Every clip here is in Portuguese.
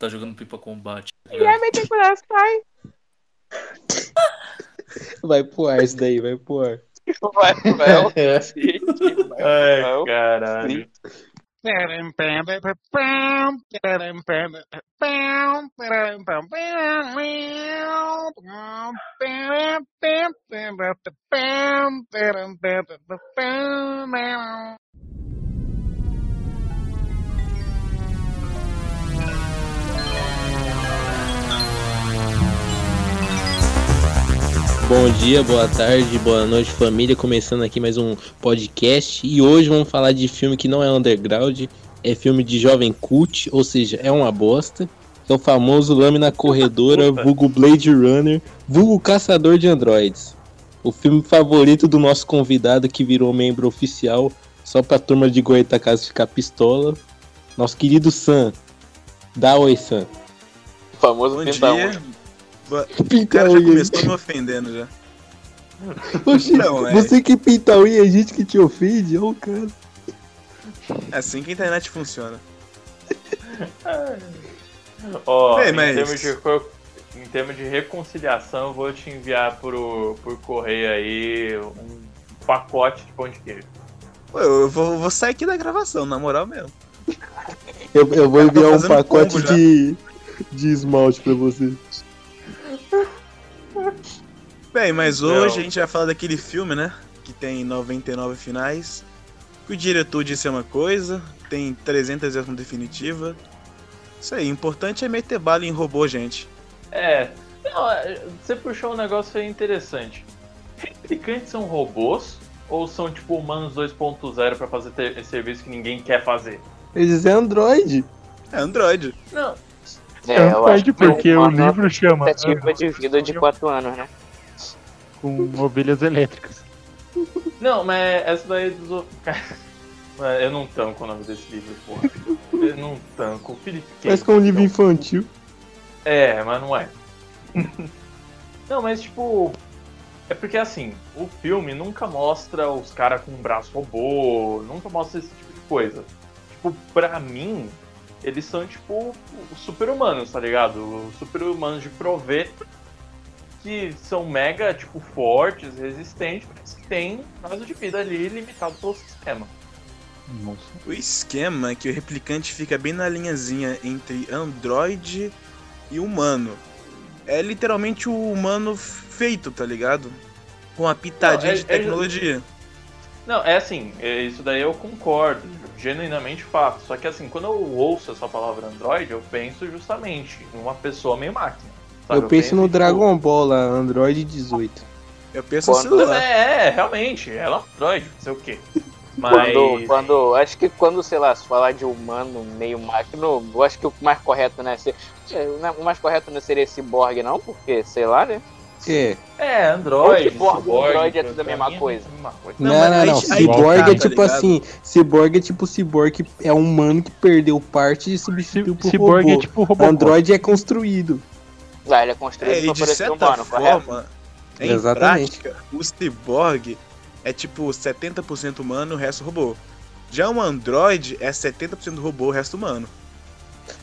tá jogando pipa combate. tá E aí, ligado? vai ter que dar sai. Vai pro ar isso daí, vai pro ar. Vai, vai. Ai, caralho. Bom dia, boa tarde, boa noite, família. Começando aqui mais um podcast. E hoje vamos falar de filme que não é underground, é filme de jovem cult, ou seja, é uma bosta. É o famoso Lâmina Corredora, vulgo Blade Runner, vulgo Caçador de Androids. O filme favorito do nosso convidado que virou membro oficial, só pra turma de Goitacazes ficar pistola. Nosso querido Sam. Dá oi, Sam. O famoso Bom dia. Boa- O Pinta cara já unha. começou me ofendendo já. Oxi, Não, é- Você que pinta a unha, a gente que te ofende, ó, cara. É assim que a internet funciona. Ó, Bem, em, mas- termos de, em termos de reconciliação, eu vou te enviar por, por correio aí um pacote de pão de queijo. Pô, eu vou, vou sair aqui da gravação, na moral mesmo. Eu, eu vou enviar um pacote de, de esmalte pra você. Bem, mas Não. hoje a gente vai falar daquele filme, né? Que tem 99 finais. Que o diretor disse uma coisa, tem 300 versões definitiva. Isso aí, o importante é meter bala em robô, gente. É, não, é, você puxou um negócio aí interessante. Replicantes são robôs ou são tipo humanos 2.0 pra fazer ter- serviço que ninguém quer fazer? Eles é Android. É Android. Não, É, eu acho que porque o livro chama expectativa de vida de 4 anos, né? Com ovelhas elétricas. não, mas essa daí é dos. Eu não tanco o nome desse livro, porra. Eu não tanco. Felipe Parece que é um livro então. infantil. É, mas não é. não, mas tipo. É porque assim, o filme nunca mostra os caras com um braço robô, nunca mostra esse tipo de coisa. Tipo, pra mim, eles são tipo os super-humanos, tá ligado? Os super-humanos de prover que são mega, tipo, fortes, resistentes, mas que tem prazo de vida ali limitado pelo sistema. Nossa. O esquema é que o replicante fica bem na linhazinha entre Android e humano. É literalmente o humano feito, tá ligado? Com uma pitadinha Não, é- de tecnologia. Não, é assim, é- isso daí eu concordo, genuinamente fato. Só que assim, quando eu ouço essa palavra Android, eu penso justamente em uma pessoa meio máquina. Sabe? eu penso no tipo, Dragon Ball lá, Android 18. Eu penso no Quando- celular. É, é, realmente, ela é um Android, não sei o quê. Mas. Quando, quando, acho que quando, sei lá, se falar de humano meio máquina, eu acho que o mais correto, né? se- é, né, o mais correto não seria cyborg, não, porque, sei lá, né? É. É, Android. Ou cyborg, cyborg, Android é pra- tudo a mesma é coisa. Não, Não, não, mas não. aí- aí Cyborg tá, é tá tipo ligado? assim. Cyborg é tipo cyborg que é um humano que perdeu parte e substituiu por Cyborg robô. é tipo Robocop. Android é construído. Ah, ele é construído É, e pra de parecer certa humano, correto? forma, em Exatamente. prática, o cyborg é tipo 70% humano, o resto robô. Já um Android é 70% robô, o resto humano.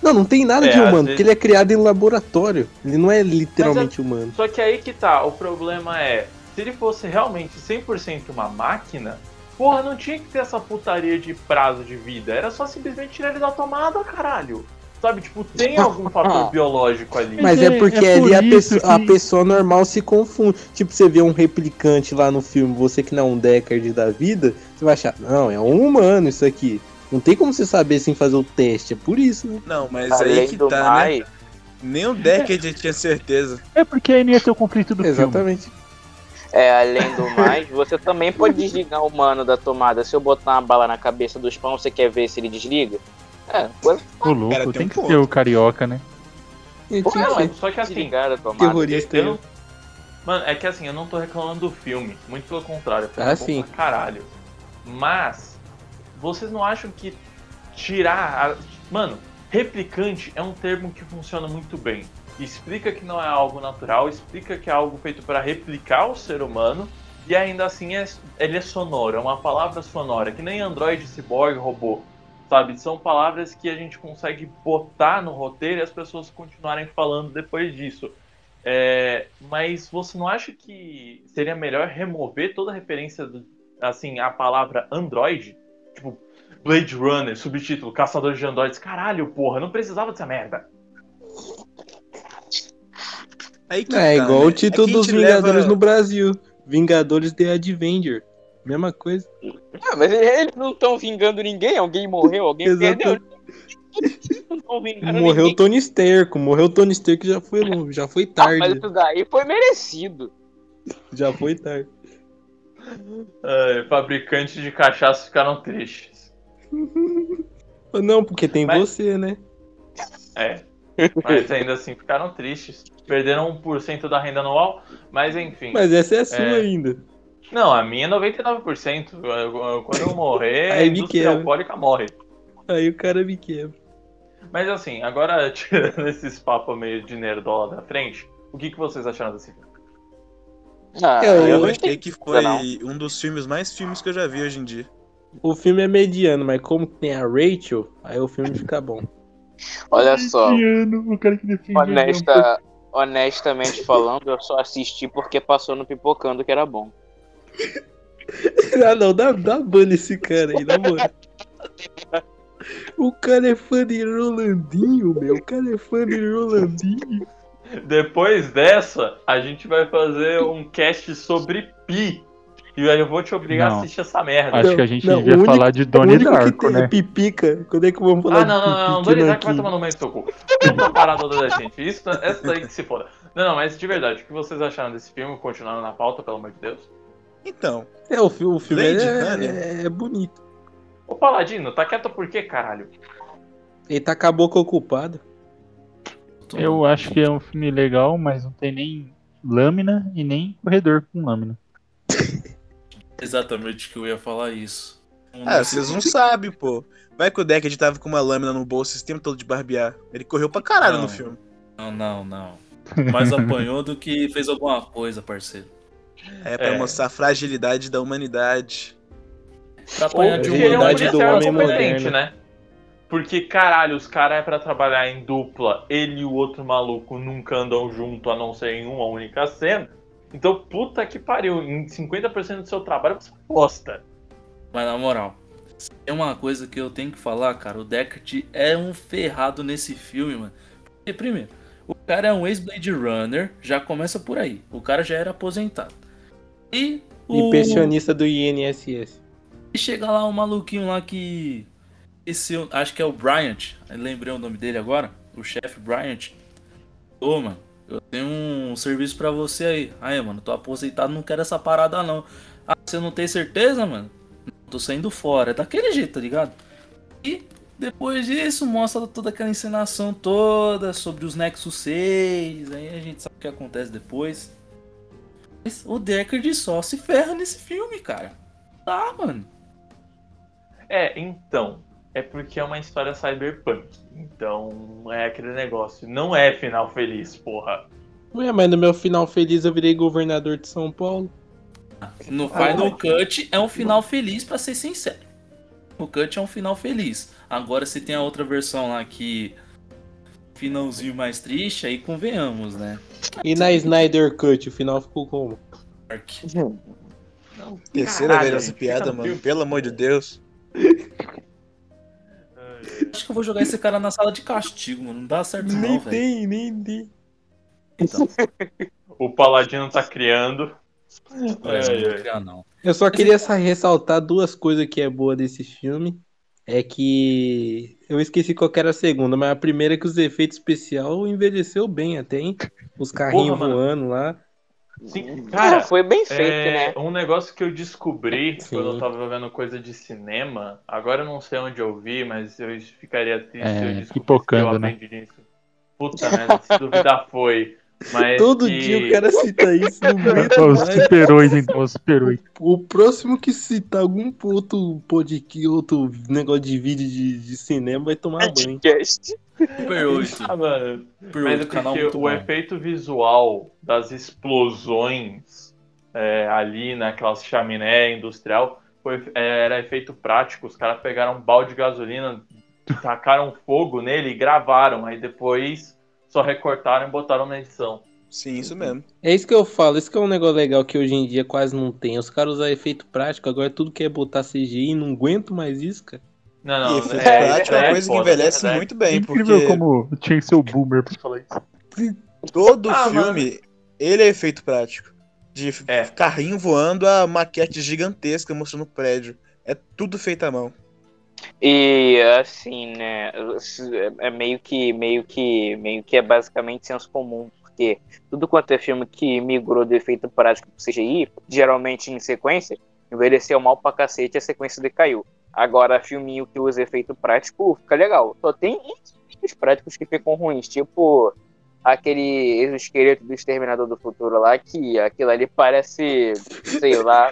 Não, não tem nada É, de humano, vezes- porque ele é criado em laboratório. Ele não é literalmente humano. Só que aí que tá, o problema é, se ele fosse realmente 100% uma máquina, porra, não tinha que ter essa putaria de prazo de vida, era só simplesmente tirar ele da tomada, caralho. Sabe, tipo, tem algum fator biológico ali. Mas é é- porque é ali por a, pessoa, a que- pessoa normal se confunde. Tipo, você vê um replicante lá no filme, você que não é um Deckard da vida, você vai achar, não, é um humano isso aqui. Não tem como você saber sem fazer o teste, é por isso, né? Não, mas Além aí que do tá, né? mais, Nem o Deckard tinha certeza. É porque aí não ia ter o conflito do filme. Exatamente. é, além do mais, você também pode desligar o humano da tomada. Se eu botar uma bala na cabeça do spam, você quer ver se ele desliga? É, Ô, louco, Cara, tem tem um que ponto. ser o carioca, né? Que Não, ser só que assim, terrorista. eu Mano, é que assim, eu não tô reclamando do filme, muito pelo contrário, foi Ah, sim. pra caralho. Mas, vocês não acham que tirar. a- Mano, replicante é um termo que funciona muito bem. Explica que não é algo natural, explica que é algo feito para replicar o ser humano, e ainda assim é, ele é sonoro, é uma palavra sonora, que nem Android, Cyborg, robô. Sabe? São palavras que a gente consegue botar no roteiro e as pessoas continuarem falando depois disso. É, mas você não acha que seria melhor remover toda a referência, do, assim, à palavra Android? Tipo, Blade Runner, subtítulo, Caçador de Androids. Caralho, porra, não precisava dessa merda. Aí que É tá, igual né? o título É dos Vingadores leva- no Brasil. Vingadores The Avenger. Mesma coisa. Ah, mas eles não estão vingando ninguém, alguém morreu, alguém perdeu. Eles Não estão vingando Morreu o ninguém. Tony Stark. Morreu o Tony Stark já foi longe. Já foi Ah, mas tarde. isso daí foi merecido. Já foi tarde. Fabricantes de cachaça ficaram tristes. Não, porque tem Mas- você, né? É. Mas ainda assim ficaram tristes. Perderam 1% da renda anual, mas enfim. Mas essa é a sua É. ainda. Não, a minha é 99%. Eu- eu- Quando eu morrer, a indústria alcoólica morre. Aí o cara me quebra. Mas assim, agora tirando esses papos meio de nerdola da frente, o que, que vocês acharam desse filme? Ah, Eu não achei que foi não. um dos filmes mais filmes que eu já vi hoje em dia. O filme é mediano, mas como tem a Rachel, aí o filme fica bom. Olha só, Indiano, o cara que defende honesta, honestamente falando, eu só assisti porque passou no Pipocando que era bom. ah não, dá, dá ban nesse cara aí, na moral. O cara é fã de Rolandinho, meu. O cara é fã de Rolandinho. Depois dessa, a gente vai fazer um cast sobre Pi. E aí eu vou te obrigar Não. a assistir essa merda. Acho Não, que a gente não, devia único- falar de o Donnie único que Darko, né? pipica. Quando é que vamos falar Ah, de não, não, não, não. Donnie não Darko vai tomar no meio do seu cu. Puta parada adolescente. Isso, essa daí que se foda. Não, não, mas de verdade, o que vocês acharam desse filme? Continuando na pauta, pelo amor de Deus. Então, É, o, o filme Blade é, Runner. é, é bonito. Ô Paladino, tá quieto por quê, caralho? Ele tá com a boca ocupada. Eu acho que é um filme legal, mas não tem nem lâmina e nem corredor com lâmina. Exatamente que eu ia falar isso. Um ah, vocês não sabem, pô. Vai que o Deckard tava com uma lâmina no bolso esse tempo todo de barbear. Ele correu pra caralho Não. no filme. Não, não, não. Mais apanhou do que fez alguma coisa, parceiro. É pra É. mostrar a fragilidade da humanidade. Pra apanhar de é um humanidade do policial homem moderno. né? Porque, caralho, os caras é pra trabalhar em dupla, ele e o outro maluco nunca andam junto, a não ser em uma única cena. Então, puta que pariu, em 50% do seu trabalho você bosta. Mas na moral, é uma coisa que eu tenho que falar, cara. O Deckard é um ferrado nesse filme, mano. Porque, primeiro, o cara é um ex-Blade Runner, já começa por aí. O cara já era aposentado. E o... E pensionista do INSS. E chega lá um maluquinho lá que. Esse, acho que é o Bryant. Lembrei o nome dele agora. O chefe Bryant. Ô, mano, eu tenho um serviço pra você aí. Aí, mano, tô aposentado, não quero essa parada não. Ah, você não tem certeza, mano? Tô saindo fora. É daquele jeito, tá ligado? E depois disso, mostra toda aquela encenação toda sobre os Nexus 6. Aí a gente sabe o que acontece depois. Mas o Deckard só se ferra nesse filme, cara. Tá, mano. É, então, é porque é uma história cyberpunk. Então, é aquele negócio, não é final feliz, porra. Ué, mas no meu final feliz eu virei governador de São Paulo. No Final Cut é um final feliz, pra ser sincero. O Cut é um final feliz. Agora, se tem a outra versão lá que. Finalzinho mais triste, aí convenhamos, né? E na Snyder Cut, o final ficou como? Dark. Não, Terceira caralho, vez essa piada, no mano. filme. Pelo amor de Deus. Acho que eu vou jogar esse cara na sala de castigo, mano. Não dá certo não, nem velho. tem, nem tem. Então, O Paladino tá criando. é, não criar, não. Eu só queria sa- ressaltar duas coisas que é boa desse filme. É que eu esqueci qual que era a segunda, mas a primeira é que os efeitos especial envelheceu bem até, hein? Os carrinhos mano. voando lá. Sim, Cara, foi bem feito, É, né? um negócio que eu descobri Sim. quando eu tava vendo coisa de cinema, agora eu não sei onde eu vi, mas eu ficaria triste É, se eu descobrisse pipocando, que eu né? aprendi nisso. Puta merda, se duvidar foi. Mas Todo que- dia o cara cita isso no meio Os live. super-heróis, então, os super-heróis. O próximo que citar algum outro podcast, outro negócio de vídeo de, de cinema vai tomar banho. Podcast. Super 8. Ah, mano, Super mas 8, canal o bom. efeito visual das explosões é, ali naquelas chaminé industrial foi, é, era efeito prático. Os caras pegaram um balde de gasolina, tacaram fogo nele e gravaram. Aí depois só recortaram e botaram na edição. Sim, isso mesmo. É isso que eu falo, isso que é um negócio legal que hoje em dia quase não tem. Os caras usam efeito prático, agora tudo quer botar CGI, não aguento mais isso, cara. Não, e não, efeito é, prático é uma é coisa que foda, envelhece é muito bem, Incrível porque como tinha que ser o boomer pra falar isso. todo Ah, filme, ele é efeito prático. De É. carrinho voando a maquete gigantesca mostrando o prédio. É tudo feito à mão. E assim, né? É meio que, meio que, meio que é basicamente senso comum, porque tudo quanto é filme que migrou do efeito prático pro CGI, geralmente em sequência, envelheceu mal pra cacete a sequência decaiu. Agora, filminho que usa efeito prático fica legal. Só tem efeitos práticos que ficam ruins, tipo aquele exoesqueleto do Exterminador do Futuro lá, que aquilo ali parece, sei lá,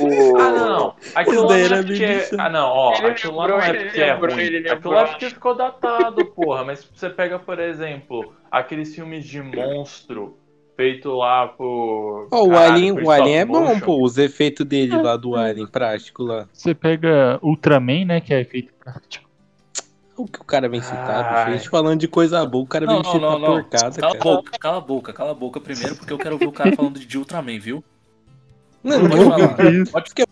o. Ah, não, não. Aquilo daí não é porque. delícia. Ah, não, ó. Ele Aquilo lá não lembrou, é porque é lembrou, ruim. lembrou. Aquilo lá é porque ficou datado, porra. Mas você pega, por exemplo, aqueles filmes de monstro feito lá por. Ó, o Alien, por o Alien é bom, motion. pô, os efeitos dele lá do Alien prático lá. Você pega Ultraman, né? Que é efeito prático. O que o cara vem citar, Ai. bicho? A gente falando de coisa boa, o cara vem Não, não, citar não, não. porcada, Cala a cara. boca, cala a boca, cala a boca primeiro, porque eu quero ver o cara falando de Ultraman, viu? Não, Pode não, falar. eu Isso. Pode, eu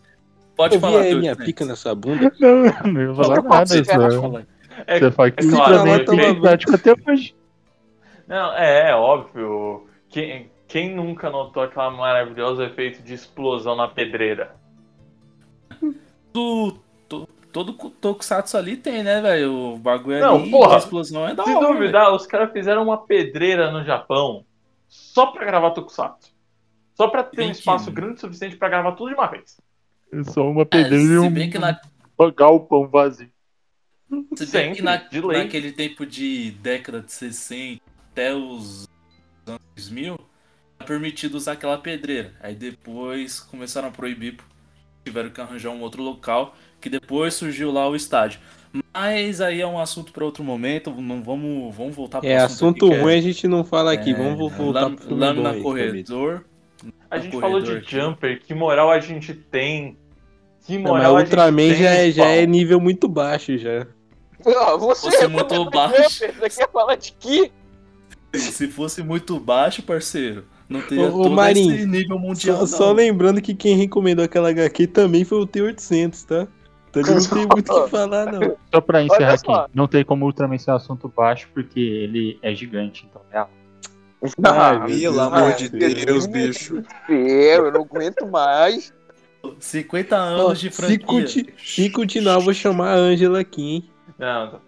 pode vi falar. a teu minha Ultraman. pica na sua bunda. Não, não ia falar Não, nada. você Só. Pode falar. É, Você fala que é claro, Ultraman é que- prático até hoje. Não, é, é óbvio. Quem, quem nunca notou aquela maravilhosa efeito de explosão na pedreira? Do, to- todo Tokusatsu ali tem, né, velho? O bagulho Não, ali, porra, a explosão é da hora, duvidar, os caras fizeram uma pedreira no Japão só pra gravar Tokusatsu. Só pra ter um que- espaço grande o suficiente pra gravar tudo de uma vez. É só uma É, pedreira e se um bem que, na, galpão vazio. se bem que Sempre, na- de lei. naquele tempo de década de 60 até os anos 2000, era permitido usar aquela pedreira. Aí depois começaram a proibir, tiveram que arranjar um outro local, que depois surgiu lá o estádio. Mas aí é um assunto para outro momento, não vamos, vamos voltar pro É, assunto aqui, que ruim a gente não fala aqui, é, vamos voltar Lâmina- pro Lâmina aí, corredor. A gente No falou de corredor aqui. Jumper, que moral a gente tem. Que Não, moral mas a gente Ultraman tem, já é, já é nível muito baixo já. Ó, você Você muito recomendou baixo. Jumper, Você quer falar de que? Se fosse muito baixo, parceiro, não teria Ô, todo Marinho, esse nível mundial. Só, não. só lembrando que quem recomendou aquela HQ também foi o T800, tá? Então ele não tem muito o que falar, não. Só pra encerrar só. aqui, não tem como o Ultraman ser um assunto baixo, porque ele é gigante, então é alto. Ai, meu Pelo Deus amor do de céu. Deus, bicho. Eu, eu não aguento mais. 50 Ó, anos de se, franquia. conti- se continuar, eu vou chamar a Ângela aqui, hein? Não, tá.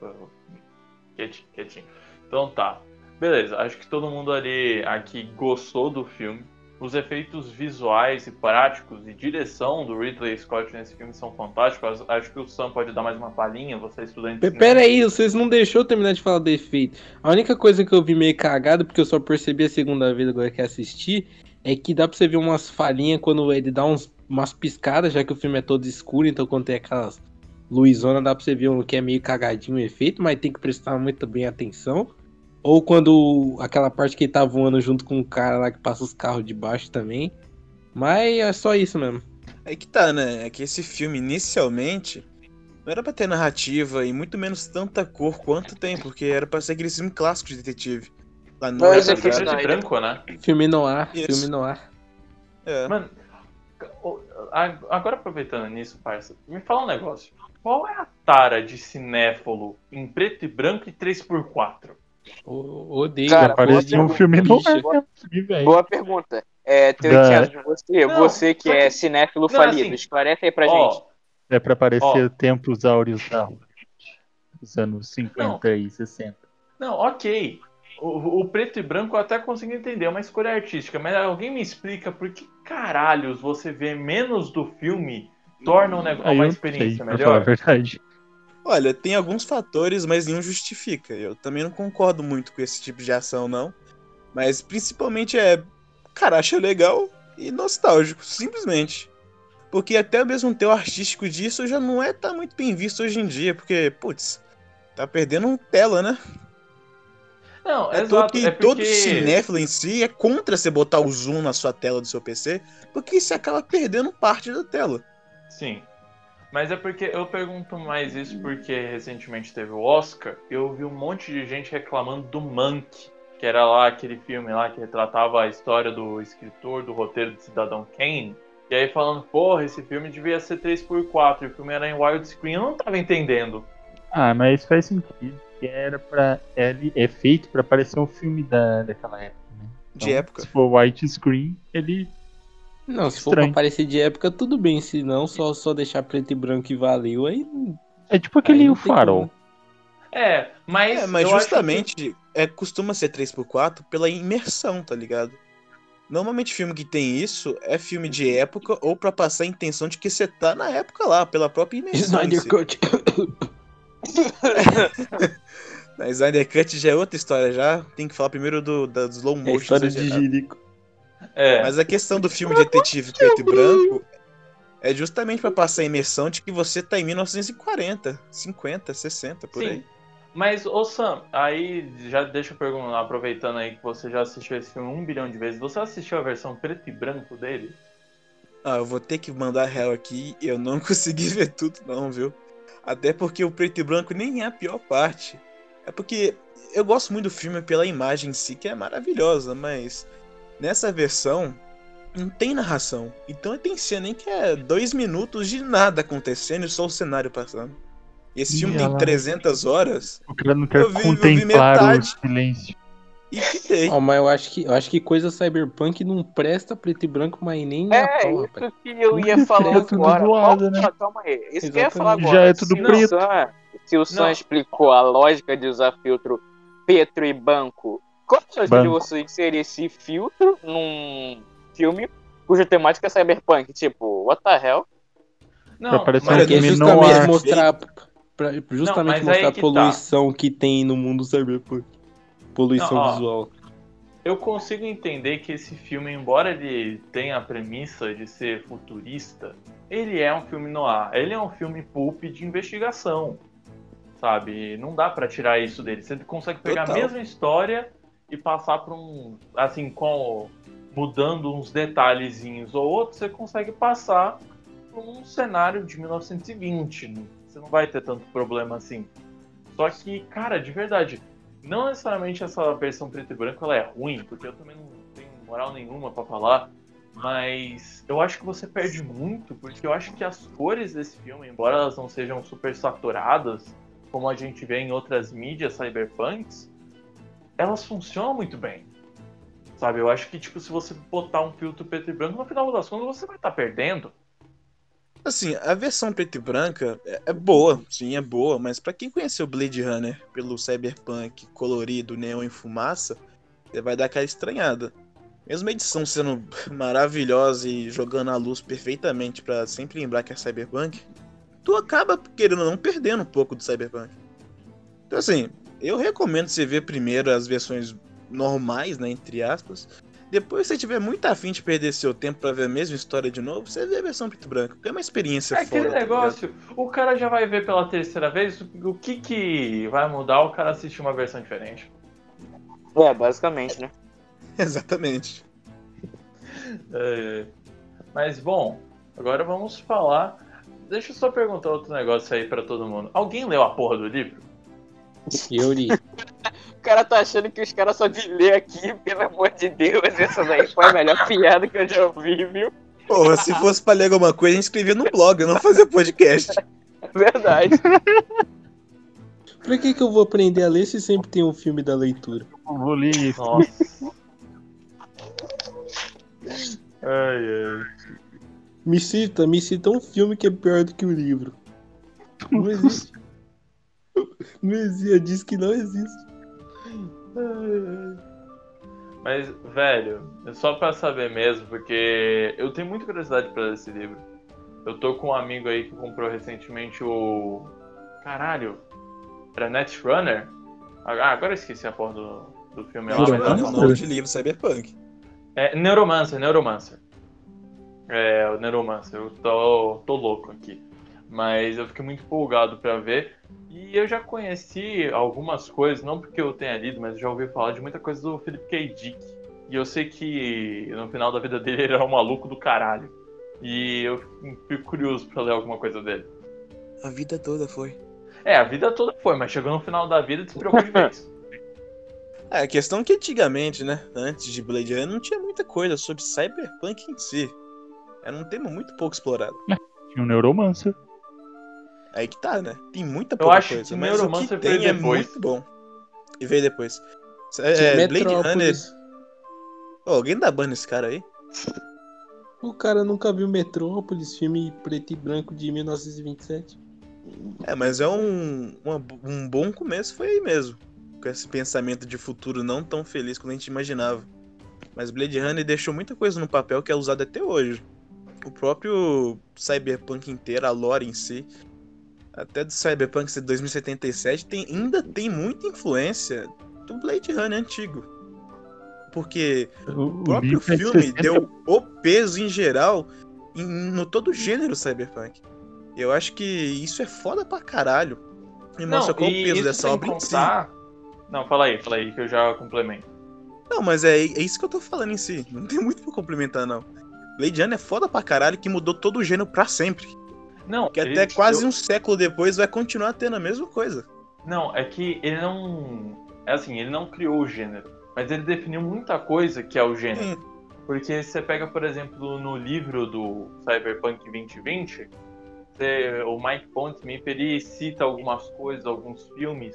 Quietinho, quietinho. Então tá. Beleza, acho que todo mundo ali aqui gostou do filme. Os efeitos visuais e práticos e direção do Ridley Scott nesse filme são fantásticos. Acho que o Sam pode dar mais uma palhinha, você é estudante cinema. Pera aí, vocês não deixou eu terminar de falar do efeito. A única coisa que eu vi meio cagado, porque eu só percebi a segunda vez agora que assisti, é que dá pra você ver umas falhinhas quando ele dá uns, umas piscadas, já que o filme é todo escuro, então quando tem aquelas luzona dá pra você ver um que é meio cagadinho o efeito, mas tem que prestar muito bem atenção. Ou quando aquela parte que ele tá voando junto com o cara lá que passa os carros de baixo também. Mas é só isso mesmo. É que tá, né? É que esse filme, inicialmente, não era pra ter narrativa e muito menos tanta cor quanto tem, porque era pra ser aquele filme clássico de detetive. Lá no Mas é é preto Snyder. e branco, né? Filme no ar, Isso. filme no ar. É. Mano, agora aproveitando nisso, parça, me fala um negócio. Qual é a tara de cinéfilo em preto e branco e 3x4? O- Odeio. Cara, Parece um filme no bicha. ar, velho. Boa pergunta. É, Da- Teotiano, você, Não, você que é que- cinéfilo Não, falido, assim, esclarece aí pra Ó, gente. É pra parecer Ó. tempos áureos da dos anos 50 e 60. Não, ok. O, o preto e branco eu até consigo entender, é uma escolha artística, mas alguém me explica por que caralhos você vê menos do filme torna um negócio, uma não sei, experiência pra falar a melhor? verdade. Olha, tem alguns fatores, mas nenhum justifica. Eu também não concordo muito com esse tipo de ação, não. Mas principalmente é. Cara, acho legal e nostálgico, simplesmente. Porque até mesmo o teu artístico disso já não é tá muito bem visto hoje em dia, porque, putz, tá perdendo tela, né? Não, É todo exato. que é todo porque... cinéfilo em si é contra você botar o zoom na sua tela do seu PC, porque você acaba perdendo parte da tela. Sim. Mas é porque eu pergunto mais isso porque recentemente teve o Oscar e eu vi um monte de gente reclamando do Mank, que era lá aquele filme lá que retratava a história do escritor do roteiro do Cidadão Kane. E aí falando, porra, esse filme devia ser 3x4 e o filme era em widescreen. Eu não tava entendendo. Ah, mas faz sentido. Que era pra. Ele é feito pra parecer um filme da, daquela época, né? De época. Se for widescreen, ele. Não, se for Estranho. pra parecer de época, tudo bem. Se não, só, só deixar preto e branco e valeu. Aí. É tipo aquele O Farol. É, mas. É, mas justamente é, costuma ser 3x4 pela imersão, tá ligado? Normalmente filme que tem isso é filme de época ou pra passar a intenção de que você tá na época lá, pela própria imersão. Snyder. Cut. Na Snyder Cut já é outra história já. Tem que falar primeiro do, da slow É motion. história de exagerado. É, Mas a questão do filme detetive preto e branco é justamente pra passar a imersão de que você tá em 1940, 50, 60, por Sim. aí. Mas, ô Sam, aí já deixa eu perguntar, aproveitando aí que você já assistiu esse filme um bilhão de vezes, você assistiu a versão preto e branco dele? Ah, eu vou ter que mandar real aqui, eu não consegui ver tudo não, viu? Até porque o preto e branco nem é a pior parte. É porque eu gosto muito do filme pela imagem em si, que é maravilhosa, mas nessa versão não tem narração. Então tem cena em que é dois minutos de nada acontecendo e só o cenário passando. E esse Ih, filme olha tem lá. 300 horas O cara não quer Eu vi- eu vi contemplar o metade. silêncio. e. Ó, mas eu acho que eu acho que coisa cyberpunk não presta preto e branco, mas nem a É, pau, rapaz. isso que eu ia Tudo falar preto, tudo agora. Calma, né? calma aí. Isso que eu ia falar Exatamente. agora. Já é tudo se preto. O Sam, se o Sam Não. explicou a lógica de usar filtro Petro e Banco, qual a chance de você inserir esse filtro num filme cuja temática é cyberpunk? Tipo, what the hell? Pra parecer mas um é é justamente mostrar, pra- justamente aí mostrar a que tá. poluição que tem no mundo cyberpunk. Poluição Não, ó. visual. Eu consigo entender que esse filme, embora ele tenha a premissa de ser futurista, ele é um filme noir. Ele é um filme pulp de investigação, sabe? Não dá pra tirar isso dele. Você consegue pegar Total. a mesma história e passar pra um, assim, com mudando uns detalhezinhos ou outros, você consegue passar pra um cenário de 1920. Você não vai ter tanto problema assim. Só que, cara, de verdade, não necessariamente essa versão preto e branco ela é ruim, porque eu também não tenho moral nenhuma pra falar, mas eu acho que você perde muito, porque eu acho que as cores desse filme, embora elas não sejam super saturadas, como a gente vê em outras mídias cyberpunks, elas funcionam muito bem. Sabe, eu acho que tipo se você botar um filtro preto e branco, no final das contas você vai estar perdendo. Assim, a versão preta e branca é, é boa, sim, é boa, mas pra quem conheceu Blade Runner pelo cyberpunk colorido, neon e fumaça, você vai dar aquela estranhada. Mesmo a edição sendo maravilhosa e jogando a luz perfeitamente pra sempre lembrar que é cyberpunk, tu acaba, querendo ou não, perdendo um pouco do cyberpunk. Então assim, eu recomendo você ver primeiro as versões normais, né, entre aspas, depois, se você tiver muito afim de perder seu tempo pra ver a mesma história de novo, você vê a versão preto e branco, porque é uma experiência É fora. aquele negócio, o cara já vai ver pela terceira vez, o que que vai mudar o cara assistir uma versão diferente? É, basicamente, né? Exatamente. É, Mas bom, agora vamos falar. Deixa eu só perguntar outro negócio aí pra todo mundo. Alguém leu a porra do livro? Yuri, O cara tá achando que os caras só de ler aqui, pelo amor de Deus, essa daí foi a melhor piada que eu já ouvi, viu? Porra, se fosse pra ler alguma coisa, a gente escrevia no blog, não fazia podcast. Verdade. pra que, que eu vou aprender a ler se sempre tem um filme da leitura? Eu Vou ler isso. Nossa. ai, ai. Me cita, me cita um filme que é pior do que o livro. Não existe. Existe, diz que não existe. Mas, velho, é só pra saber mesmo, porque eu tenho muita curiosidade pra ler esse livro. Eu tô com um amigo aí que comprou recentemente o. Caralho! Era Netrunner? Ah, agora eu esqueci a porra do, do filme lá, mas era é o famoso. nome de livro cyberpunk. É, Neuromancer, Neuromancer. É, o Neuromancer. Eu tô, tô louco aqui. Mas eu fiquei muito empolgado pra ver. E eu já conheci algumas coisas, não porque eu tenha lido, mas já ouvi falar de muita coisa do Philip K. Dick. E eu sei que no final da vida dele ele era um maluco do caralho. E eu fico curioso pra ler alguma coisa dele. A vida toda foi. É, a vida toda foi, mas chegou no final da vida e despreocupou de vez. É, a questão é que antigamente, né, antes de Blade Runner, não tinha muita coisa sobre cyberpunk em si. Era um tema muito pouco explorado. Tinha um Neuromancer. Aí que tá, né? Tem muita Eu pouca acho coisa, que mas o que tem é depois. muito bom. E veio depois. Tinha É, Blade Runner... Ô, alguém dá ban nesse cara aí? O cara nunca viu Metrópolis, filme preto e branco de 1927. É, mas é um, uma- um bom começo, foi aí mesmo. Com esse pensamento de futuro não tão feliz quanto a gente imaginava. Mas Blade Runner deixou muita coisa no papel que é usada até hoje. O próprio Cyberpunk inteiro, a lore em si, até do Cyberpunk ser 2077, tem, ainda tem muita influência do Blade Runner antigo. Porque O, o próprio filme deu o peso em geral em- no todo o gênero cyberpunk. Eu acho que isso é foda pra caralho. E mostra qual o peso isso dessa obra em si. contar... Não, fala aí, fala aí, que eu já complemento. Não, mas é, é isso que eu tô falando em si. Não tem muito pra complementar, não. Blade Runner é foda pra caralho que mudou todo o gênero pra sempre. Não, Que ele até quase deu- um século depois vai continuar tendo a mesma coisa. Não, é que ele não. É assim, ele não criou o gênero, mas ele definiu muita coisa que é o gênero. Porque você pega, por exemplo, no livro do Cyberpunk 2020, você- o Mike Pondsmith ele cita algumas coisas, alguns filmes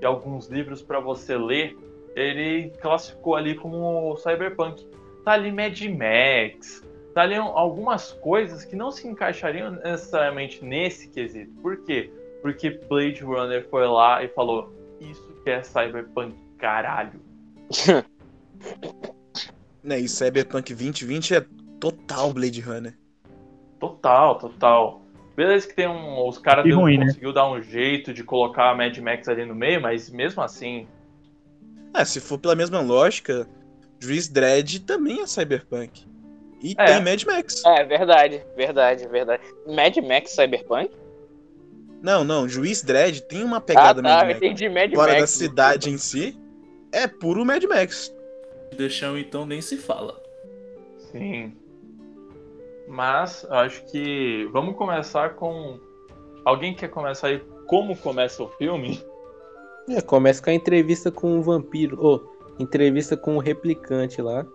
e alguns livros pra você ler. Ele classificou ali como Cyberpunk. Tá ali Mad Max, ali algumas coisas que não se encaixariam necessariamente nesse quesito. Por quê? Porque Blade Runner foi lá e falou: Isso que é Cyberpunk, caralho. Né, e Cyberpunk 2020 é total Blade Runner. Total, total. Beleza que tem um. Os caras né? conseguiu dar um jeito de colocar a Mad Max ali no meio, mas mesmo assim. É, se for pela mesma lógica, Juiz Dredd também é Cyberpunk. E É. tem Mad Max. É, verdade, verdade, verdade. Mad Max Cyberpunk? Não, não, Juiz Dredd tem uma pegada ah, tá, Mad Max. entendi Mad Fora Max. da cidade em si, é puro Mad Max. Deixão então nem se fala. Sim. Mas eu acho que. Vamos começar com. Alguém quer começar aí como começa o filme? É, começa com a entrevista com o vampiro. Ô, entrevista com o replicante lá.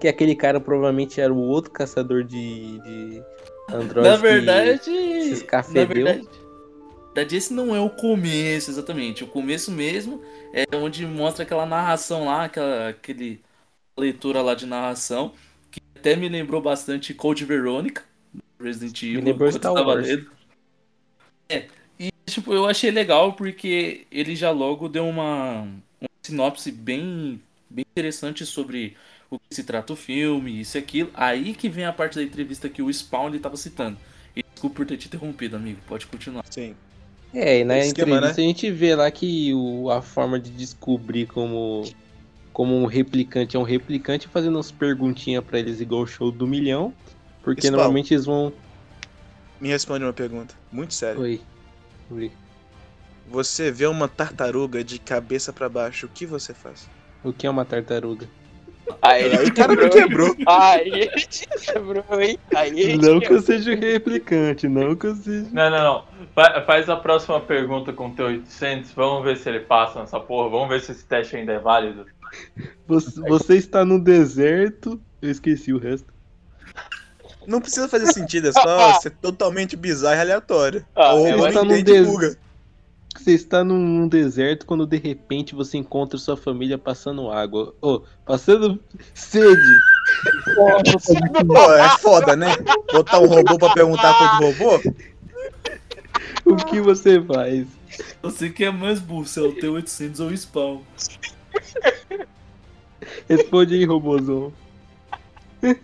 Que aquele cara provavelmente era o outro caçador de, de androides. Na verdade. se Na escafedeu. verdade, na verdade, esse não é o começo, exatamente. O começo mesmo é onde mostra aquela narração lá, aquela aquele leitura lá de narração, que até me lembrou bastante Code Verônica, do Resident Evil. lembrou enquanto Star Wars. É, e tipo, eu achei legal porque ele já logo deu uma, uma sinopse bem, bem interessante sobre o que se trata o filme, isso e aquilo. Aí que vem a parte da entrevista que o Spawn ele tava citando. E desculpa por ter te interrompido, amigo. Pode continuar. Sim. É, e na Esquema, entrevista né? a gente vê lá que o, a forma de descobrir como, como um replicante é um replicante fazendo umas perguntinhas pra eles igual o show do milhão. Porque Spawn. normalmente eles vão. Me responde uma pergunta, muito séria. Oi. Oi. Você vê uma tartaruga de cabeça pra baixo, o que você faz? O que é uma tartaruga? Aí ele Aí o cara me quebrou. Aí ele te quebrou, hein? Aí ele Não te que eu seja replicante, não que eu seja. Não, não, não. Fa- Faz a próxima pergunta com o T800. Vamos ver se ele passa nessa porra. Vamos ver se esse teste ainda é válido. Você, você está no deserto. Eu esqueci o resto. Não precisa fazer sentido, é só ser totalmente bizarro e aleatório. Ah, Ou eu não tá num entende des- buga. Você está num, deserto quando de repente você encontra sua família passando água. Ô, passando sede. Pô, é foda, né? Botar um robô pra perguntar pro robô? O que você faz? Você que é mais burro, é o T800 ou o Spawn. Responde aí, robôzão.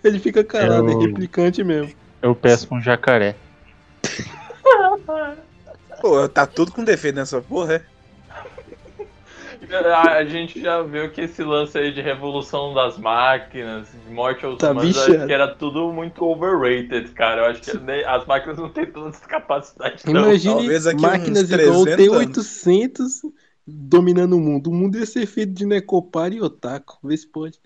Ele fica calado, é Eu- replicante mesmo. Eu peço pra um jacaré. Pô, tá tudo com defeito nessa porra, é? A gente já viu que esse lance aí de revolução das máquinas, de morte aos Tá humanos, bichado. acho que era tudo muito overrated, cara. Eu acho que nem- as máquinas não têm toda essa capacidade, não. Imagine talvez aqui máquinas igual o 300 T-800 dominando o mundo. O mundo ia ser feito de Necopar e Otaku. Vê se pode.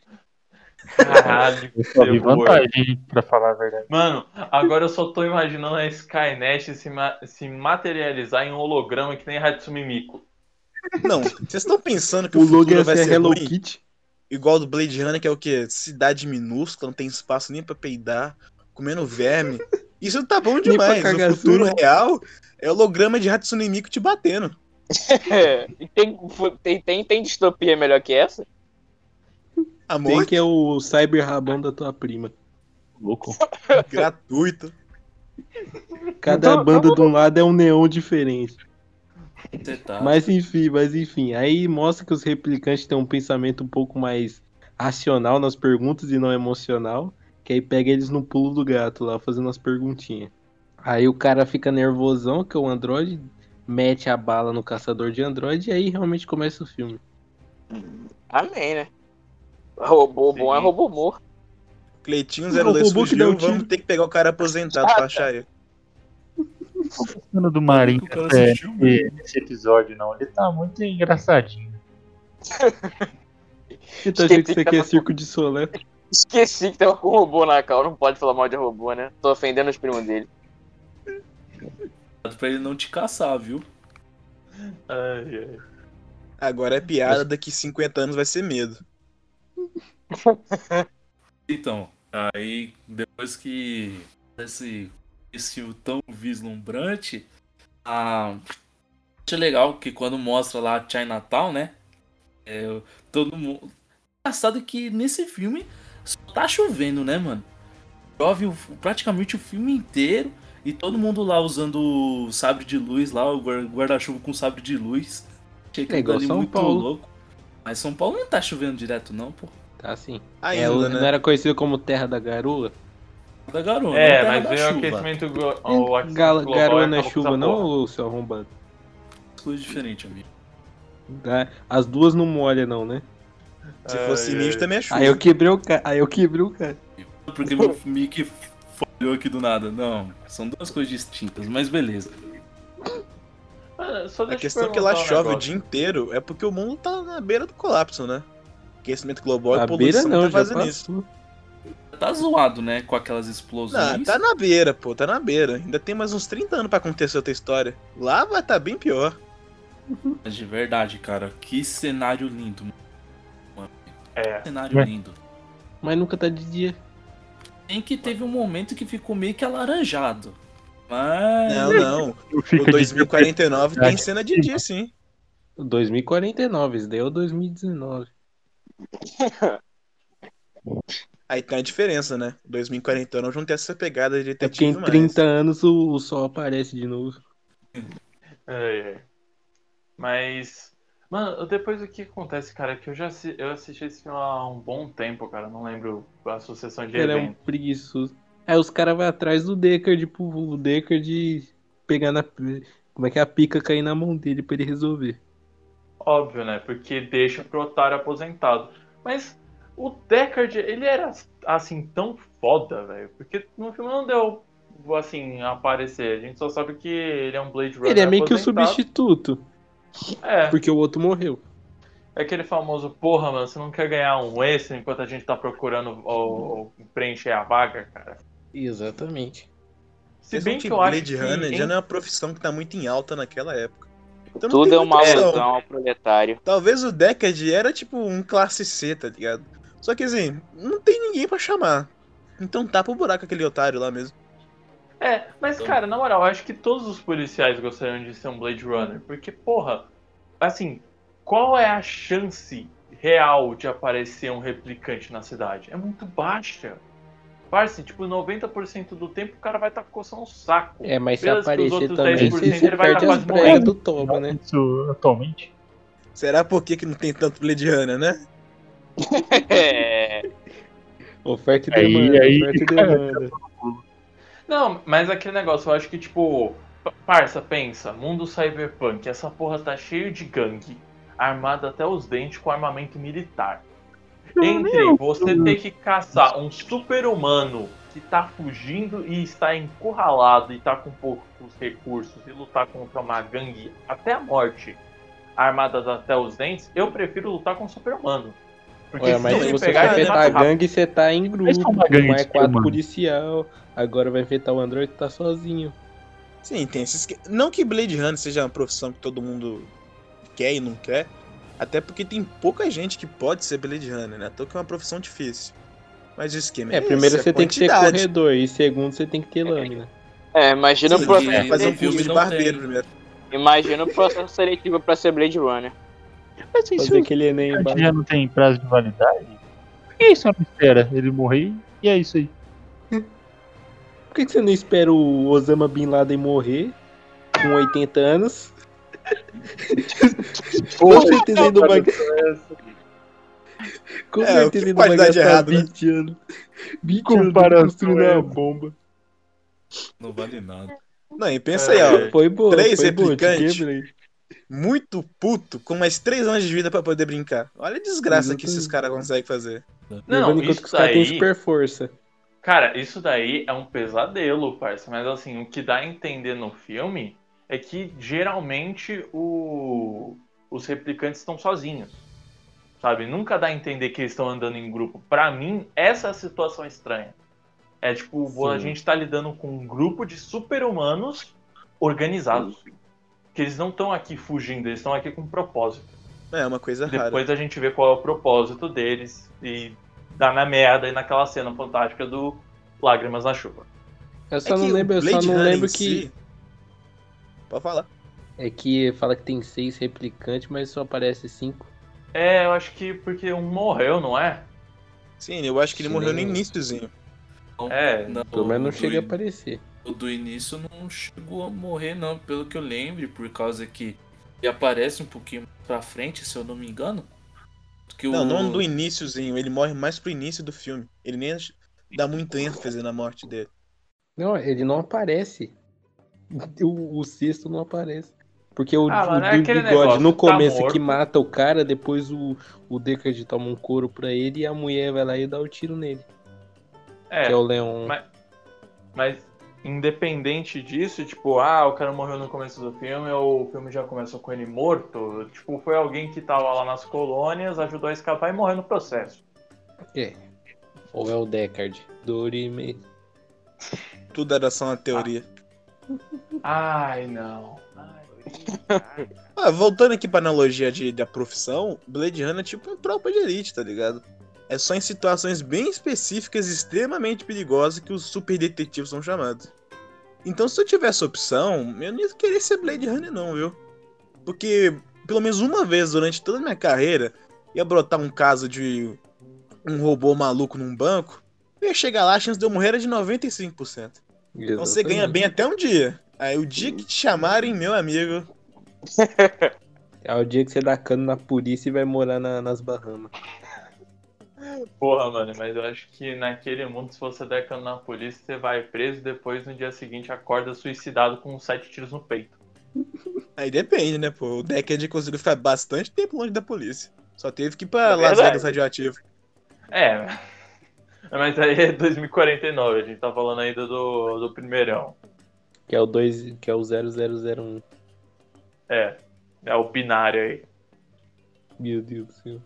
Caralho, Eu só vi vantagem, pra falar a verdade. Mano, agora eu só tô imaginando a Skynet se, ma- se materializar em holograma que nem Hatsune Miku. Não, vocês estão pensando que O o, futuro vai ser Hello ruim? Kitty. Igual do Blade Runner, que é o quê? Cidade minúscula, não tem espaço nem pra peidar, comendo verme. Isso tá bom demais. No cagação. futuro real, é holograma de Hatsune Miku te batendo. É, e tem, tem, tem, tem distopia melhor que essa? A Tem morte que é o cyber rabão da tua prima. Louco. gratuito. Cada banda de um lado é um neon diferente. Tá. Mas enfim, mas enfim. Aí mostra que os replicantes têm um pensamento um pouco mais racional nas perguntas e não emocional. Que aí pega eles no pulo do gato lá, fazendo as perguntinhas. Aí o cara fica nervosão, que é o androide, mete a bala no caçador de androide e aí realmente começa o filme. Amém, né? Robô bom é Sim. robô morto. Cleitinho O 02 robô que dá fugiu, vamos ter que pegar o cara aposentado pra achar ele. O do Marinho é, mano. nesse, nesse episódio, não. Ele tá muito engraçadinho. Você tá achando que isso que aqui é tava- circo de solé? Esqueci que tava com robô na cal. Não pode falar mal de robô, né? Tô ofendendo os primos dele. Pra ele não te caçar, viu? Ai, ai. Agora é piada, daqui 50 anos vai ser medo. Então, aí depois que esse, esse tão vislumbrante, a... acho legal que quando mostra lá Chinatown, né? É, todo mundo. Engraçado que nesse filme só tá chovendo, né, mano? Chove praticamente o filme inteiro e todo mundo lá usando o sabre de luz lá, o guar- guarda-chuva com sabre de luz. Achei que É igual São muito Paulo. louco. Mas São Paulo não tá chovendo direto, não, pô. Tá assim. Ainda, é, né? Não era conhecido como Terra da Garoa? Da garoa, É, não mas veio o aquecimento, glo- o aquecimento Gal- global garoa não é chuva, não, ô, seu arrombado? Coisa diferente, amigo. As duas não molham, não, né? Se fosse Ai, ai. também é chuva. Aí eu quebrei o cara. Aí eu quebrei o cara. Porque meu mic falhou aqui do nada. Não, são duas coisas distintas, mas beleza. Ah, só A questão é que lá um chove o dia inteiro é porque o mundo tá na beira do colapso, né? Aquecimento global A e poluição beira não, tá fazendo isso. Tá zoado, né? Com aquelas explosões. Não, tá na beira, pô, tá na beira. Ainda tem mais uns 30 anos pra acontecer outra história. Lá vai tá bem pior. Mas de verdade, cara, que cenário lindo. mano. É. Que cenário lindo. Mas nunca tá de dia. Tem que teve um momento que ficou meio que alaranjado. Mas. Não, não. O fico de 2049 tem cena de dia, sim. 2049, isso daí é o 2019. Aí tem a diferença, né? 2049 não tem essa pegada de É porque detetive em mais. 30 anos o, o sol aparece de novo. Ai, ai. Mas, mano, depois o que acontece, cara, é que eu já assi- eu assisti esse filme há um bom tempo, cara. Não lembro a sucessão de Ele é um eventos. preguiçoso. Aí os caras vão atrás do Deckard, pro o Deckard pegar na. Como é que é a pica cair na mão dele pra ele resolver. Óbvio, né? Porque deixa pro otário aposentado. Mas o Deckard, ele era assim tão foda, velho. Porque no filme não deu assim a aparecer. A gente só sabe que ele é um Blade Runner. Ele é meio que o aposentado. substituto, É, porque o outro morreu. é aquele famoso, porra, mano, você não quer ganhar um extra enquanto a gente tá procurando o, o- preencher a vaga, cara? Exatamente. Se bem que eu acho Blade que Runner já não é uma profissão que tá muito em alta naquela época. Então não Tudo tem é uma alusão ao proletário. Talvez o Deckard era tipo um classe C, tá ligado? Só que assim, não tem ninguém pra chamar. Então tapa o buraco aquele otário lá mesmo. É, mas cara, na moral, eu acho que todos os policiais gostariam de ser um Blade Runner. Porque, porra, assim, qual é a chance real de aparecer um replicante na cidade? É muito baixa. Parce, tipo, 90% do tempo o cara vai estar coçando o saco. É, mas se aparecer também, 10% você, você ele vai perde tá quase bregas morrendo. do Toba, né? Isso atualmente. Será por que, que não tem tanto Blade Runner, né? É, Oferta e demanda, aí- oferta e demanda. Não, mas aquele negócio, eu acho que, tipo, pa- parça, pensa, mundo cyberpunk, essa porra tá cheio de gangue, armada até os dentes com armamento militar. Entre você ter que caçar um super-humano que tá fugindo e está encurralado e tá com poucos recursos e lutar contra uma gangue até a morte, armadas até os dentes, eu prefiro lutar com um super-humano. Porque Olha, mas se você pegar, afetar mata a gangue, você tá em grupo. Mas é quatro policial. Agora vai afetar o Android que tá sozinho. Sim, tem esses. que- Não que Blade Runner seja uma profissão que todo mundo quer e não quer. Até porque tem pouca gente que pode ser Blade Runner, né? Então que é uma profissão difícil. Mas o esquema é, É, primeiro esse, você a tem que ser corredor. E segundo você tem que ter lâmina. É, imagina Sim, o processo. que fazer um filme de barbeiro tem. primeiro. Imagina o processo seletivo pra ser Blade Runner. Mas isso Fazer aquele Enem a gente embaixo. já não tem prazo de validade? Por que isso não espera ele morrer e é isso aí? Por que que você não espera o Osama Bin Laden morrer com 80 anos? Com certeza ele não vai. Com É, o certeza que ele não vai pode dar de gastar errado, né? 20 anos. 20 Comparação anos é- uma bomba. Não vale nada. Não, e pensa aí, ó. Foi boa, Três foi boa, te replicantes. Muito puto, com mais três anos de vida pra poder brincar. Olha a desgraça que esses Exatamente. caras conseguem fazer. Não, Levando isso que os caras têm daí- super força. Cara, isso daí é um pesadelo, parça. Mas assim, o que dá a entender no filme é que geralmente o- os replicantes estão sozinhos. Sabe? Nunca dá a entender que eles estão andando em grupo. Pra mim, essa é a situação estranha. É tipo, a Sim. gente tá lidando com um grupo de super-humanos organizados. Que eles não estão aqui fugindo, eles estão aqui com um propósito. É uma coisa rara. Depois a gente vê qual é o propósito deles e dá na merda e naquela cena fantástica do Lágrimas na Chuva. Eu É só que não lembro, eu só não lembro em que. si- Pode falar. É que fala que tem seis replicantes, mas só aparece cinco. É, eu acho que porque um morreu, não é? Sim, eu acho que ele Sim, morreu no iníciozinho. Não, É, não, Pelo menos não chega a aparecer. o do início não chegou a morrer, não, pelo que eu lembro, por causa que ele aparece um pouquinho mais pra frente, se eu não me engano. Que Não, o... não do iníciozinho. Ele morre mais pro início do filme. Ele nem dá muito ênfase na morte dele. Não, ele não aparece. O, o sexto não aparece. Porque o, Ah, o é do bigode negócio, no tá começo morto. que mata o cara, depois o, o Deckard toma um couro pra ele e a mulher vai lá e dá o tiro nele. é. Que é o Leon. Mas- Mas independente disso, tipo, ah, o cara morreu no começo do filme, ou o filme já começou com ele morto, tipo, foi alguém que tava lá nas colônias, ajudou a escapar e morreu no processo. É. Ou é o Deckard. Dorime. Tudo era só uma teoria. Ai, não. Ai, Ah, voltando aqui pra analogia de, da profissão, Blade Runner é tipo um tropa de elite, tá ligado? É só em situações bem específicas extremamente perigosas que os super detetives são chamados. Então, se eu tivesse opção, eu não ia querer ser Blade Runner, não, viu? Porque, pelo menos uma vez durante toda a minha carreira, ia brotar um caso de um robô maluco num banco, eu ia chegar lá, a chance de eu morrer era de 95%. Então você ganha bem até um dia. Aí o dia que te chamarem, meu amigo, É o dia que você dá cano na polícia e vai morar na- nas Bahamas. Porra, mano, mas eu acho que naquele mundo, se você der cano na polícia, você vai preso e depois no dia seguinte acorda suicidado com sete tiros no peito. Aí depende, né, pô? O Deckard conseguiu ficar bastante tempo longe da polícia. Só teve que ir pra É Las. Vegas radioativo. É, mas aí é 2049, a gente tá falando ainda do, do primeirão. Que é o 2, que é o 0001. É, é o binário aí. Meu Deus do céu.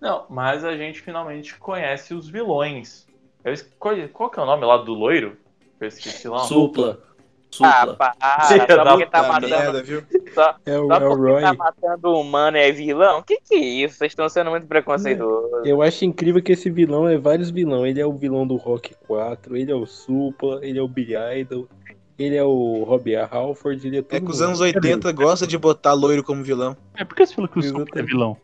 Não, mas a gente finalmente conhece os vilões. Eu escolhi, qual que é o nome lá do loiro? Eu esqueci lá. Supla. Ah, Supla. para, Filha só porque tá Tá matando. merda, viu? Só, É o, só é o porque Roy. tá matando humano é vilão? Que que é isso? Vocês estão sendo muito preconceituosos. Eu acho incrível que esse vilão é vários vilões. Ele é o vilão do Rock 4, ele é o Supla, ele é o Billy Idol, ele é o Robbie Halford, ele é todo É que os anos 80 gosta de botar loiro como vilão. É por que você falou que o Supra é vilão?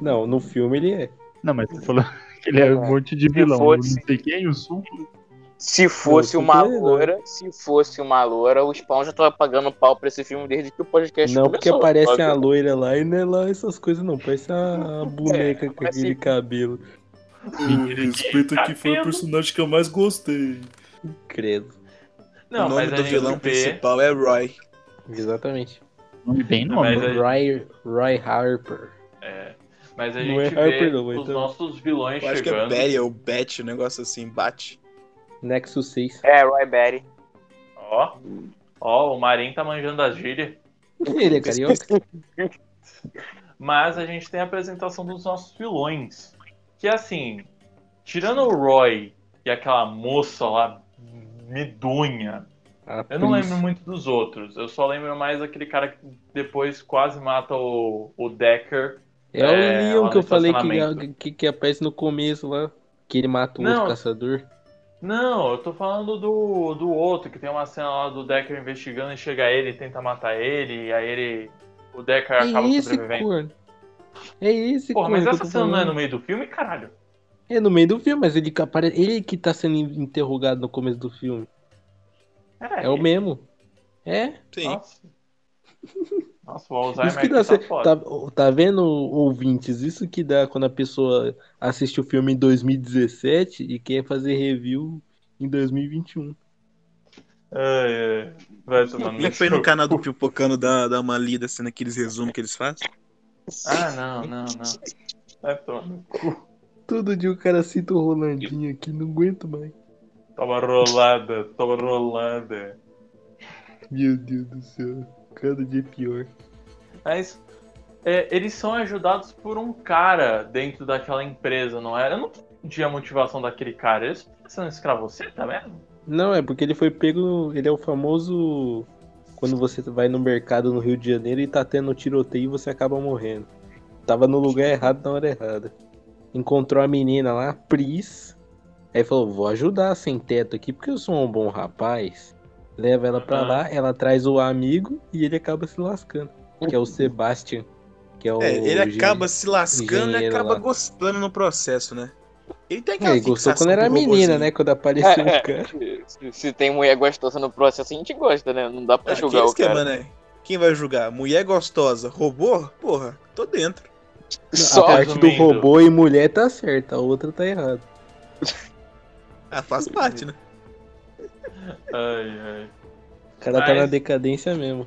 Não, no filme ele é. Não, mas você falou que ele é um monte de vilão. Não sei quem, o Supra. Se fosse Não, uma legal. loura, se fosse uma loura, o Spawn já tava pagando pau pra esse filme desde que o podcast Não, porque começou. aparece sabe? a loira lá e não é lá essas coisas não. Parece a boneca com parece- aquele cabelo. O respeito que foi o personagem que eu mais gostei. Credo. Não, o nome do vilão vê- principal é Roy. Exatamente. Nome bem Não, nome. mas aí- Roy, Roy Harper. É, mas a Não gente é Harper, vê não, os então. nossos vilões Eu acho que é chegando. Betty ou Bet, um negócio assim, bate. Nexus 6. É, Roy Batty. Ó, ó, o Marim tá manjando as gírias. Ele é carioca? Mas a gente tem a apresentação dos nossos vilões. que assim, tirando o Roy e aquela moça lá medonha, A eu não lembro muito dos outros. Eu só lembro mais aquele cara que depois quase mata o, o Decker. É, É, o Leon lá que eu falei que, que, que aparece no começo lá. Que ele mata o Não. outro caçador. Não, eu tô falando do, do outro, que tem uma cena lá do Decker investigando e chega ele e tenta matar ele, e aí ele. O Decker É acaba esse sobrevivendo. corno. É esse Porra, mas essa cena não é no meio do filme, caralho? É no meio do filme, mas ele. Ele que tá sendo interrogado no começo do filme. É o ele. mesmo. É. Sim. Nossa. O Alzheimer Isso que dá. tá. Tá, tá vendo, ouvintes? Isso que dá quando a pessoa assiste o filme em 2017 e quer fazer review em 2021. Ai, ai. Vai tomando foi no canal do Pipocano dar, dar uma lida assim naqueles resumos que eles fazem. Ah, não, não, não. Vai tomar no cu. Todo dia o cara cita o Rolandinho aqui, não aguento mais. Toma rolada, toma rolada. Meu Deus do céu. Cada dia pior. Mas é, eles são ajudados por um cara dentro daquela empresa, não é? Eu não entendi a motivação daquele cara. Eles em escravoceta tá mesmo? Não, é porque ele foi pego. Ele é o famoso. Quando você vai no mercado no Rio de Janeiro e tá tendo tiroteio e você acaba morrendo. Tava no lugar errado na hora errada. Encontrou a menina lá, Pris. Aí falou: Vou ajudar sem teto aqui porque eu sou um bom rapaz. Leva ela pra Aham. lá, ela traz o amigo e ele acaba se lascando. Que é o Sebastian. Que é o. É, ele acaba se lascando e acaba lá. gostando no processo, né? Ele tem É, aquela ele gostou quando era menina, né? Quando apareceu É, o cara. Se, se tem mulher gostosa no processo, a gente gosta, né? Não dá pra Ah, julgar que o esquema, cara. né? Quem vai julgar? Mulher gostosa, robô? Porra, tô dentro. A Só parte do robô e mulher tá certa, a outra tá errada. Ah, faz parte, né? Ai, ai. O cara tá Mas- na decadência mesmo.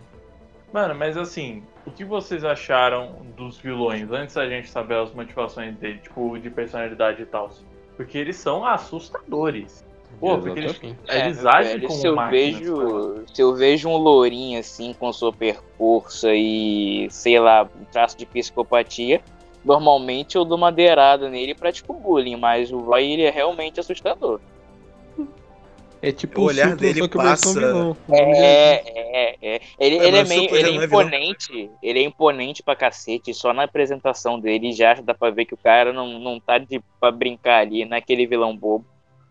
Mano, mas assim, o que vocês acharam dos vilões antes da gente saber as motivações dele, tipo, de personalidade e tal? Porque eles são assustadores. Pô, porque eles, Exatamente. eles É, agem velho, como se eu máquinas, cara. vejo Se eu vejo um lourinho assim com super força e, sei lá, um traço de psicopatia, normalmente eu dou uma madeirada nele pra tipo bullying, mas o Roy ele é realmente assustador. É tipo O olhar Supla, dele só que passa- vilão. É, é, é. Ele, É, ele é o meio ele é não é vilão. imponente. Ele é imponente pra cacete. Só na apresentação dele já dá pra ver que o cara não, não tá de, pra brincar ali naquele vilão bobo.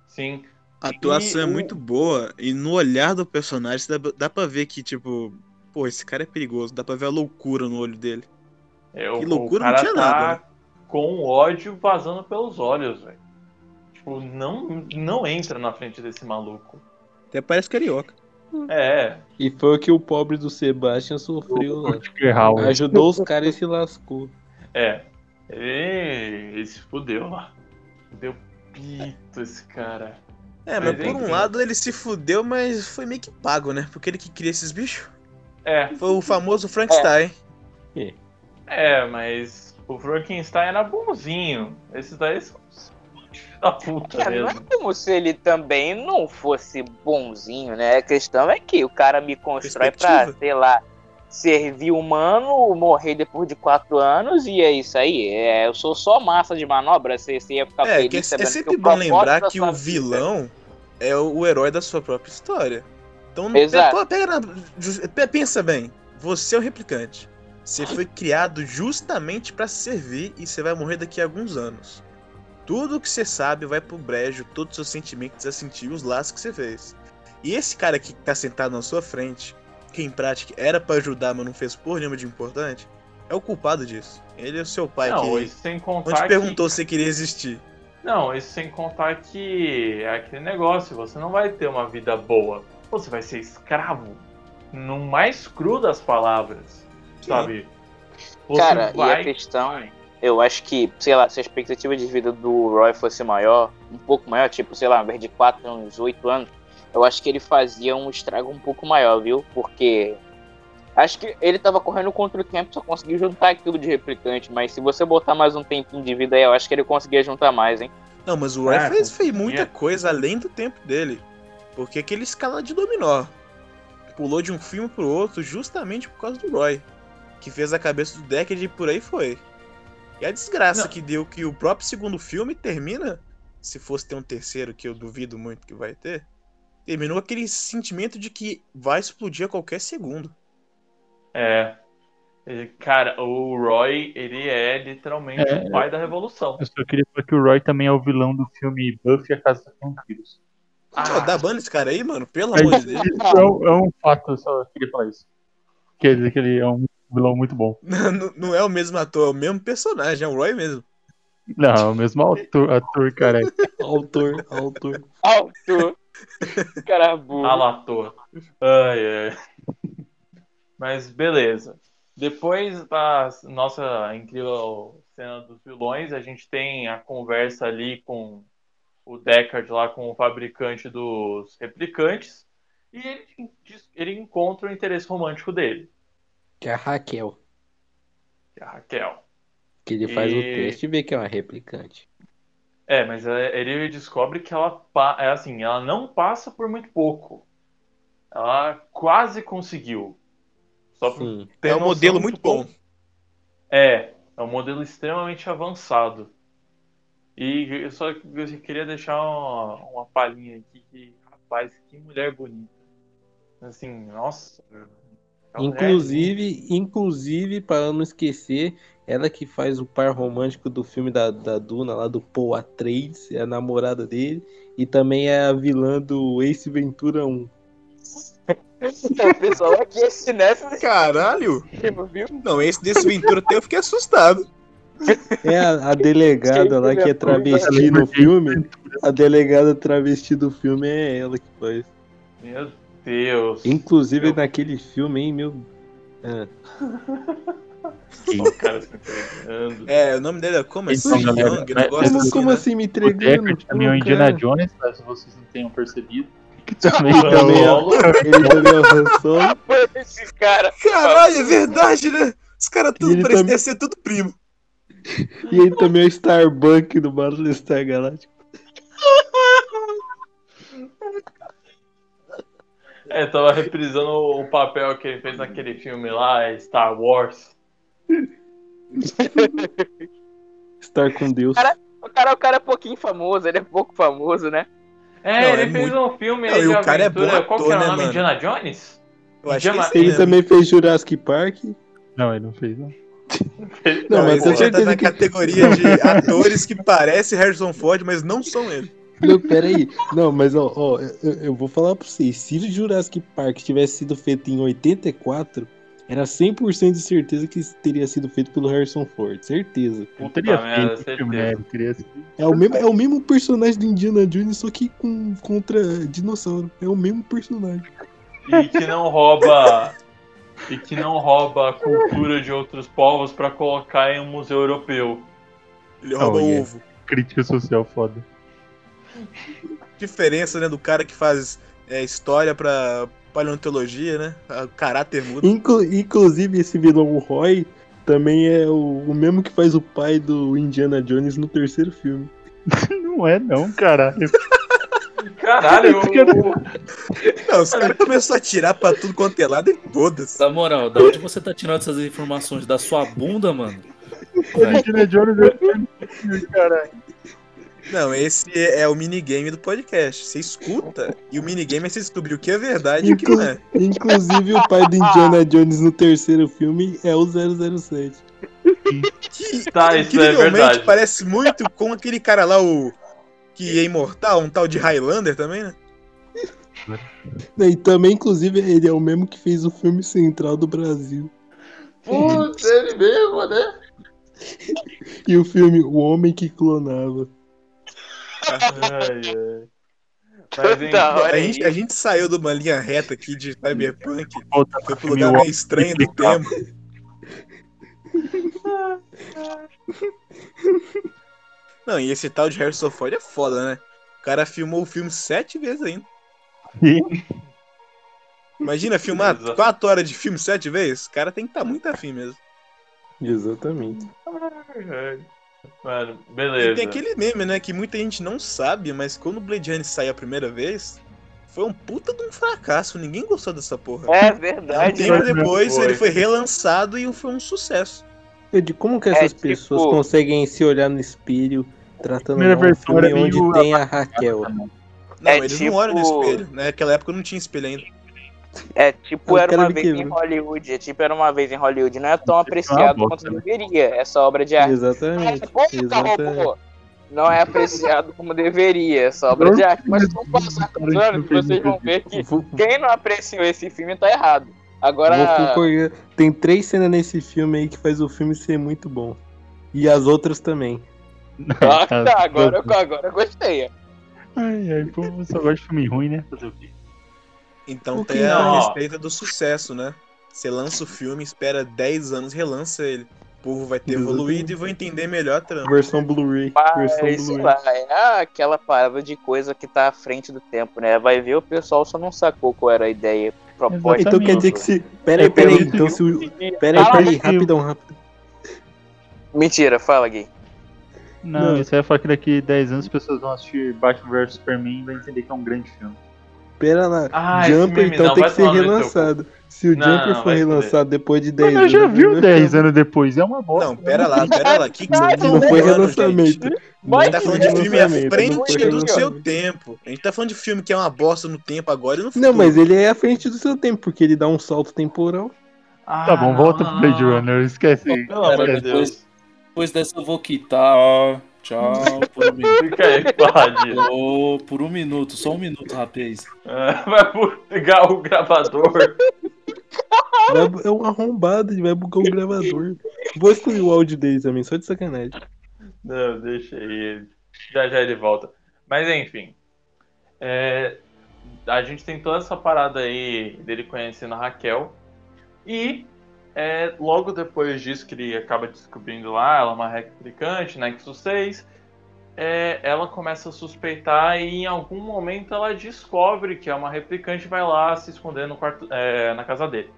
Sim. A atuação E é o- muito boa e no olhar do personagem dá, dá pra ver que, tipo, pô, esse cara é perigoso. Dá pra ver a loucura no olho dele. É, o, Que loucura, o cara não tinha tá nada, né? com ódio vazando pelos olhos, velho. Tipo, não, não entra na frente desse maluco. Até parece carioca. É, E foi o que o pobre do Sebastian sofreu lá. Hauer. Ajudou os caras e se lascou. é. Ele, ele se fudeu lá. Deu pito esse cara. É, Mas mas por um lado ele se fudeu, mas foi meio que pago, né? Porque ele que cria esses bichos. É, Foi o famoso Frankenstein. é, mas o Frankenstein era bonzinho. Esses daí são os da puta É, não é mesmo. como se ele também não fosse bonzinho, né? A questão é que o cara me constrói pra, sei lá, servir humano, morrer depois de quatro anos e é isso aí. É, eu sou só massa de manobra, você, você ia ficar É, feliz que é, é sempre o bom lembrar que o vida- vilão é o, herói da sua própria história. Então, Exato. pega, pega pensa bem, você é o replicante. Você foi criado justamente pra servir e você vai morrer daqui a alguns anos. Tudo que você sabe vai pro brejo, todos os seus sentimentos a sentir os laços que você fez. E esse cara que tá sentado na sua frente, que em prática era pra ajudar, mas não fez porra nenhuma de importante, é o culpado disso. Ele é o seu pai Não, que isso sem não contar te que... perguntou se você queria existir. Não, isso sem contar que é aquele negócio, você não vai ter uma vida boa. Você vai ser escravo. No mais cru das palavras. Sim. Sabe? Você Cara, e a vai- questão, eu acho que, sei lá, se a expectativa de vida do Roy fosse maior, um pouco maior, tipo, sei lá, ao invés de 4 anos, 8 anos, eu acho que ele fazia um estrago um pouco maior, viu? Porque acho que ele tava correndo contra o tempo, só conseguiu juntar aquilo de replicante, mas se você botar mais um tempinho de vida aí, eu acho que ele conseguia juntar mais, hein? Não, mas o Roy É, fez, fez muita é. coisa além do tempo dele. Porque aquele escala de dominó pulou de um filme pro outro justamente por causa do Roy. Que fez a cabeça do Deckard e por aí foi. E a desgraça Não. que deu que o próprio segundo filme termina, se fosse ter um terceiro, que eu duvido muito que vai ter, terminou aquele sentimento de que vai explodir a qualquer segundo. É. Cara, o Roy, ele é literalmente É. o pai da revolução. Eu só queria falar que o Roy também é o vilão do filme Buffy e a Casa dos Vampiros. Pô, dá ban esse cara aí, mano, pelo amor de Deus. isso é um, é um fato, eu só queria falar isso. Quer dizer que ele é um vilão muito bom. Não, não- é o mesmo ator, é o mesmo personagem, é o Roy mesmo. Não, é o mesmo ator, ator cara. Autor, autor. Alto. Cara burro. Alator. Ai, ai. Mas beleza. Depois da nossa incrível cena dos vilões, a gente tem a conversa ali com o Deckard lá com o fabricante dos replicantes. E ele, ele encontra o interesse romântico dele, Que é a Raquel. que é a Raquel. Que ele faz o E- teste e vê que é uma replicante. É, mas é- ele descobre que ela é assim, ela não passa por muito pouco. Ela quase conseguiu. Só Sim. É um modelo de muito como- bom. É, é um modelo extremamente avançado. E eu só eu queria deixar uma, uma palhinha aqui que, rapaz, que mulher bonita. Assim, nossa. Mulher Inclusive, inclusive, para não esquecer, ela que faz o par romântico do filme da, da Duna, lá do Paul A3, é a namorada dele, e também é a vilã do Ace Ventura 1. O pessoal aqui é cinéfilo, Caralho! viu? Não, esse desse Ventura até eu fiquei assustado. É a, a delegada lá que é travesti no filme. A delegada travesti do filme é ela que faz. Meu Deus. Inclusive Eu- naquele filme, hein, meu. Ah, o cara se entregando. É, o nome dele é como? É Então, Sim galera, Young, um mas- negócio como, assim, como né? assim me O entregando? Deckard também é o Indiana. Jones, caso vocês não tenham percebido. Que também também é, ele também é o esse cara. Caralho, é verdade, né? Os caras tudo parecem também- ser tudo primo. E ele também é o Starbuck do Battlestar Galactica. É, tava reprisando o papel que ele fez naquele filme lá, Star Wars. Estar com Deus. Cara- O cara, o cara é pouquinho famoso, ele é pouco famoso, né? É, Não, ele é fez um filme Não, aí de o cara é bom Qual que ator, era né, o nome? mano? Indiana Jones? Eu acho que Indiana- esse Ele mesmo. também fez Jurassic Park. Não, ele não fez, não. Não, mas esse tenho já tá certeza na que. categoria de atores que parecem Harrison Ford, mas não são ele. Não, peraí. Não, mas ó, ó eu, eu vou falar pra vocês. Se o Jurassic Park tivesse sido feito em 84, era 100% de certeza que teria sido feito pelo Harrison Ford. Certeza. Não teria feito certeza. É o mesmo, é o mesmo personagem do Indiana Jones, só que com, contra dinossauro. É o mesmo personagem. E que não rouba. e que não rouba a cultura de outros povos pra colocar em um museu europeu. Ele rouba Oh, yeah. ovo. Crítica social foda. Diferença, né, do cara que faz é, história pra paleontologia, né? O caráter muda. Inclu- inclusive, esse vilão Roy também é o, o mesmo que faz o pai do Indiana Jones no terceiro filme. Não é, não, caralho. Caralho, o- Não, os caras começaram a tirar pra tudo quanto é lado e foda-se. Na moral, da onde você tá tirando essas informações? Da sua bunda, mano? O Indiana Jones é caralho. Não, esse é o minigame do podcast. Você escuta e o minigame é você descobrir o que é verdade e o que não é. Inclusive, o pai do Indiana Jones no terceiro filme é o 007. Que Tá, isso é incrivelmente verdade. parece muito com aquele cara lá, o. Que é imortal, um tal de Highlander também, né? E também, inclusive, ele é o mesmo que fez o filme central do Brasil. Putz, ele mesmo, né? E o filme O Homem que Clonava. Ai, ai. Mas, hora A aí. gente, a gente saiu de uma linha reta aqui de Cyberpunk, foi pro lugar meio estranho do tempo. Não, e esse tal de Harrison Ford é foda, né? O cara filmou o filme sete vezes ainda. Imagina filmar Exato. quatro horas de filme sete vezes? O cara tem que estar muito afim mesmo. Exatamente. Mano, E beleza. tem aquele meme, né, que muita gente não sabe, mas quando o Blade Runner saiu a primeira vez, foi um puta de um fracasso. Ninguém gostou dessa porra. É Um verdade. tempo né? depois Foi. ele foi relançado e foi um sucesso. Eu digo, como que essas É, pessoas tipo- conseguem se olhar no espelho tratando Primeira um versão filme onde tem a Raquel? Não, É eles tipo- não olham no espelho. Naquela época não tinha espelho ainda. É tipo, O era uma vez em. Hollywood. É tipo, era uma vez em Hollywood. Não é tão apreciado quanto né? deveria essa obra de arte. Exatamente. É, porra, Exatamente. robô. Não é apreciado como deveria essa obra de arte. Mas com o passar dos anos, vocês vão ver que quem não apreciou esse filme tá errado. Agora. Tem três cenas nesse filme aí que faz o filme ser muito bom. E as outras também. ah, tá, agora, agora eu gostei. Ai, ai, pô, eu só gosto de filme ruim, né? Fazer o quê? Então tem a não? receita do sucesso, né? Você lança o filme, espera 10 anos, relança ele. O povo vai ter evoluído e vai entender melhor a trama. Versão Blu-ray. Versão Blu-ray. é aquela parada de coisa que tá à frente do tempo, né? Vai ver, o pessoal só não sacou qual era a ideia proposta. Então quer dizer que se. Pera aí, É, pera aí. pelo Então se o. Pera aí, Fala, pera aí, Gui. rapidão, rapidão. Mentira, fala, Gui. Não, Não. isso aí é falar que daqui 10 anos as pessoas vão assistir Batman vs Superman e vai entender que é um grande filme. Pera lá. Ah, esse Jumper então não, tem que ser relançado. Se o Não, Jumper não, for relançado depois de 10 Mas anos. já viu vai 10 ficar- anos depois, é uma bosta. Não, pera lá, pera lá. Que que você tá Não foi relançamento. Vai A gente tá falando de filme à não frente do seu tempo. A gente tá falando de filme que é uma bosta no tempo agora e no futuro. Não, mas ele é à frente do seu tempo, porque ele dá um salto temporal. Ah, Tá bom, não, volta não, pro Blade não. Runner, esquece. Pelo amor de Deus. Depois dessa eu vou quitar. Tchau, por um minuto. Fica aí, Pad. Ô, por um minuto, só um minuto, rapaz. Ah, Vai pegar o gravador. Vai- é um arrombado, ele vai bugar o gravador. Vou excluir o áudio dele também, só de sacanagem. Não, deixa ele. Já já ele volta. Mas enfim. é, a gente tem toda essa parada aí dele conhecendo a Raquel. E é, logo depois disso que ele acaba descobrindo lá, ela é uma replicante, Nexus 6. é, ela começa a suspeitar e em algum momento ela descobre que é uma replicante e vai lá se esconder no quarto, é, na casa dele.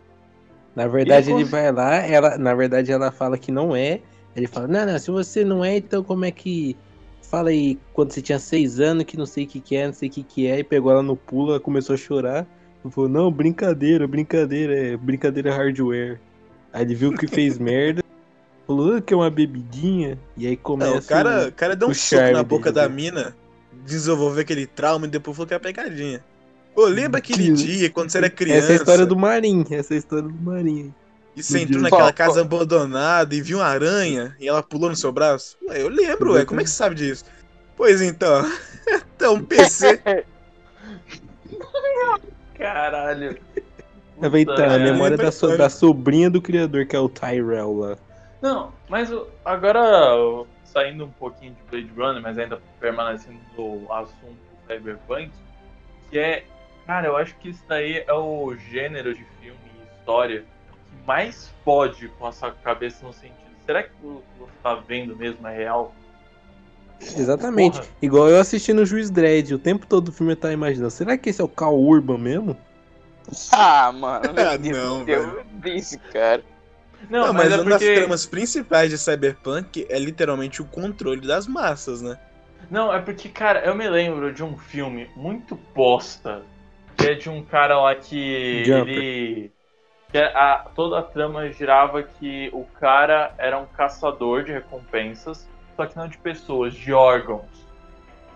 Na verdade, Ele ele cons- vai lá, ela, na verdade, ela fala que não é. Ele fala, não, não, se você não é, então como é que. Fala aí, quando você tinha seis anos, que não sei o que, que é, não sei o que, que é, e pegou ela no pulo, ela começou a chorar. Falou, não, brincadeira, brincadeira, é brincadeira hardware. Aí ele viu que fez merda, falou ah, que é uma bebidinha, e aí começa. Não, o cara, o cara deu um o soco na boca dele, da né? mina, desenvolveu aquele trauma e depois falou que era pegadinha. Pô, lembra aquele Que- dia quando você era criança Essa é a história do Marim, essa é a história do Marim. e você entrou naquela casa abandonada e viu uma aranha e ela pulou no seu braço? Ué, eu lembro, ué, como é que você sabe disso? Pois então, então PC. Caralho. Vai estar na merda. memória da, so- da sobrinha do criador, que é o Tyrell lá. Não, mas agora saindo um pouquinho de Blade Runner, mas ainda permanecendo no assunto cyberpunk, que é, cara, eu acho que isso daí é o gênero de filme e história que mais pode com a sua cabeça no sentido, será que o que você tá vendo mesmo é real? Exatamente. Porra. Igual eu assistindo o Juiz Dredd, o tempo todo o filme eu tava imaginando, será que esse é o Cal Urban mesmo? Ah, mano. Ah, não, Deus, velho. desse cara. Não, Não, mas, mas é uma das porque tramas principais de Cyberpunk é literalmente o controle das massas, né? Não, é porque, cara, eu me lembro de um filme muito bosta, que é de um cara lá que Jumper. ele. Que a, toda a trama girava que o cara era um caçador de recompensas, só que não de pessoas, de órgãos.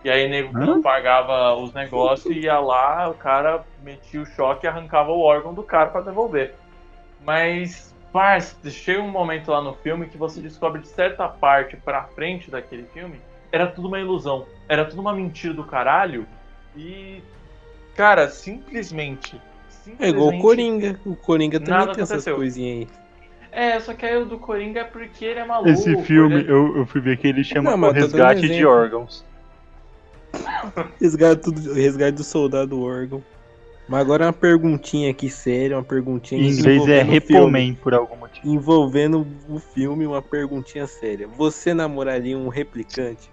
E aí nego Hã? pagava os negócios e ia lá, o cara metia o choque e arrancava o órgão do cara pra devolver. Mas, parça, chega um momento lá no filme que você descobre de certa parte pra frente daquele filme, era tudo uma ilusão. Era tudo uma mentira do caralho. E, cara, simplesmente. É igual o simplesmente- Coringa. O Coringa também Nada tem essas aconteceu. coisinhas aí. É, só que aí o do Coringa é porque ele é maluco. Esse filme, ele- eu, eu fui ver que ele chama Não, mas Resgate de. Órgãos. Resgate, do- resgate do soldado órgão. Mas agora uma perguntinha aqui séria, uma perguntinha Em inglês é o. Repomen, por algum motivo. Envolvendo o filme, uma perguntinha séria. Você namoraria um replicante?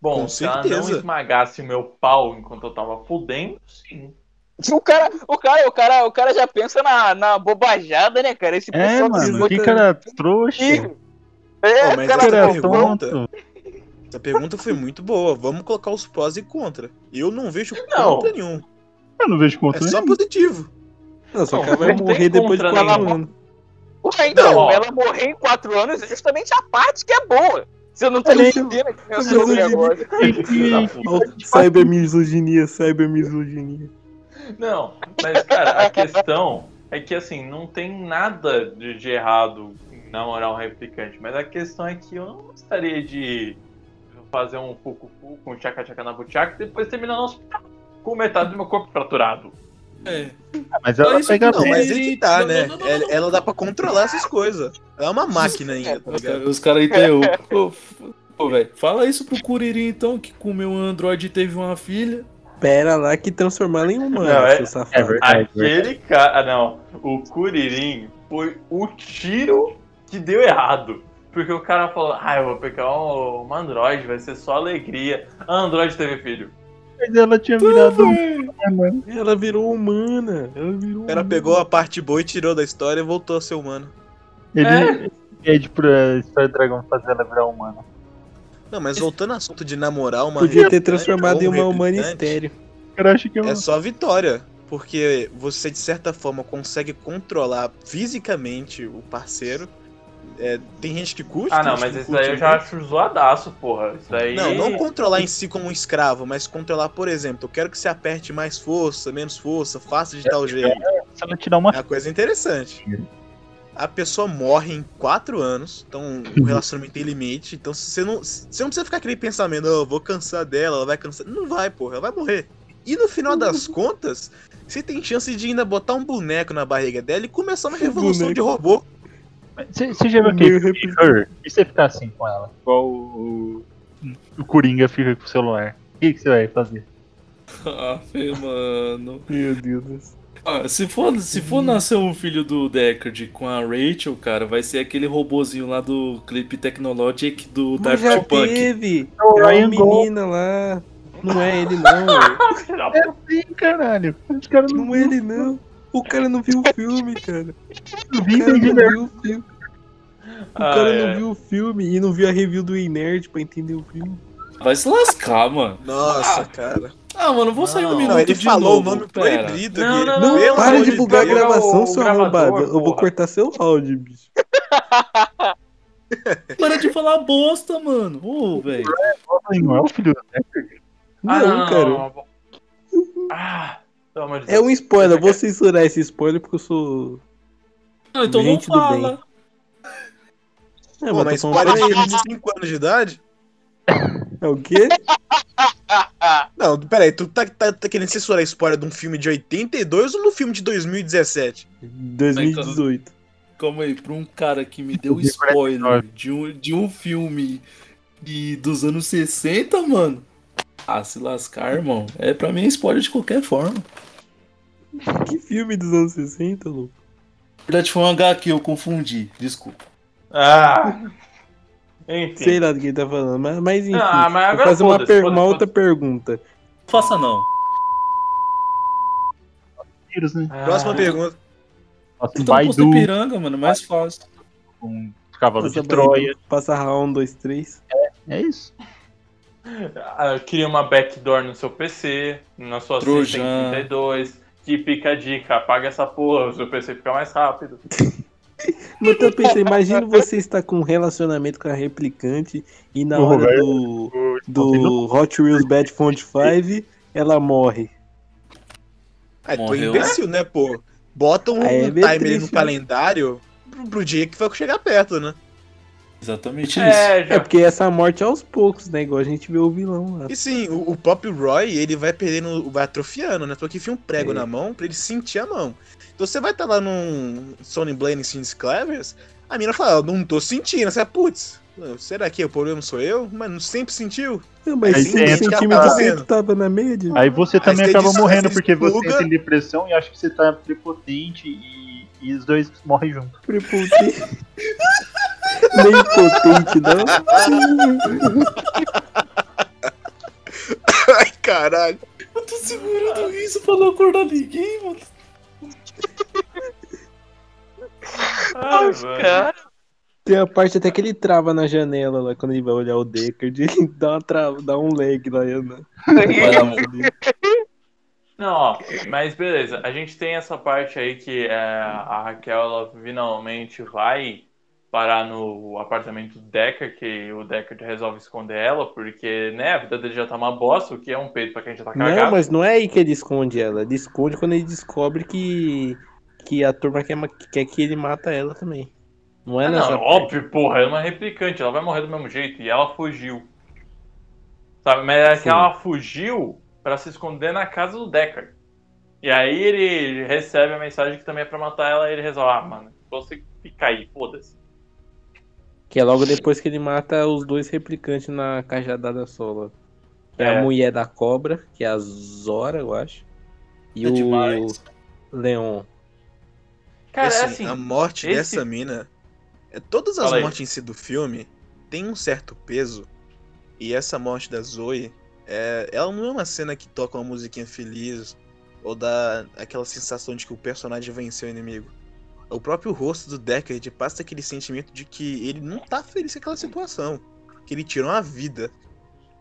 Bom, Com se ela não certeza. esmagasse meu pau enquanto eu tava fudendo, sim. O cara, o cara, o cara, o cara já pensa na, na bobajada, né, cara? Esse É, pessoal mano, que cara trouxa. Pô, É, mas cara, essa Cara pergunta- tonto. Essa pergunta foi muito boa. Vamos colocar os prós e contra. Eu não vejo Não. contra nenhum. Eu não vejo É conta só nenhum. positivo. Não, só Não, que ela vai morrer depois de contra quatro nenhum. anos. Ué, então, Não, ela morrer em quatro anos é justamente a parte que é boa. Você não tá Olha aí, entendendo que eu a sou o misoginia. negócio. Filho da puta. Cyber misoginia, cyber misoginia. Não, mas cara, a questão é que assim, não tem nada de, de errado em namorar um replicante, mas a questão é que eu não gostaria de fazer um fucufu com tchaca tchaca na buchaca e depois terminar no hospital com metade do meu corpo fraturado. É. Mas ela Mas isso pega não, Não, bem. mas que tá, Não, né? não, não, não, Ela, não. ela dá pra controlar essas coisas. Ela é uma máquina ainda, tá Os ligado? caras cara interrompem. Pô, Pô, velho, fala isso pro Curirim então, que comeu um Android e teve uma filha. Pera lá que transformá-la em humano, Não, é- seu É verdade. Aquele cara. ah, Não, o Kuririn foi o tiro que deu errado. Porque o cara falou, ah, eu vou pegar um, uma Android, vai ser só alegria. A Android teve filho. Mas ela tinha virado um mano. Ela virou humana. Ela virou Ela pegou a parte boa e tirou da história e voltou a ser humano. Ele pede pra Star Dragon fazer ela virar humana. Não, mas voltando ao assunto de namorar uma Podia ter transformado em um uma humana estéreo. Eu acho que eu... É só vitória. Porque você, de certa forma, consegue controlar fisicamente o parceiro. É, tem gente que curte. Ah, não, mas isso daí eu já acho zoadaço, porra. Isso daí. Não, não controlar em si como um escravo, mas controlar, por exemplo, eu quero que você aperte mais força, menos força, faça de tal jeito. Ela te dá uma É uma coisa interessante. A pessoa morre em quatro anos, então o relacionamento tem limite. Então você não, você não precisa ficar aquele pensamento, "Oh, eu vou cansar dela, ela vai cansar. Não vai, porra, ela vai morrer. E no final das contas, você tem chance de ainda botar um boneco na barriga dela e começar uma revolução Boneco. de robô. Você você já viu aquele Her? E você ficar assim com ela? Igual o, o, o Coringa fica com o celular. O que, você vai fazer? Ah, mano. Meu Deus. Ah, se for, se for nascer um filho do Deckard com a Rachel, cara, vai ser aquele robozinho lá do clipe Technologic do Mas Daft já Punk. teve. É É uma Ryan menina lá. Não é ele não, velho. Sim, caralho. Os caras não, Não é ele não. O cara não viu o filme, cara. não O cara não viu o filme. O Ah, cara é. não viu o filme e não viu a review do Inerd pra entender o filme. Vai se lascar, mano. Nossa, cara. Ah, mano, vou sair um Não, minuto Não, ele de falou novo. o nome pera. proibido. Não, não, Não, Pelo para de bugar a gravação, seu gravador, arrombado. Eu vou cortar seu áudio, bicho. Para de falar bosta, mano. Ô, velho. Não é o filho do? Ah, Não, não, não, cara. não, não. Ah, de É um spoiler, eu vou censurar esse spoiler porque eu sou. Não, então Gente não fala. É, Pô, mas mas eu tô falando spoiler pra de ele. 5 anos de idade? É o quê? Não, peraí, tu tá, tá, tá querendo censurar a spoiler de um filme de 82 ou no filme de 2017? 2018. Calma aí, pra um cara que me deu spoiler de um, de um filme de, dos anos 60, mano. Ah, se lascar, irmão. É pra mim é spoiler de qualquer forma. Que filme dos anos 60, louco? Na verdade foi um HQ, eu confundi. Desculpa. Ah. Enfim. Sei lá do que ele tá falando, mas, mas enfim. Ah, mas vou fazer uma, per- uma outra pergunta. Não faça não. Tiros, né? Ah, Próxima pergunta. Nossa, Então posto Baidu Ipiranga, mano, mais fácil. com Cavalo Passa, de Troia. passa round 1, 2, 3. É isso. Ah, Cria uma backdoor no seu PC, na sua Trojan. 32, que fica a dica, apaga essa porra, o seu PC fica mais rápido. Mas eu pensei, imagina você estar com um relacionamento com a replicante e na O hora do, do Hot Wheels Bad Font 5 ela morre. Ah, tu é imbecil, né, pô? Bota um é meio timer no calendário pro, pro dia que vai chegar perto, né? Exatamente isso. É, já. É porque essa morte é aos poucos, né? Igual a gente vê o vilão lá. E sim, o, o próprio Roy, ele vai perdendo, vai atrofiando, né? Porque enfia um prego É. na mão pra ele sentir a mão. Então você vai estar lá num Sony Blade Scenes Clevers, a mina fala, "Eu não tô sentindo. Você fala, putz, será que o problema sou eu? Mas não sempre sentiu? Não, mas Aí sim, você Tá sempre tava na média. Aí você também você acaba morrendo você porque você expluga- entra em depressão e acha que você tá prepotente e, e os dois morrem juntos. Prepotente. Nem potente, não. Ai, caralho. Eu tô segurando isso pra não acordar ninguém, mano. Ai, Os cara, Tem a parte até que ele trava na janela lá quando ele vai olhar o Deckard. Ele dá, uma trava, dá um lag lá. Dar, Não, ó, mas beleza. A gente tem essa parte aí que é, a Raquel ela finalmente vai parar no apartamento do Decker, que o Decker resolve esconder ela, porque, né, a vida dele já tá uma bosta, o que é um peito pra quem já tá cagado. Não, mas não é aí que ele esconde ela. Ele esconde quando ele descobre que, que a turma quer, quer que ele mata ela também. Não é Ah, nessa não, parte. óbvio, porra, ela é uma replicante, ela vai morrer do mesmo jeito, e ela fugiu. Sabe, mas é que Sim. ela fugiu pra se esconder na casa do Decker. E aí ele recebe a mensagem que também é pra matar ela, e ele resolve, ah, mano, você fica aí, foda-se. Que é logo depois que ele mata os dois replicantes na cajadada sola. Que é. É. a mulher da cobra, que é a Zora, eu acho. E É o demais. Leon. Cara, assim, é assim, a morte esse- dessa mina. É, todas as Fala aí. mortes em si do filme tem um certo peso. E essa morte da Zoe, é, ela não é uma cena que toca uma musiquinha feliz ou dá aquela sensação de que o personagem venceu o inimigo. O próprio rosto do Deckard passa aquele sentimento de que ele não tá feliz com aquela situação. Que ele tirou a vida.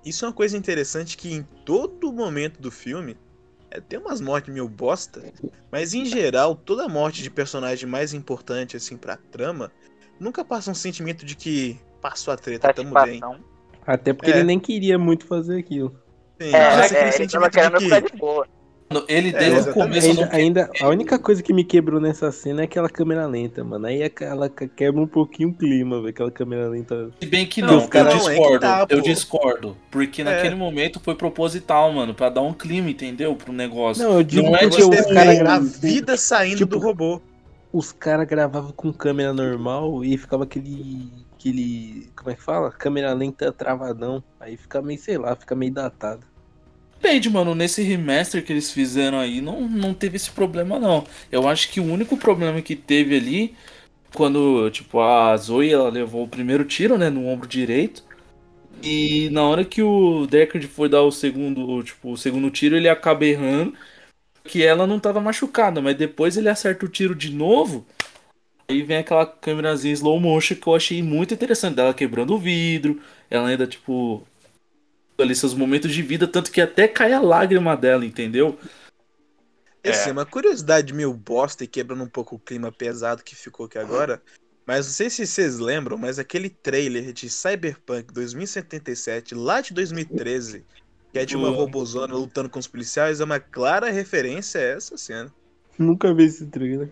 Isso é uma coisa interessante que em todo momento do filme é, tem umas mortes meio bosta, mas em geral, toda morte de personagem mais importante assim pra trama nunca passa um sentimento de que passou a treta, tamo bem. Até porque É. ele nem queria muito fazer aquilo. Sim, É, passa é, aquele ele tava sentimento querendo de ficar que de boa. Mano, Ele É, desde o começo Ainda, não ainda, a única coisa que me quebrou nessa cena é aquela câmera lenta, mano. Aí é ela quebra um pouquinho o clima, velho. Aquela câmera lenta. Se bem que Não, não, eu cara, não, é discordo. tá, eu discordo. Porque É. naquele momento foi proposital, mano, pra dar um clima, entendeu? Pro negócio. Não, eu digo Não é de um- caras vê a vida saindo tipo, do robô. os cara gravavam com câmera normal e ficava aquele. aquele. Como é que fala? Câmera lenta travadão. Aí fica meio, sei lá, fica meio datado. Depende, mano. Nesse remaster que eles fizeram aí, não, não teve esse problema, não. Eu acho que o único problema que teve ali, quando, tipo, a Zoe, ela levou o primeiro tiro, né, no ombro direito. E na hora que o Deckard foi dar o segundo, tipo, o segundo tiro, ele acaba errando. Que ela não tava machucada, mas depois ele acerta o tiro de novo. Aí vem aquela câmerazinha slow motion que eu achei muito interessante. Dela quebrando o vidro. Ela ainda, tipo, ali seus momentos de vida, tanto que até cai a lágrima dela, entendeu? É. Assim, uma curiosidade meio bosta e quebrando um pouco o clima pesado que ficou aqui agora. Mas não sei se vocês lembram, mas aquele trailer de Cyberpunk 2077, lá de 2013, que é de uma robozona lutando com os policiais, é uma clara referência a essa cena. Nunca vi esse trailer.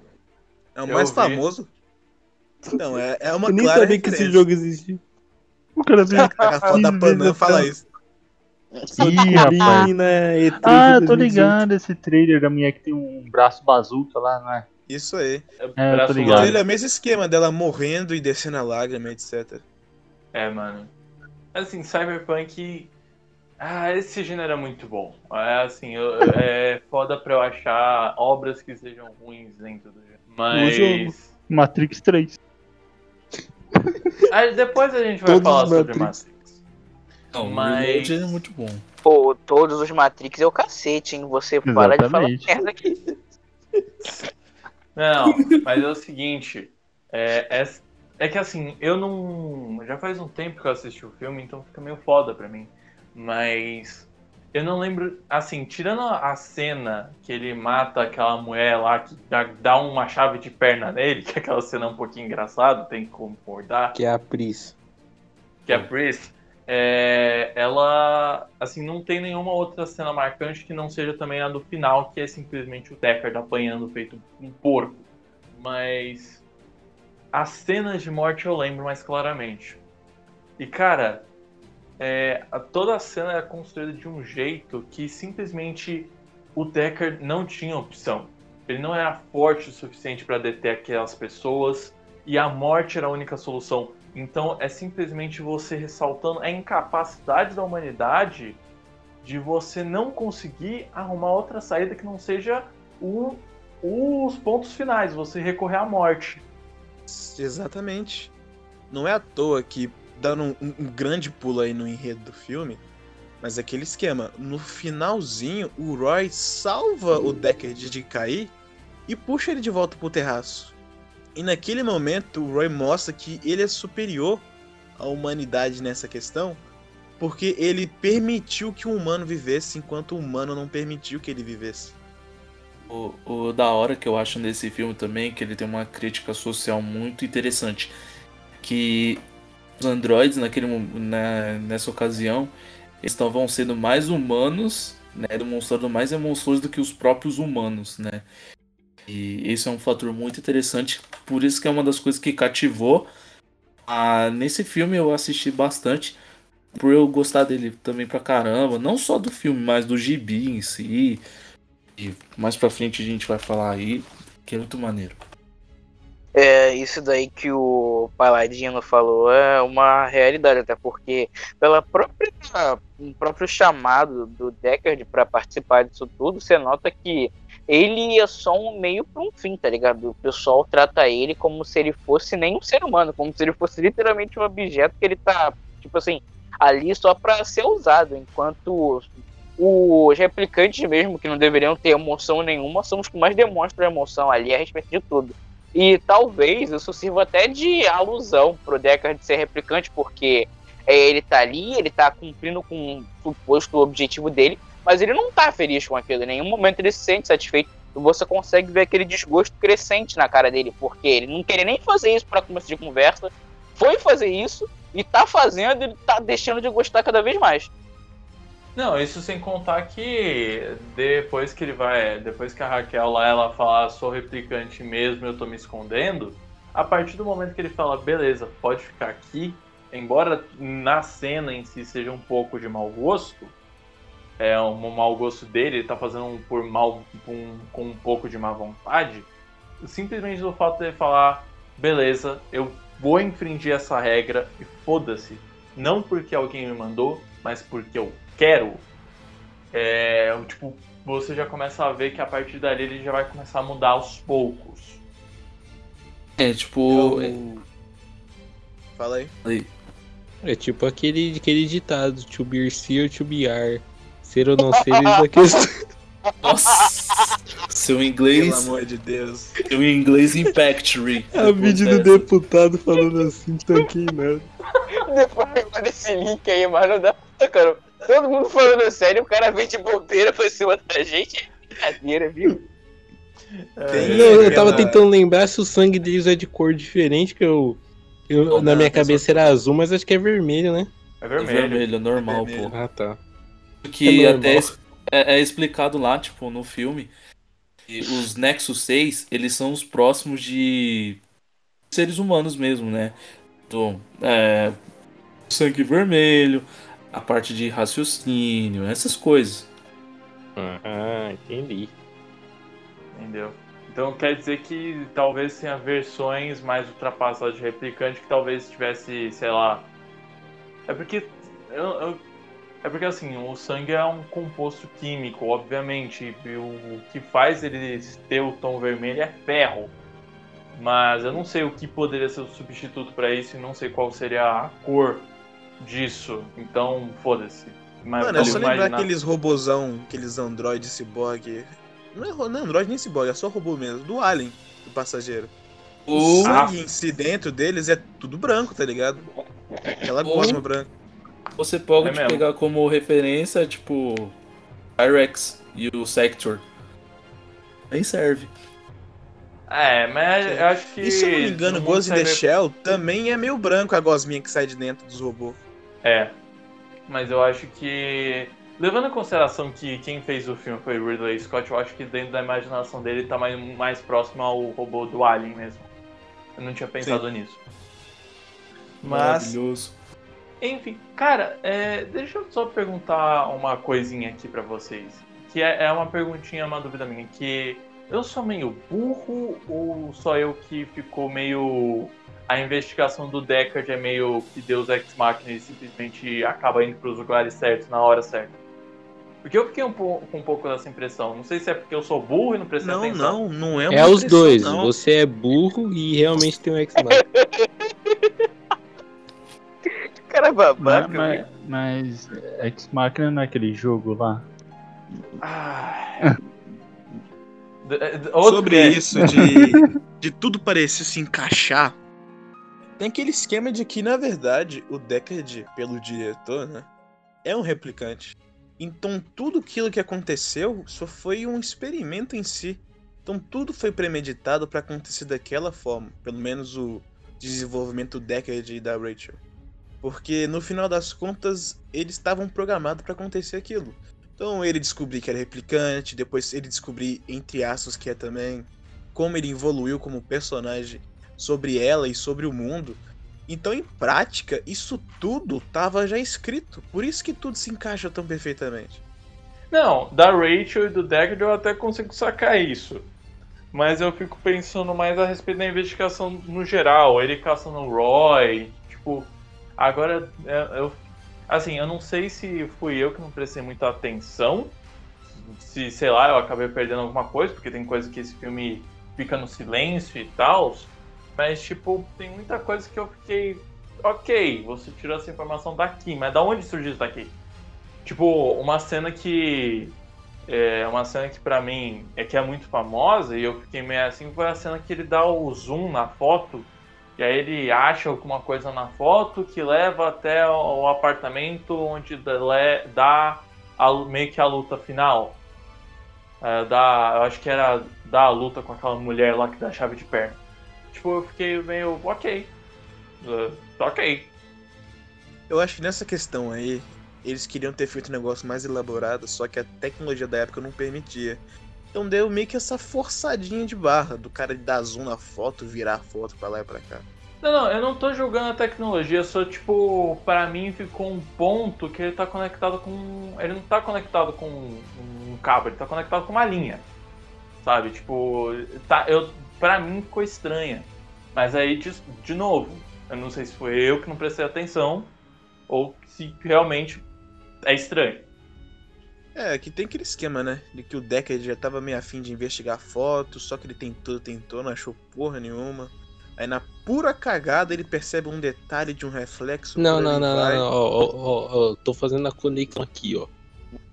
É o Eu mais vi. famoso. Não, é, é uma Eu nem clara sabia que referência. esse jogo existia. O cara vem A foto da Panam fala isso. Ih, rapaz. E3 Ah, eu tô 2018. ligado, esse trailer da minha que tem um braço bazuca lá, não é? Isso aí. É, eu tô ligado. trailer é o mesmo esquema dela morrendo e descendo a lágrima, etc. É, mano. Assim, Cyberpunk. Ah, esse gênero é muito bom. É assim, eu- é foda pra eu achar obras que sejam ruins dentro do jogo. Mas. jogo. Matrix 3. Ah, depois a gente vai Todos falar sobre Matrix. Matrix. Não, Mas- o Reload é muito bom. Pô, todos os Matrix é o cacete, hein? Você para de falar Exatamente. merda aqui. Não, mas é o seguinte. É, é, é que assim, eu não. Já faz um tempo que eu assisti o filme, então fica meio foda pra mim. Mas. Eu não lembro. Assim, tirando a cena que ele mata aquela mulher lá que dá, dá uma chave de perna nele, que aquela cena é um pouquinho engraçada, tem que concordar. Que é a Pris. que é a Pris, é, ela, assim, não tem nenhuma outra cena marcante que não seja também a do final, que é simplesmente o Deckard apanhando feito um porco. Mas as cenas de morte eu lembro mais claramente. E, cara, é, toda a cena era construída de um jeito que simplesmente o Deckard não tinha opção. Ele não era forte o suficiente para deter aquelas pessoas e a morte era a única solução. Então é simplesmente você ressaltando a incapacidade da humanidade de você não conseguir arrumar outra saída que não seja o- os pontos finais, você recorrer à morte. Exatamente. Não é à toa que, dando um, um- grande pulo aí no enredo do filme, mas aquele esquema, no finalzinho, o Roy salva o Deckard de cair e puxa ele de volta pro terraço. E naquele momento, o Roy mostra que ele é superior à humanidade nessa questão, porque ele permitiu que um humano vivesse enquanto o humano não permitiu que ele vivesse. O, o da hora que eu acho nesse filme também, que ele tem uma crítica social muito interessante. Que os androides, naquele, na, nessa ocasião, estavam sendo mais humanos, né, demonstrando mais emoções do que os próprios humanos, né? E esse é um fator muito interessante, por isso que é uma das coisas que cativou. Ah, nesse filme eu assisti bastante, por eu gostar dele também pra caramba, não só do filme, mas do gibi em si. E mais pra frente a gente vai falar aí, que é muito maneiro. É, isso daí que o Paladino falou é uma realidade, até porque pela própria o próprio chamado do Deckard para participar disso tudo, você nota que ele é só um meio para um fim, tá ligado? O pessoal trata ele como se ele fosse nem um ser humano, como se ele fosse literalmente um objeto que ele tá, tipo assim, ali só para ser usado, enquanto os replicantes mesmo, que não deveriam ter emoção nenhuma, são os que mais demonstram emoção ali a respeito de tudo. E talvez isso sirva até de alusão pro Deckard ser replicante, porque é, ele tá ali, ele tá cumprindo com o suposto objetivo dele, mas ele não tá feliz com aquilo. Em nenhum momento ele se sente satisfeito. E você consegue ver aquele desgosto crescente na cara dele, porque ele não queria nem fazer isso para começo de conversa, foi fazer isso e tá fazendo e tá deixando de gostar cada vez mais. Não, isso sem contar que depois que ele vai. Depois que a Raquel lá ela fala, sou replicante mesmo, eu tô me escondendo. A partir do momento que ele fala, beleza, pode ficar aqui, embora na cena em si seja um pouco de mau gosto, é um mau gosto dele, ele tá fazendo um por mal um- com um pouco de má vontade, simplesmente o fato dele falar, beleza, eu vou infringir essa regra e foda-se. Não porque alguém me mandou, mas porque eu quero. É, tipo, você já começa a ver que a partir dali ele já vai começar a mudar aos poucos. É, tipo. Eu- Fala aí. aí. É tipo aquele, aquele ditado, to be see or to be are. Ser ou não ser da questão. Nossa! Seu Pelo inglês. amor de Deus. Seu inglês Impactory. A vídeo do deputado falando assim, tá aqui, né? Depois manda esse link aí, mas não dá. Cara, todo mundo falando sério, o cara vem de bobeira pra cima da gente. Brincadeira, viu? Tem Não, eu tava tentando lembrar se o sangue deles é de cor diferente, que eu. eu Não, na minha é cabeça era azul, mas acho que é vermelho, né? É É vermelho. vermelho, normal, Vermelho. pô. Ah, tá. Que É até é, é explicado lá, tipo, no filme. que os Nexus 6, eles são os próximos de seres humanos mesmo, né? Então, é, sangue vermelho, a parte de raciocínio, essas coisas. Ah, entendi. Entendeu? Então quer dizer que talvez tenha versões mais ultrapassadas de replicante que talvez tivesse, sei lá. É porque. eu- eu- é porque assim, o sangue é um composto químico, obviamente. E o que faz ele ter o tom vermelho é ferro. Mas eu não sei o que poderia ser o substituto para isso e não sei qual seria a cor disso. Então, foda-se. Mas Mano, é só lembrar imaginar- aqueles robozão, aqueles androides ciborgue. Não é, não é android nem ciborgue, é só robô mesmo. Do Alien, do passageiro. O O- sangue em si dentro deles é tudo branco, tá ligado? Aquela Ou- gosma branca. Você pode É pegar como referência, tipo, Pyrex e o Sector. Aí serve. É, mas eu acho que. E se eu não me engano, no Ghost in the Shell também é meio branco a gosminha que sai de dentro dos robôs. É. Mas eu acho que. Levando em consideração que quem fez o filme foi Ridley Scott, eu acho que dentro da imaginação dele tá mais, mais próximo ao robô do Alien mesmo. Eu não tinha pensado nisso. Mas, Maravilhoso. Enfim, cara, é, deixa eu só perguntar uma coisinha aqui pra vocês. Que é, é uma perguntinha, uma dúvida minha. Que eu sou meio burro ou só eu que ficou meio. A investigação do Deckard é meio que Deus Ex Machina e simplesmente acaba indo pros lugares certos na hora certa? Porque eu fiquei um po- com um pouco dessa impressão. Não sei se é porque eu sou burro e não prestei Não, atenção. não, não é uma É os dois. não. Você é burro e realmente tem um X-Men. Cara Mas, babaca, mas, mas Ex Machina não é aquele jogo lá? Ah. Sobre cast. isso, de, de tudo parecer se encaixar, tem aquele esquema de que, na verdade, o Deckard, pelo diretor, né? é um replicante. Então tudo aquilo que aconteceu só foi um experimento em si. Então tudo foi premeditado para acontecer daquela forma, pelo menos o desenvolvimento do Deckard e da Rachel. Porque no final das contas, eles estavam programados para acontecer aquilo. Então ele descobriu que era replicante, depois ele descobriu, entre aspas, que é também, como ele evoluiu como personagem sobre ela e sobre o mundo. Então, em prática, isso tudo estava já escrito. Por isso que tudo se encaixa tão perfeitamente. Não, da Rachel e do Deckard eu até consigo sacar isso. Mas eu fico pensando mais a respeito da investigação no geral. Ele caçando o Roy. Tipo, agora é, eu. Assim, eu não sei se fui eu que não prestei muita atenção. Se, sei lá, eu acabei perdendo alguma coisa, porque tem coisa que esse filme fica no silêncio e tal. Mas, tipo, tem muita coisa que eu fiquei. Ok, você tirou essa informação daqui, mas da onde surgiu isso daqui? Tipo, uma cena que. É uma cena que pra mim é que é muito famosa e eu fiquei meio assim foi a cena que ele dá o zoom na foto e aí ele acha alguma coisa na foto que leva até o apartamento onde dá a, meio que a luta final. É, eu acho que era dar a luta com aquela mulher lá que dá chave de perna tipo, eu fiquei meio, ok. Uh, ok. Eu acho que nessa questão aí, eles queriam ter feito um negócio mais elaborado, só que a tecnologia da época não permitia. Então deu meio que essa forçadinha de barra do cara dar zoom na foto, virar a foto pra lá e pra cá. Não, não, eu não tô julgando a tecnologia, só tipo, para mim ficou um ponto que ele tá conectado com. Ele não tá conectado com um cabo, ele tá conectado com uma linha. Sabe? Tipo, tá, eu, para mim ficou estranha. Mas aí, de, de novo, eu não sei se foi eu que não prestei atenção ou se realmente é estranho. É, que tem aquele esquema, né? De que o Deckard já tava meio afim de investigar fotos, só que ele tentou, tentou, não achou porra nenhuma. Aí na pura cagada ele percebe um detalhe de um reflexo. Não, não, não, não, não, ó, ó, ó, tô fazendo a conexão aqui, ó.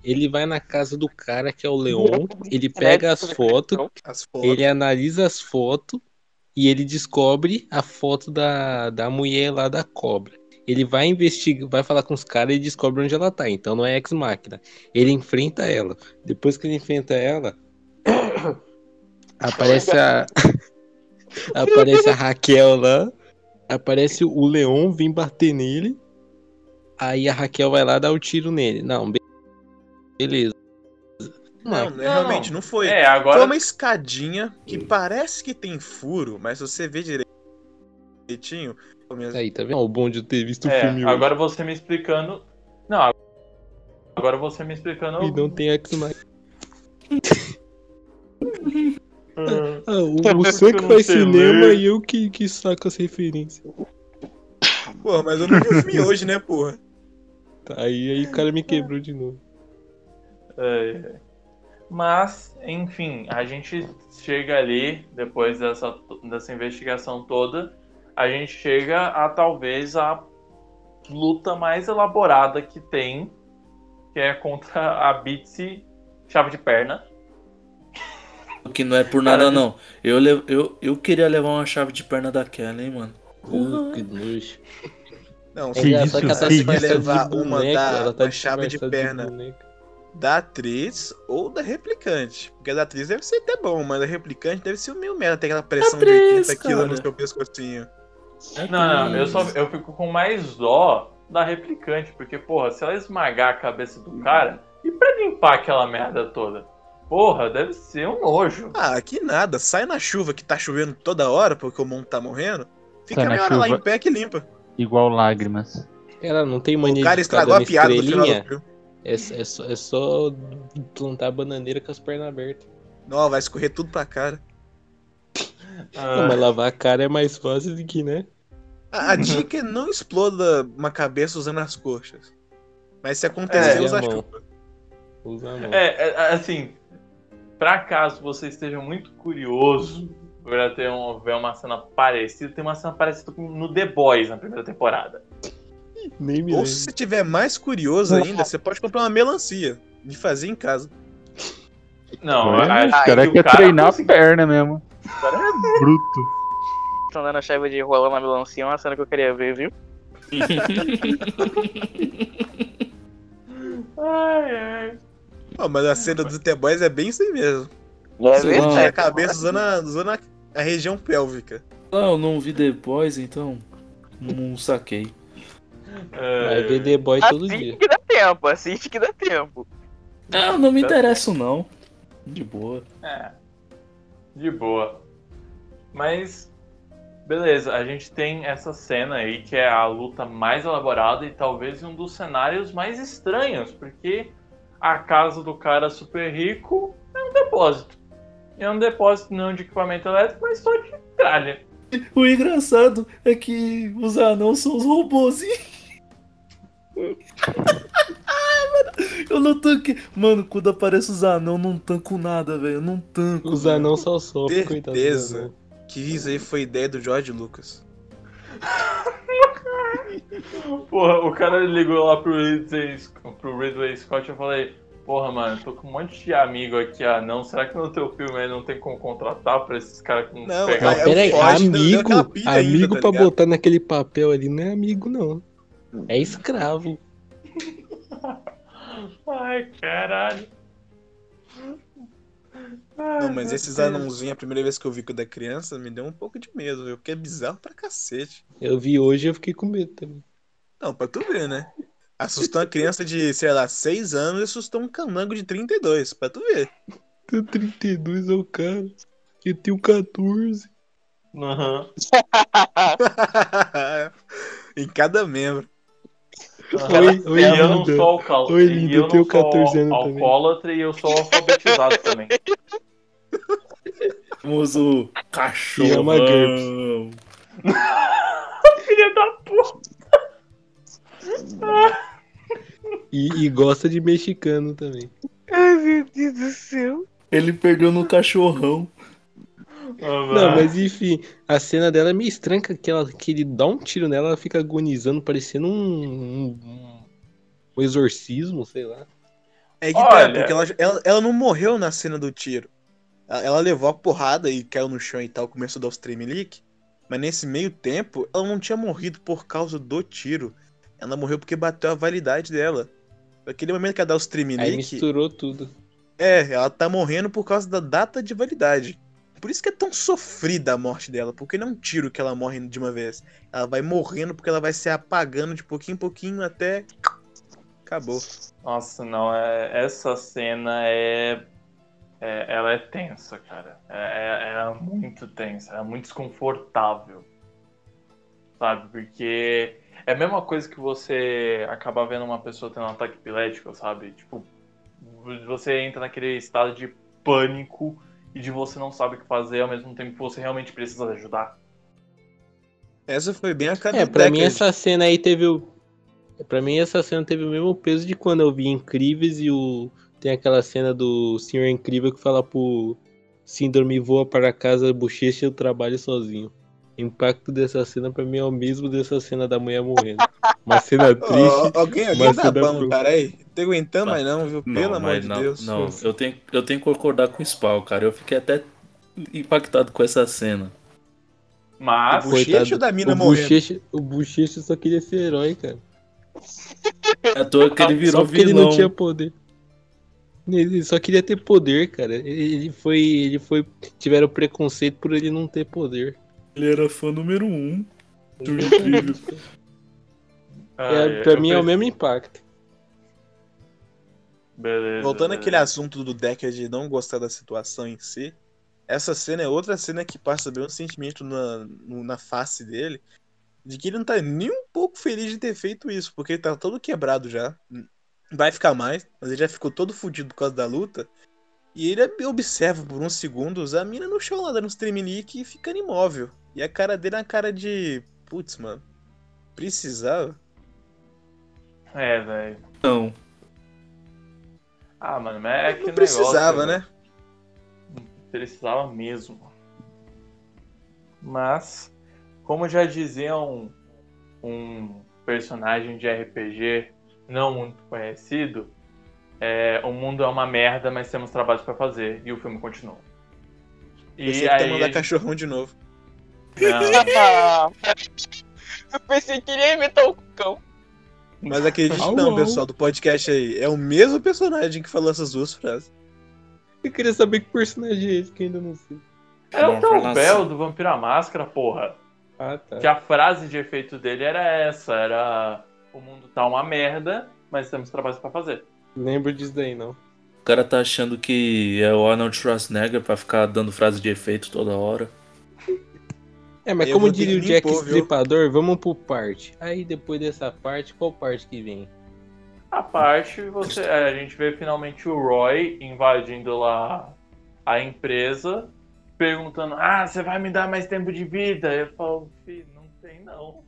Ele vai na casa do cara que é o Leon, ele pega as fotos, As fotos. ele analisa as fotos e ele descobre a foto da, da mulher lá da cobra. Ele vai investigar, vai falar com os caras e descobre onde ela tá. Então não é ex-máquina. Ele enfrenta ela. Depois que ele enfrenta ela, aparece a aparece a Raquel lá, aparece o Leon vem bater nele. Aí a Raquel vai lá dar o tiro nele. Não, be- beleza. Não, Não, realmente não foi. É, agora. Foi uma escadinha que parece que tem furo, mas se você vê direitinho. Menos- Aí, tá vendo? O bom de ter visto o É, filme agora você me explicando. Não, agora você me explicando. hoje. E não tem ex-máquina. Ah, Ah, o, É Sam eu que faz cinema ler. e eu que, que saco as referências. Porra, mas eu não vi o filme hoje, né, porra? Tá, aí, aí o cara me quebrou de novo. É. Mas, enfim, a gente chega ali, depois dessa, dessa investigação toda, a gente chega a talvez a luta mais elaborada que tem, que é contra a Bitsy chave de perna. Que não é por nada, Cara, não. Eu, eu, eu queria levar uma chave de perna daquela, hein, mano. Uh, que nojo. Não, É Que engraçado isso, que ela isso. levar de uma boneca, da- tá uma chave de perna. boneca. da atriz ou da replicante. Porque a da atriz deve ser até bom, mas a replicante deve ser meio merda, tem aquela pressão Atriz, de 80 quilos no seu pescocinho. Não, não, eu, só, eu fico com mais dó da replicante, porque, porra, se ela esmagar a cabeça do cara, e pra limpar aquela merda toda? Porra, deve ser um nojo. Ah, que nada, sai na chuva que tá chovendo toda hora porque o mundo tá morrendo. Fica Sai na meia hora lá em pé que limpa. Igual lágrimas. Ela não tem mania O cara de estragou a piada no final do filme. É, é só, é só plantar bananeira com as pernas abertas. Não, vai escorrer tudo pra cara. Não, mas lavar a cara é mais fácil do que, né? A, a dica é não exploda uma cabeça usando as coxas. Mas se acontecer, É, usa a chuva. Usa a mão. É, é, assim, pra caso você esteja muito curioso pra ter um, ver uma cena parecida, tem uma cena parecida com- no The Boys na primeira temporada. Nem me Ou lembro. se você tiver mais curioso ainda, você pode comprar uma melancia de fazer em casa. Não, É, acho o cara que quer o cara treinar conseguiu- a perna mesmo. O cara é bruto. Estão dando a chave de rola na melancia, é uma cena que eu queria ver, viu? Ai, ai. Pô, mas a cena dos The Boys é bem isso aí mesmo. É Sim. Tira a verdade. cabeça usando a, usando a, a região pélvica. Não, eu não vi The Boys, então não saquei. Vai ver The Boy todo Assiste dia. que dá tempo, assiste que dá tempo. Ah, não me interesso não. De boa. É. De boa. Mas. Beleza, a gente tem essa cena aí que é a luta mais elaborada e talvez um dos cenários mais estranhos, porque a casa do cara super rico é um depósito. É um depósito não de equipamento elétrico, mas só de tralha. O engraçado é que os anãos são os robôs. eu não tanque. Mano, quando aparece os anãos, eu não tanco nada, velho. Eu não tanco. Os anãos só sofrem, coitado. Certeza que isso aí foi ideia do George Lucas. Porra, o cara ligou lá pro Ridley, pro Ridley Scott e eu falei, porra, mano, tô com um monte de amigo aqui, ah não, será que no teu filme aí não tem como contratar pra esses caras que não, Não, pegar Não, É, pera aí, o Ford deu amigo, pilha ainda, amigo tá pra ligado? botar naquele papel ali não é amigo, não. É escravo. Ai, caralho. Ai, Não, mas esses anãozinhos, a primeira vez que eu vi quando era criança, me deu um pouco de medo, viu? Porque é bizarro pra cacete. Eu vi hoje e eu fiquei com medo também. Não, pra tu ver, né? Assustou uma criança de, sei lá, 6 anos e assustou um canango de 32, pra tu ver. Tem 32 é o cara. Eu tenho 14. Aham, em cada membro. Oi, oi, e eu não sou alcal... Oi, e linda, eu eu tenho não sou 14 anos também. alcoólatra e eu sou alfabetizado também. Famoso cachorro. ama GURPS. Filha da puta. E, e gosta de mexicano também. Ai, meu Deus do céu. Ele perdeu no cachorrão. Não, mas enfim, a cena dela é meio estranha, que, ela, que ele dá um tiro nela, ela fica agonizando, parecendo um, um, um exorcismo, sei lá. É que tá, Olha. porque ela, ela, ela não morreu na cena do tiro. Ela, ela levou a porrada e caiu no chão e tal, começou a dar os tremelique. Mas nesse meio tempo, ela não tinha morrido por causa do tiro. Ela morreu porque bateu a validade dela. Naquele momento que ela dá os Aí tremelique, misturou tudo. é, ela tá morrendo por causa da data de validade. Por isso que é tão sofrida a morte dela, porque não é um tiro que ela morre de uma vez. Ela vai morrendo porque ela vai se apagando de pouquinho em pouquinho até. Acabou. Nossa, não, é, essa cena é, é- Ela é tensa, cara. É, é- ela é muito tensa, é muito desconfortável. Sabe? Porque é a mesma coisa que você acabar vendo uma pessoa tendo um ataque epilético, sabe? Tipo, você entra naquele estado de pânico e de você não sabe o que fazer ao mesmo tempo que você realmente precisa ajudar. Essa foi bem a cara É, pra mim essa cena aí teve o. Pra mim essa cena teve o mesmo peso de quando eu vi Incríveis e o. Tem aquela cena do Senhor Incrível que fala pro Síndrome voa para casa, bochecha eu trabalho sozinho. O impacto dessa cena pra mim é o mesmo dessa cena da mulher morrendo. Uma cena triste. alguém alguém mas dá você dá bom, pro- cara aí. Não tô aguentando Tá. mais não, viu? Pelo Não, amor mas de não, Deus. Não, eu tenho, eu tenho que concordar com o Spawn, cara. Eu fiquei até impactado com essa cena. Mas. O bochecho da mina o morrendo. o bochecha só queria ser herói, cara. É toa que ele virou só vilão. ele não tinha poder. Ele só queria ter poder, cara. Ele foi. Ele foi. Tiveram preconceito por ele não ter poder. Ele era fã número um do Incrível. ai, É, pra eu mim é o pensei- mesmo impacto. Beleza. Voltando beleza. àquele assunto do Decker de não gostar da situação em si, essa cena é outra cena que passa bem um sentimento na, no- na face dele, de que ele não tá nem um pouco feliz de ter feito isso, porque ele tá todo quebrado já. Vai ficar mais, mas ele já ficou todo fudido por causa da luta. E ele observa por uns segundos a mina no chão lá dando uns tremelique e ficando imóvel. E a cara dele é uma cara de. Putz, mano. Precisava. É, velho. Não. Ah, mano, mas é que não precisava, negócio, né? Precisava mesmo. Mas, como já dizia um, um personagem de RPG não muito conhecido, é, o mundo é uma merda, mas temos trabalhos pra fazer. E o filme continua. E ia aí, mandar cachorrão de novo. Não, Eu pensei que ele ia imitar o cão. Mas acredite não, pessoal do podcast aí. É o mesmo personagem que falou essas duas frases. Eu queria saber que personagem é esse que ainda não sei. Era o assim. do Vampiro à Máscara, porra. Ah, tá. Que a frase de efeito dele era essa, era o mundo tá uma merda, mas temos trabalho pra fazer. Lembro disso daí, não. O cara tá achando que é o Arnold Schwarzenegger pra ficar dando frase de efeito toda hora. É, mas Eu como diria o Jack viu? Stripador, vamos por parte. Aí depois dessa parte, qual parte que vem? A parte, você, é, a gente vê finalmente o Roy invadindo lá a empresa, perguntando: Ah, você vai me dar mais tempo de vida? Eu falo: Filho, não tem não.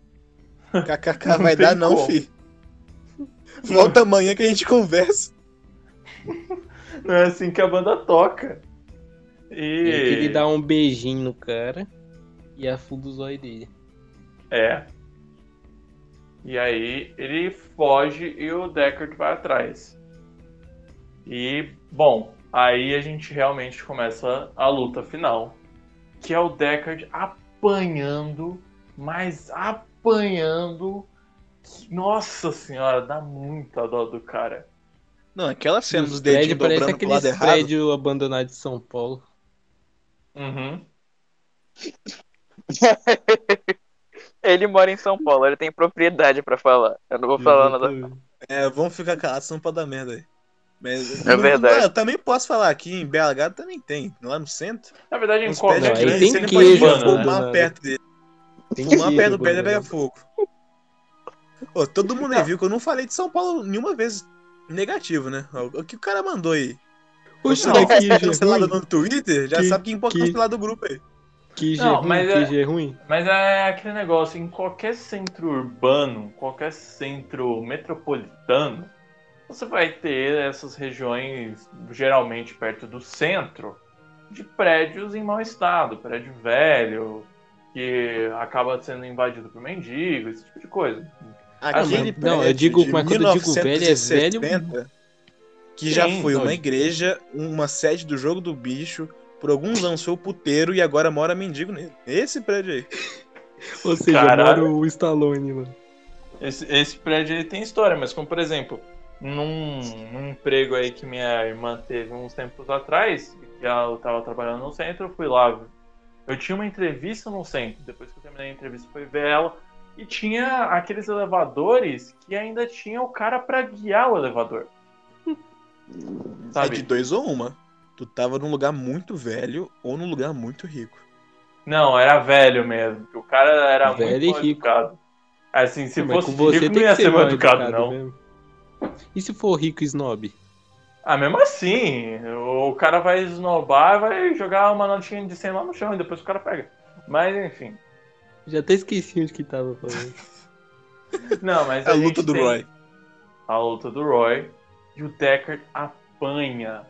KKK Não vai dar não, como. fi. Volta amanhã que a gente conversa. Não é assim que a banda toca. E... ele dá um beijinho no cara e afunda o zóio dele. É. E aí ele foge e o Deckard vai atrás. E, bom, aí a gente realmente começa a luta final. Que é o Deckard apanhando, mas apanhando. Nossa senhora, dá muita dó do cara. Não, aquela cena Os dos dedinhos parece dobrando pro lado aqueles errado. prédios abandonados de São Paulo. Uhum. Ele mora em São Paulo, ele tem propriedade pra falar. Eu não vou falar nada. É, vamos ficar calados, senão pode dar merda aí. Mas, É verdade. Eu também posso falar aqui, em BH também tem, lá no centro. Na verdade, em aí grandes, tem você pode abandonado. fumar abandonado. perto dele. Tem Fumar queijo perto do abandonado. pega fogo. Ô, todo mundo aí viu que eu não falei de São Paulo nenhuma vez negativo, né? O o que o cara mandou aí? Oxe, Você não é cancelado no Twitter, já Que- sabe quem pode que- cancelar do grupo aí. Não, é ruim? mas é- Queijo é ruim? Mas é aquele negócio, em qualquer centro urbano, qualquer centro metropolitano, você vai ter essas regiões, geralmente perto do centro, de prédios em mau estado, prédio velho, que acaba sendo invadido por mendigo, esse tipo de coisa. Aquele mas- não, eu prédio digo- de mas quando eu digo velho, é 1970, Que já Sim, foi uma igreja, uma sede do jogo do bicho, por alguns anos foi o puteiro e agora mora mendigo nele. Esse prédio aí. Ou seja, Caralho. mora o Stallone lá. Esse, esse prédio ele tem história, mas como por exemplo, num, num emprego aí que minha irmã teve uns tempos atrás, que ela eu tava trabalhando no centro, eu fui lá. Eu tinha uma entrevista no centro, depois que eu terminei a entrevista fui ver ela, e tinha aqueles elevadores que ainda tinha o cara pra guiar o elevador. É Sabe? de dois ou uma. Tu tava num lugar muito velho ou num lugar muito rico. Não, era velho mesmo. O cara era Velho muito e rico. educado. Assim, se Mas fosse com você rico, tem não ia que ser mal mal educado, não. mesmo. E se for rico e snob? Ah, mesmo assim, o cara vai esnobar, vai jogar uma notinha de 100 lá no chão e depois o cara pega. Mas enfim. Já até esqueci onde que tava falando. Não, mas É a a, luta do tem Roy. A luta do Roy. E o Deckard apanha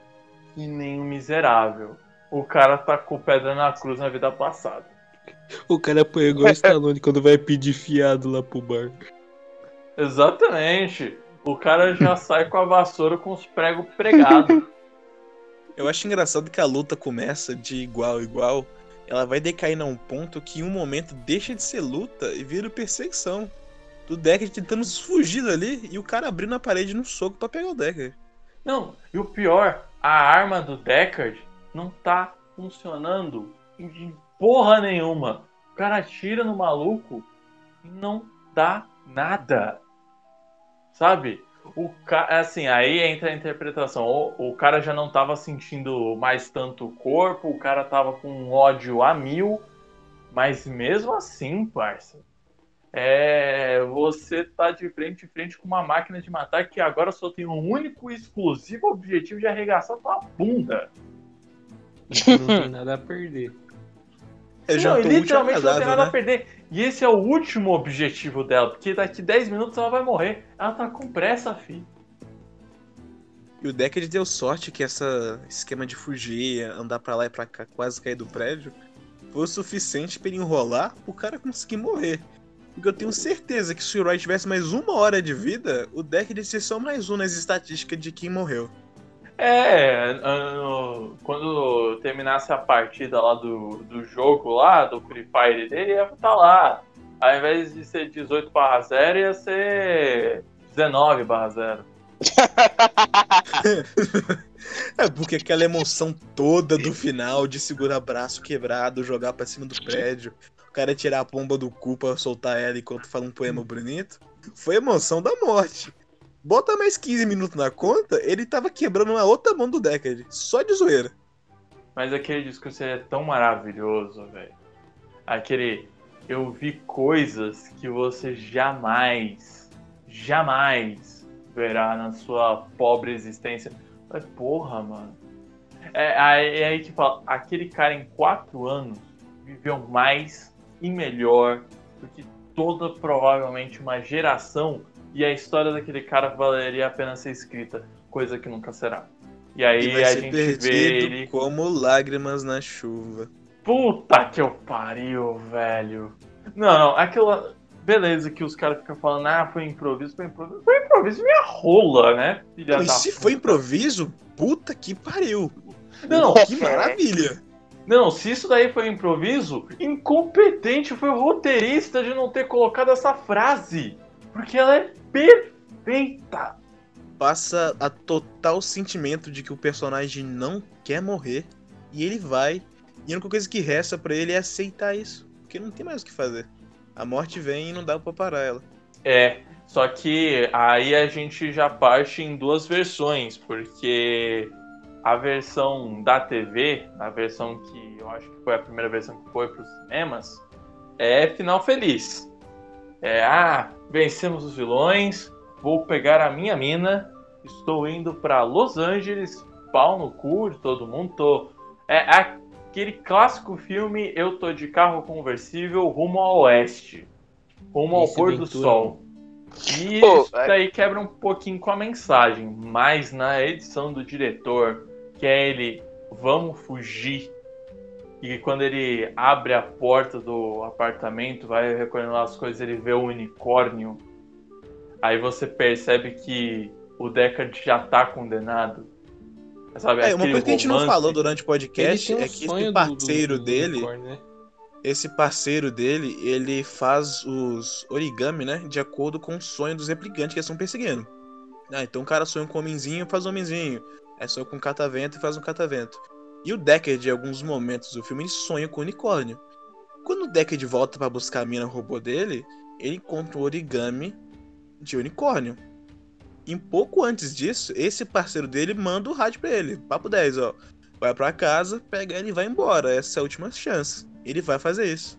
que nem um miserável. O cara tacou pedra na cruz na vida passada. O cara põe igual o Stallone quando vai pedir fiado lá pro bar. Exatamente. O cara já sai com a vassoura com os pregos pregados. Eu acho engraçado que a luta começa de igual a igual. Ela vai decair a um ponto que em um momento deixa de ser luta e vira perseguição. Do Decker tentando fugir dali e o cara abrindo a parede no soco pra pegar o Decker. Não, e o pior, a arma do Deckard não tá funcionando em porra nenhuma. O cara atira no maluco e não dá nada. Sabe? O ca... Assim, aí entra a interpretação. O, o cara já não tava sentindo mais tanto o corpo, o cara tava com um ódio a mil. Mas mesmo assim, parça, é, você tá de frente em frente com uma máquina de matar que agora só tem um único e exclusivo objetivo de arregaçar tua bunda. Não tem nada a perder. Eu já não, tô e literalmente não tem nada a né? perder. E esse é o último objetivo dela, porque daqui 10 minutos ela vai morrer. Ela tá com pressa, fi. E o Decker deu sorte que essa esquema de fugir, andar pra lá e pra cá, quase cair do prédio, foi o suficiente pra ele enrolar pro cara conseguir morrer. Porque eu tenho certeza que se o Roy tivesse mais uma hora de vida, o Decker ia ser só mais um nas estatísticas de quem morreu. É, ah, quando terminasse a partida lá do, do jogo lá, do Free Fire dele, ia estar lá. Ao invés de ser 18 barra 0, ia ser 19 barra 0. É porque aquela emoção toda do final de segurar braço quebrado, jogar pra cima do prédio, cara tirar a pomba do cu pra soltar ela enquanto fala um poema bonito, foi emoção da morte. Bota mais 15 minutos na conta, ele tava quebrando uma outra mão do Deckard, só de zoeira. Mas aquele discurso é tão maravilhoso, velho. Aquele. Eu vi coisas que você jamais, jamais verá na sua pobre existência. Mas, porra, mano. É aí, é aí que fala: aquele cara em quatro anos viveu mais e melhor do que toda provavelmente uma geração. E a história daquele cara valeria a pena ser escrita, coisa que nunca será. E E aí vai a gente vê ele. como lágrimas na chuva. Puta que eu pariu, velho. Não, não, aquela. Beleza, que os caras ficam falando, ah, foi improviso, foi improviso. Foi improviso minha rola, né? Filha e da se puta. foi improviso, puta que pariu. Não, Que maravilha. Não, se isso daí foi improviso, incompetente foi o roteirista de não ter colocado essa frase. Porque ela é perfeita. Passa a total sentimento de que o personagem não quer morrer e ele vai. E a única coisa que resta pra ele é aceitar isso. Porque não tem mais o que fazer. A morte vem e não dá pra parar ela. É, só que aí a gente já parte em duas versões, porque a versão da TV, a versão que eu acho que foi a primeira versão que foi para os cinemas, é final feliz. É, ah, vencemos os vilões, vou pegar a minha mina, estou indo para Los Angeles, pau no cu de todo mundo, tô... É aquele clássico filme, eu tô de carro conversível rumo ao oeste, rumo ao pôr do sol. E isso daí quebra um pouquinho com a mensagem, mas na edição do diretor, que é ele, vamos fugir, e quando ele abre a porta do apartamento, vai recolhendo lá as coisas, ele vê o unicórnio, aí você percebe que o Deckard já tá condenado. Sabe, É, uma coisa que a gente não romance. falou durante o podcast um é que esse do- parceiro do- do dele, unicórnio, né? esse parceiro dele, ele faz os origami, né? De acordo com o sonho dos replicantes que eles estão perseguindo. Ah, então o cara sonha com um homenzinho, faz um homenzinho. É sonha com um catavento e faz um catavento. E o Deckard, em alguns momentos do filme, ele sonha com o unicórnio. Quando o Deckard volta pra buscar a mina robô dele, ele encontra um origami de unicórnio. E um pouco antes disso, esse parceiro dele manda o rádio pra ele. Papo 10, ó. Vai pra casa, pega ele e vai embora. Essa é a última chance. Ele vai fazer isso.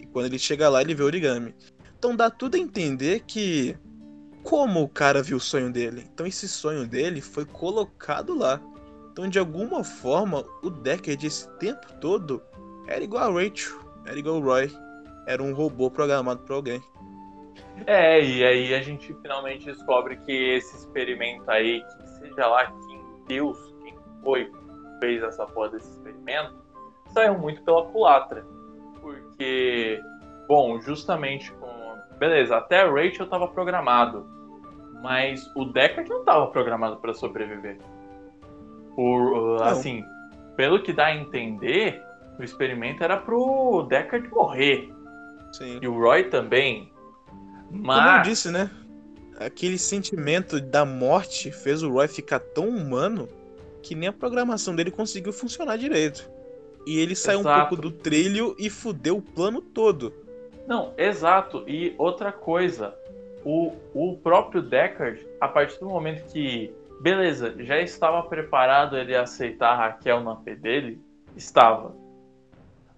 E quando ele chega lá, ele vê o origami. Então dá tudo a entender que. Como o cara viu o sonho dele? Então esse sonho dele foi colocado lá. Então de alguma forma, o Deckard esse tempo todo era igual a Rachel, era igual o Roy. Era um robô programado pra alguém. É, e aí a gente finalmente descobre que esse experimento aí, que seja lá quem Deus, quem foi fez essa porra desse experimento, saiu muito pela culatra. Porque, bom, justamente com. Beleza, até Rachel tava programado. Mas o Deckard não tava programado para sobreviver. O, assim, pelo que dá a entender, o experimento era pro Deckard morrer. Sim. E o Roy também. Como eu Mas. disse, né? Aquele sentimento da morte fez o Roy ficar tão humano que nem a programação dele conseguiu funcionar direito. E ele saiu um pouco do trilho e fudeu o plano todo. Não, exato. E outra coisa, o, o próprio Deckard, a partir do momento que, beleza, já estava preparado ele aceitar a Raquel no AP dele, estava.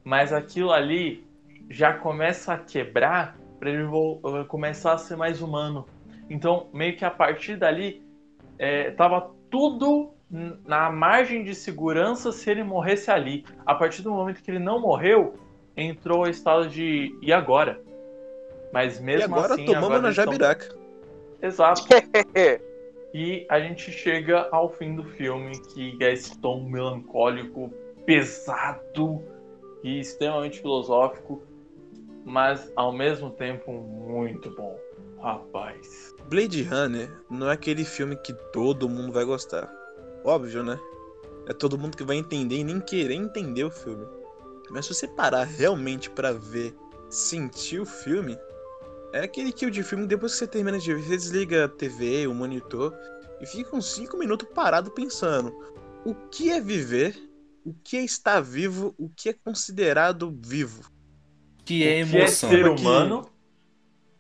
Mas aquilo ali já começa a quebrar para ele vol- começar a ser mais humano. Então, meio que a partir dali, é, tava tudo na margem de segurança se ele morresse ali. A partir do momento que ele não morreu, entrou o estado de e agora? Mas mesmo e agora assim, tomamos agora na eles tão- jabiraca. Exato. E a gente chega ao fim do filme, que é esse tom melancólico, pesado e extremamente filosófico, mas ao mesmo tempo muito bom. Rapaz. Blade Runner não é aquele filme que todo mundo vai gostar. Óbvio, né? É todo mundo que vai entender e nem querer entender o filme. Mas se você parar realmente pra ver, sentir o filme, É aquele kill de filme depois que você termina de ver, você desliga a TV, o monitor e fica uns 5 minutos parado pensando: o que é viver? O que é estar vivo? O que é considerado vivo? Que é O que é emoção. ser humano?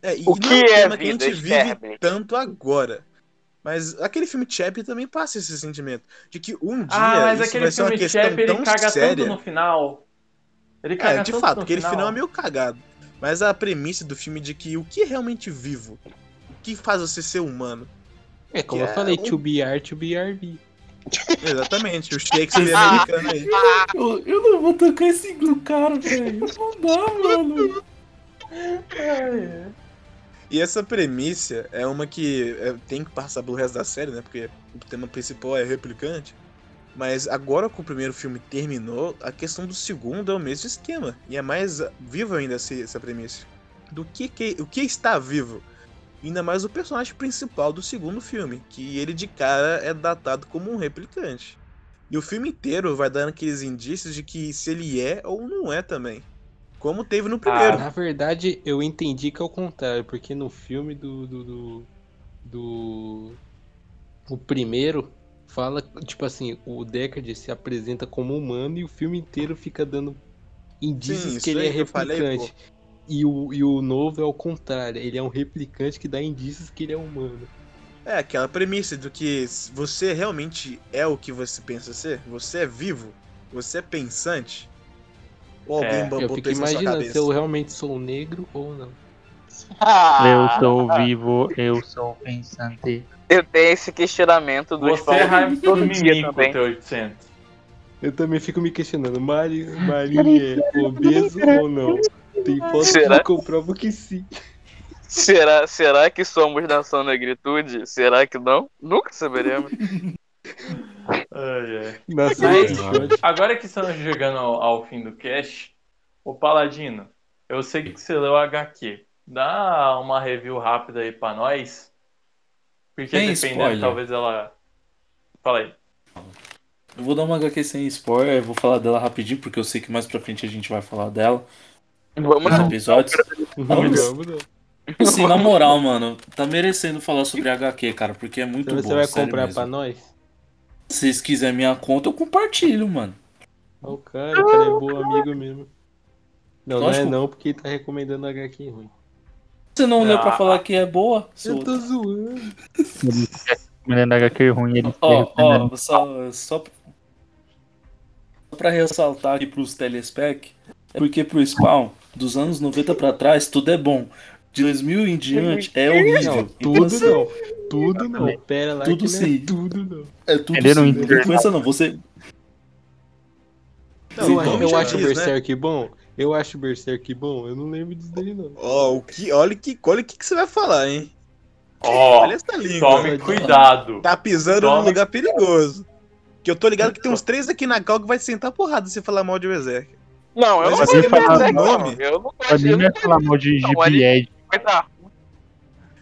É, e O que um é tema que a gente vive Sterling? tanto agora. Mas aquele filme Chappie também passa esse sentimento de que um dia Ah, mas isso aquele vai ser uma filme questão Chap, ele tão caga séria. tanto no final. Ele caga É, de tanto fato, no aquele final. final é meio cagado. Mas a premissa do filme de que o que é realmente vivo? O que faz você ser humano? É como Que eu é falei, um- to be art, to be RB. Exatamente, o Shakespeare americano aí. Eu, eu não vou tocar esse cara, velho. Não dá, mano. E essa premissa é uma que é, tem que passar pelo resto da série, né? Porque o tema principal é replicante. Mas agora que o primeiro filme terminou, a questão do segundo é o mesmo esquema. E é mais vivo ainda essa, premissa. Do que, que o que está vivo? Ainda mais o personagem principal do segundo filme, que ele de cara é datado como um replicante. E o filme inteiro vai dando aqueles indícios de que se ele é ou não é também. Como teve no primeiro. Na verdade, eu entendi que é o contrário, porque no filme do. do. do, do- o primeiro fala, tipo assim, o Deckard se apresenta como humano e o filme inteiro fica dando indícios isso que ele é eu falei, replicante. e, o, e o novo é o contrário, ele é um replicante que dá indícios que ele é humano. É aquela premissa do que você realmente é o que você pensa ser? Você é vivo? Você é pensante? Ou alguém É, eu fico imaginando cabeça? se eu realmente sou negro ou não. Eu sou vivo, eu sou pensante. Eu tenho esse questionamento do Você, Spawn Raim, todo dia também. T800. Eu também fico me questionando, Mari, Marinho é obeso ou não? Tem foto Será? que comprova que sim. Será, será que somos nação negritude? Será que não? Nunca saberemos. Ai, ai. Nossa, Mas-. Agora que estamos chegando ao, ao fim do cast, ô Paladino, eu sei que você leu a HQ. Dá uma review rápida aí pra nós. Porque Tem dependendo, spoiler? talvez ela. Fala aí. Eu vou dar uma HQ sem spoiler, eu vou falar dela rapidinho, porque eu sei que mais pra frente a gente vai falar dela Vamos nos não. episódios. Vamos, vamos, vamos. Assim, na moral, mano, tá merecendo falar sobre HQ, cara, porque é muito Então bom. você vai sério comprar mesmo. pra nós? Se vocês quiserem minha conta, eu compartilho, mano. Ó, o cara, o cara é bom amigo mesmo. Não, não é Lógico. não, porque tá recomendando HQ ruim. Você não leu pra Ah. falar que é boa? Eu tô zoando. Recomendando HQ ruim, ele Ó, só, só, pra ressaltar aqui pros telespec, é porque pro Spawn, dos anos 90 pra trás, tudo é bom. De 2000 em diante é horrível. Não, Então, tudo assim, não. Tudo não. Pera lá Tudo não é sim. tudo não. É tudo Entenderam sim. o Não internal? pensa não, você... Não, eu o nome eu já acho diz, né? Berserk bom. Eu acho Berserk bom. Eu não lembro disso daí não. Ó, o que, olha o que, olha o que, que você vai falar, hein? Ó, Olha essa língua. tome cuidado. Tá pisando Tome- num lugar perigoso. Que eu tô ligado que tem uns três aqui na cal que vai sentar porrada se você falar mal de Berserk. Não, eu Mas não você gosto de fala Berserk, o não. nome? Eu não gosto não falar mal de coisa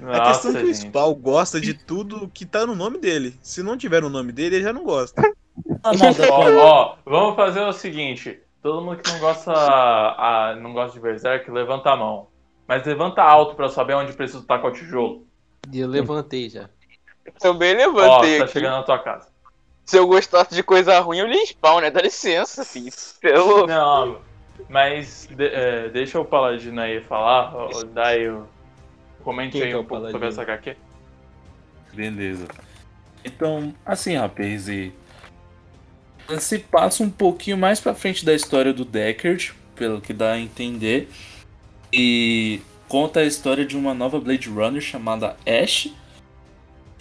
A questão é que o. Spawn gosta de tudo que tá no nome dele. Se não tiver no nome dele, ele já não gosta. Dá Ó, pra- ó, vamos fazer o seguinte. Todo mundo que não gosta, a, não gosta de Berserk, levanta a mão. Mas levanta alto pra eu saber onde preciso tacar o tijolo. E eu levantei já. também Ó, levantei tá aqui. chegando na tua casa. Se eu gostasse de coisa ruim, eu li spawn, né? Dá licença, filho. Pelo... Não, mas de- é, deixa o Paladino aí falar. ó, Daí eu comente aí é o um pouco sobre essa HQ. Beleza. Então, assim, rapaz, e... se passa um pouquinho mais pra frente da história do Deckard, pelo que dá a entender, e conta a história de uma nova Blade Runner chamada Ash.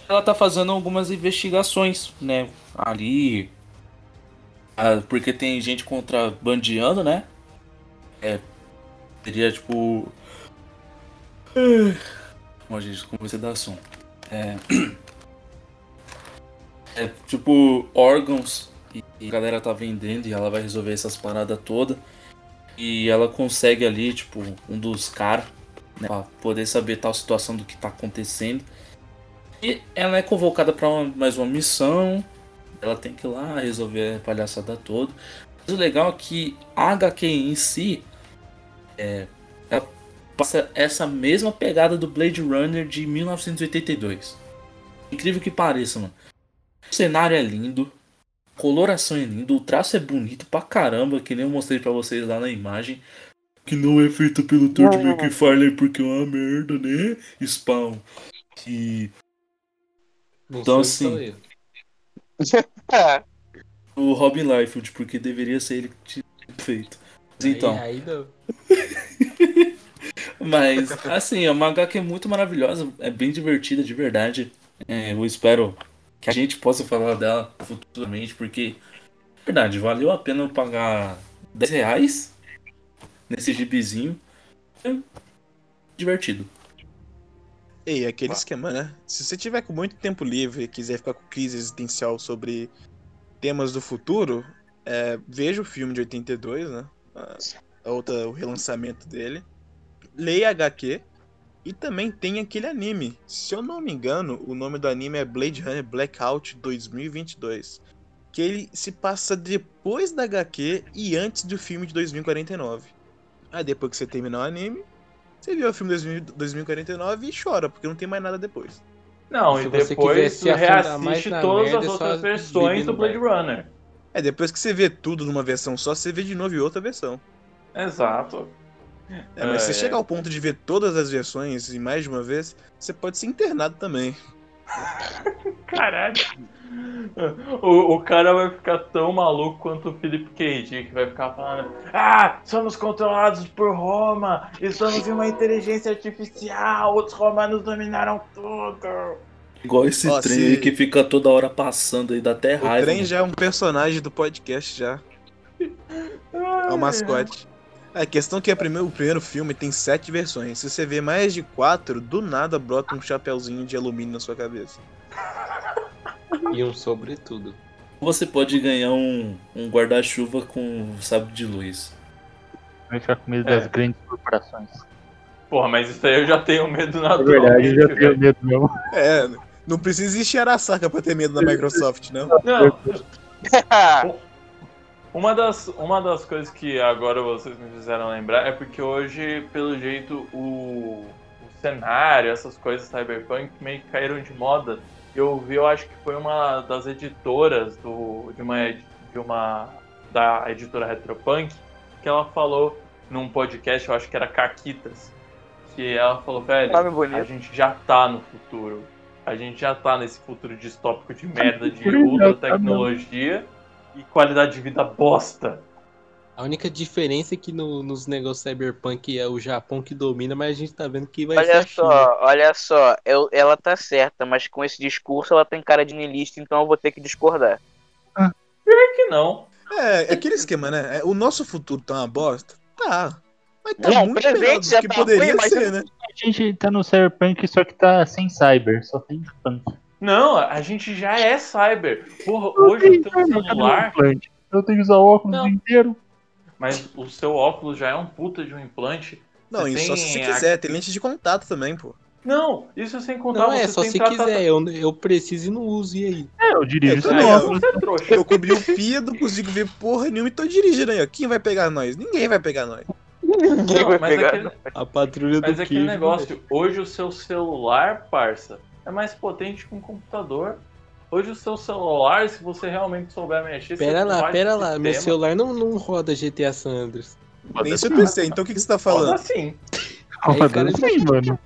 Ela tá fazendo algumas investigações, né, ali, porque tem gente contrabandeando, né, é, seria tipo... Bom, gente, como você dá som. É, é tipo órgãos e a galera tá vendendo e ela vai resolver essas paradas todas. E ela consegue ali, tipo, um dos caras, né, pra poder saber tal situação do que tá acontecendo. E ela é convocada pra uma- mais uma missão. Ela tem que ir lá resolver a palhaçada toda. Mas o legal é que a HQ em si é, ela passa essa mesma pegada do Blade Runner de 1982. Incrível que pareça, mano. O cenário é lindo, coloração é linda, o traço é bonito pra caramba, que nem eu mostrei pra vocês lá na imagem. Que não é feito pelo Todd McFarlane porque é uma merda, né? Spawn. E Não Então, assim, o Robin Liefeld, porque deveria ser ele que tinha feito. Mas Então, Aí, aí. Mas, assim, é uma HQ muito maravilhosa, é bem divertida, de verdade. É, eu espero que a gente possa falar dela futuramente, porque, de verdade, valeu a pena eu pagar 10 reais nesse gibizinho. É divertido. Ei, aquele esquema, né? Se você tiver com muito tempo livre e quiser ficar com crise existencial sobre temas do futuro, é, veja o filme de 82, né? A, a outra, o relançamento dele. Leia HQ. E também tem aquele anime. Se eu não me engano, o nome do anime é Blade Runner Blackout 2022. Que ele se passa depois da HQ e antes do filme de 2049. Aí depois que você terminar o anime, você vê o filme 2000 2049 e chora, porque não tem mais nada depois. Não, Se e você depois mais reassiste todas merda, as é outras versões do Blade. Runner. É, depois que você vê tudo numa versão só, você vê de novo em outra versão. Exato. É, mas É, se é. chegar ao ponto de ver todas as versões e mais de uma vez, você pode ser internado também. Caralho. O, o cara vai ficar tão maluco quanto o Philip K. Dick, que vai ficar falando: Ah, somos controlados por Roma, estamos em uma inteligência artificial, os romanos dominaram tudo. Igual esse Ó, trem se- aí que fica toda hora passando aí, dá até O raiva. trem mano. já é um personagem do podcast já. É o mascote. É, a questão é que a primeiro, o primeiro filme tem sete versões. Se você vê mais de quatro, do nada brota um chapeuzinho de alumínio na sua cabeça. E um sobretudo. Você pode ganhar um, um guarda-chuva com sabre de luz. Vai ficar com medo É. das grandes corporações. Porra, mas isso aí eu já tenho medo É naturalmente. verdade, eu já tenho velho. medo mesmo. É, não precisa existir Arasaka pra ter medo da Microsoft, não. Não, Uma das, uma das coisas que agora vocês me fizeram lembrar é porque hoje, pelo jeito, o, o cenário, essas coisas cyberpunk meio que caíram de moda. Eu vi, eu acho que foi uma das editoras do, de, uma, de uma da editora Retropunk que ela falou num podcast, eu acho que era Caquitas, que ela falou, velho, a gente já tá no futuro. A gente já tá nesse futuro distópico de merda de ultra tecnologia e qualidade de vida bosta. A única diferença é que no- nos negócios cyberpunk é o Japão que domina, mas a gente tá vendo que vai ser Olha a China. só, olha só, eu- ela tá certa, mas com esse discurso ela tem cara de niilista, então eu vou ter que discordar. Por que não? É, é aquele esquema, né? É, O nosso futuro tá uma bosta? Tá. Mas tá Não, muito presente melhor já do que tá poderia ruim, mas ser, né? A gente tá no Cyberpunk, só que tá sem cyber, só tem punk. Não, a gente já é cyber. Porra, hoje o teu celular, implante? Eu tenho que usar óculos Não. o dia inteiro. mas o seu óculos já é um puta de um implante. Não, Você e só se você a- quiser, tem lente de contato também, pô. Não, isso sem contar Não, é só tem se quiser. Eu, eu preciso e não uso, e aí? É, eu dirijo É, isso é trouxa. Eu cobri o fio, não consigo ver porra nenhuma e tô dirigindo aí, ó. Quem vai pegar nós? Ninguém vai pegar nós. Ninguém Não, vai mas pegar. aquele, A patrulha mas do é aquele queijo, negócio, hoje o seu celular, parça, é mais potente que um computador. Hoje o seu celular, se você realmente souber mexer, Pera você lá, pera lá. Meu sistema. celular não, não roda GTA San Andreas. Nem seu PC, então o que, que você tá Roda falando? assim. Aí, Mas cara, sim, mano.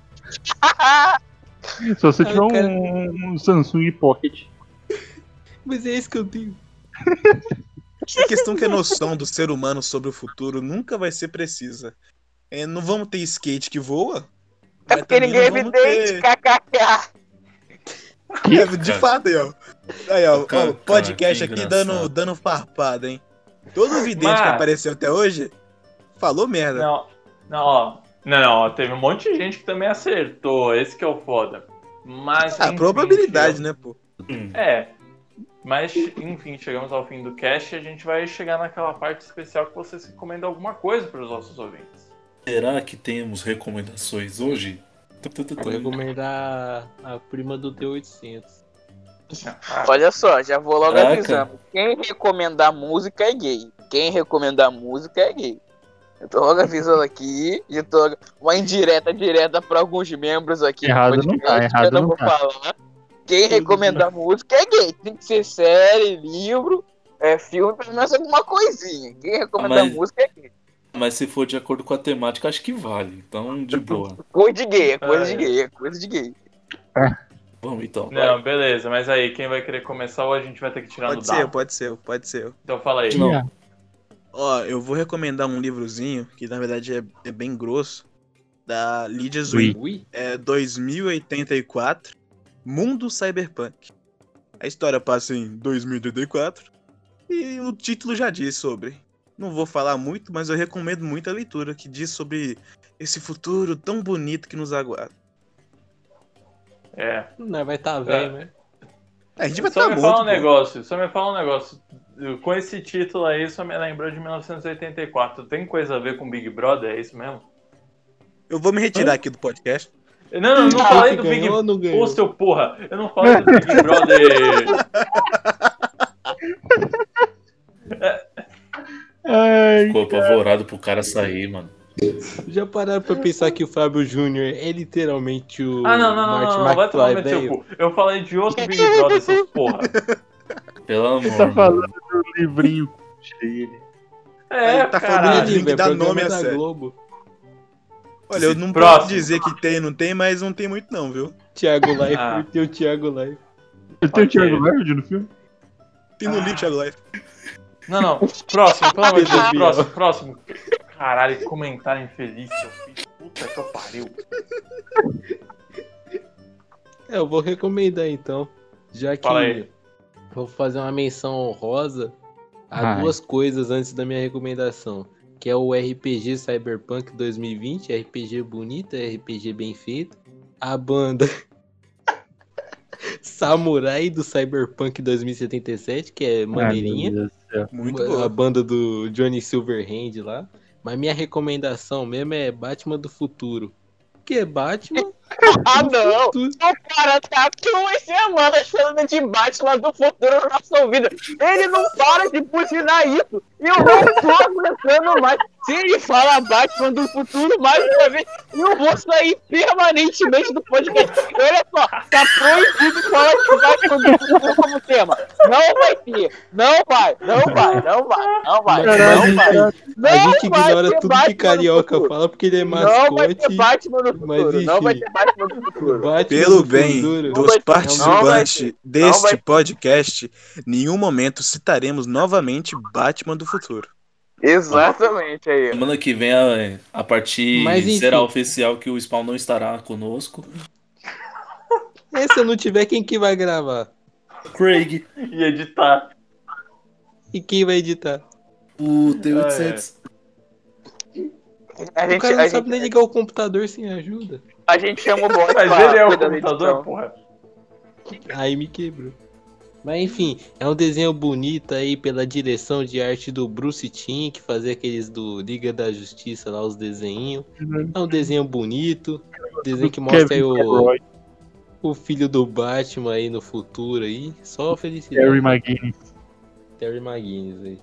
Se você tiver cara- um, um Samsung Pocket. Mas é isso que eu tenho. A questão que a noção do ser humano sobre o futuro nunca vai ser precisa. É, não vamos ter skate que voa? É porque ninguém é evidente, ter- kkk. É, de fato aí, ó. Aí, ó, Cara, ó, podcast cara, que aqui dando, dando farpada, hein? Todo vidente Mas- que apareceu até hoje falou merda. Não, não, ó. Não, não, ó, teve um monte de gente que também acertou. Esse que é o foda. Mas. a enfim, probabilidade, chegamos- né, pô? É. Mas, enfim, chegamos ao fim do cast e a gente vai chegar naquela parte especial que você recomenda alguma coisa para os nossos ouvintes. Será que temos recomendações hoje? Vou recomendar a prima do T800. Ah, Olha só, já vou logo Caraca. avisando. Quem recomendar música é gay. Quem recomendar música é gay. Eu tô logo avisando aqui. E tô uma indireta direta pra alguns membros aqui. do Errado não tá, podcast, que errado eu não não vou tá. falar. Quem recomenda música é gay. Tem que ser série, livro, é filme, pelo menos alguma coisinha. Quem recomenda Mas- música é gay. Mas se for de acordo com a temática, acho que vale. Então, de boa. Coisa de gay, é coisa Ah, de é. gay, é coisa de gay. Vamos então. Não, beleza, mas aí, quem vai querer começar ou a gente vai ter que tirar Pode no ser, dado? pode ser, pode ser. Então fala aí. Não. Ó, eu vou recomendar um livrozinho, que na verdade é, é bem grosso, da Lydia Zwin. Ui. É 2084, Mundo Cyberpunk. A história passa em 2084 e o título já diz sobre. Não vou falar muito, mas eu recomendo muito a leitura que diz sobre esse futuro tão bonito que nos aguarda. É. Não, vai tá velho, né? A gente vai Só estar me fala um pô. negócio, só me fala um negócio. Com esse título aí, só me lembrou de 1984. Tem coisa a ver com Big Brother? É isso mesmo? Eu vou me retirar aqui do podcast. Não, não, eu não Ah, falei do Big ganhou? Ô, seu porra! Eu não falei do Big Brother. Ai, Ficou apavorado pro cara sair, mano. Já pararam pra pensar que o Fábio Júnior é literalmente o Ah, não, não, não, Martin não, não, vai tomar meu. Eu falei de outro Big Brother, seus porra. Pelo amor. você tá mano. falando do livrinho dele. É, Ele tá falando caralho. de- tem que dar programa nome à da série. Globo. Olha, eu não Próximo. posso dizer que tem, não tem, mas não tem muito não, viu? Thiago Life, Ah. tem o Thiago Life. Ele tem o Ok. Thiago Lerde no filme? Tem no livro, Thiago Life. Não, não. Próximo, pelo amor de Deus. Próximo, próximo. Caralho, que comentário infeliz, seu filho. Puta que eu pariu. É, eu vou recomendar então. Já que Fala aí. vou fazer uma menção honrosa a Vai. duas coisas antes da minha recomendação. Que é o RPG Cyberpunk 2020, RPG bonita, RPG bem feito. A banda Samurai do Cyberpunk 2077, que é maneirinha. Do céu. Muito a boa. banda do Johnny Silverhand lá. Mas minha recomendação mesmo é Batman do Futuro. Que é Batman. Ah, não! O cara tá duas semanas falando de Batman do futuro na nossa vida. Ele não para de buzinar isso. E eu não tô aguentando mais. Se ele fala Batman do futuro mais uma vez, eu vou sair permanentemente do podcast. Olha só, tá proibido falar de Batman do futuro como tema. Não vai ter. Não vai, não vai, não vai, não vai, não vai. enfim, Não a gente vai ignora ter tudo Batman que carioca fala porque ele é Não vai ter mascote. Batman no mas futuro. Não vai ter Batman no futuro. Batman Pelo do bem futuro. Dos participantes deste podcast, em nenhum momento citaremos novamente Batman do futuro. Exatamente aí. Semana que vem, a, a partir Mas, enfim. será oficial que o Spawn não estará conosco. E se eu não tiver, quem que vai gravar? Craig, E editar. E quem vai editar? o T800. A o gente, cara a, não gente, sabe nem ligar o computador sem ajuda. A gente chama o bot Mas ele é o computador, edição. porra. Aí me quebrou. Mas enfim, é um desenho bonito aí pela direção de arte do Bruce Timm, que fazia aqueles do Liga da Justiça lá, os desenhinhos. É um desenho bonito, desenho que mostra aí o, o filho do Batman aí no futuro aí. Só felicidade. Terry McGuinness. Terry McGuinness aí.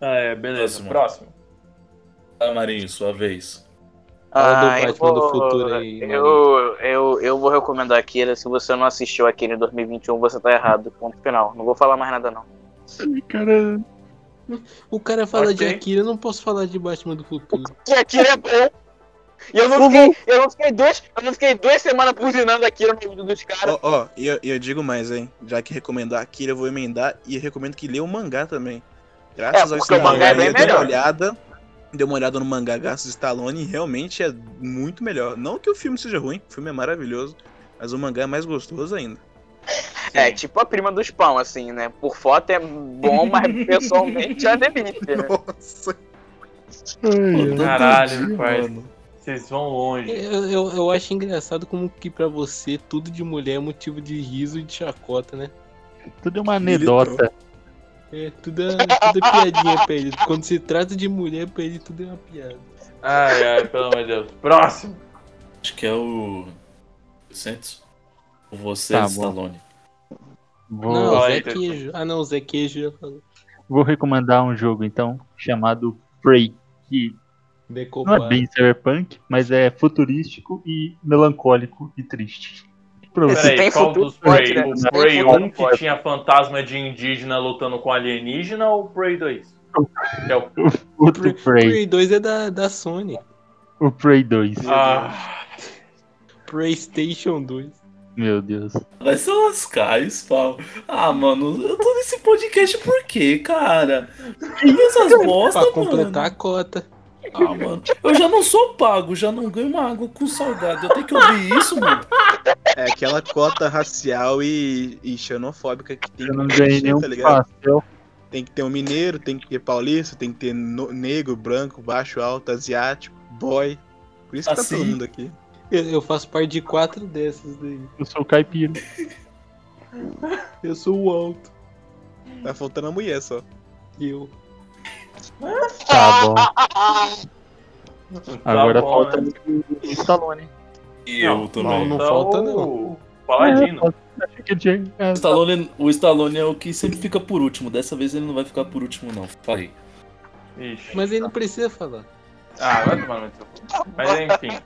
Ah, é, beleza. Próximo. Próximo. Ah, Marinho, sua vez. Fala do Ah, eu Batman do vou- futuro aí, Eu, eu, eu vou recomendar Akira. Se você não assistiu Akira em 2021, você tá errado. Ponto final. Não vou falar mais nada, não. Cara, O cara fala de Ok. Akira, eu não posso falar de Batman do futuro. Que Akira é bom. E eu não fiquei, eu não fiquei, dois, eu não fiquei duas semanas buzinando Akira no vídeo dos caras. Ó, ó, e eu, eu digo mais, hein? Já que recomendar Akira, eu vou emendar e recomendo que lê o mangá também. Graças É, ao porque o Stallone, mangá é bem eu dei uma melhor. olhada, dei uma olhada no mangá Gastos Stallone e realmente é muito melhor. Não que o filme seja ruim, o filme é maravilhoso, mas o mangá é mais gostoso ainda. É, tipo a prima dos pão, assim, né? Por foto é bom, mas pessoalmente é delícia, né? Nossa, ai. Caralho, pai. mano. Vocês vão longe. Eu, eu, eu acho engraçado como que pra você tudo de mulher é motivo de riso e de chacota, né? tudo é uma anedota. É, tudo é, tudo é piadinha pra ele. Quando se trata de mulher, pra ele tudo é uma piada. Ai, ai, pelo amor de Deus. Próximo. Acho que é o. 800? O você, Tá. Stallone. Vou, não, Fala Zé. Queijo. Ah, não, Zé Queijo já falou. vou recomendar um jogo então chamado Prey. que não é bem cyberpunk, mas é futurístico e melancólico e triste. Você. Peraí, tem qual futuro, dos Prey? né? O Prey futuro, 1 que tinha fantasma de indígena lutando com alienígena ou o Prey 2? Que é o... Outro Prey. Prey 2 é da, da Sony. O Prey 2. Ah, PlayStation 2. Meu Deus. Vai se lascar, Spawn. Ah, mano, eu tô nesse podcast por quê, cara? Que essas bosta, Pra completar mano? a cota. Ah, mano, eu já não sou pago, já não ganho uma água com salgado. Eu tenho que ouvir isso, mano. É aquela cota racial e, e xenofóbica que tem Eu não que ganhei ter, nenhum tá ligado? pastel. Tem que ter um mineiro, tem que ter paulista, tem que ter no- negro, branco, baixo, alto, asiático, boy. Por isso que tá Assim? todo mundo aqui. Eu, eu faço parte de quatro dessas daí. Eu sou caipira. Eu sou o alto. Tá faltando a mulher só. Eu. Tá bom. tá Agora bom, falta né? o Stallone. E Não, eu também. não Então, falta, não. o Paladino. Que tinha. é, O Stallone, o Stallone é o que sempre fica por último. Dessa vez ele não vai ficar por último, não. Falei. Ixi. Mas ele não precisa falar. Ah, vai tomar no seu cu. Mas enfim.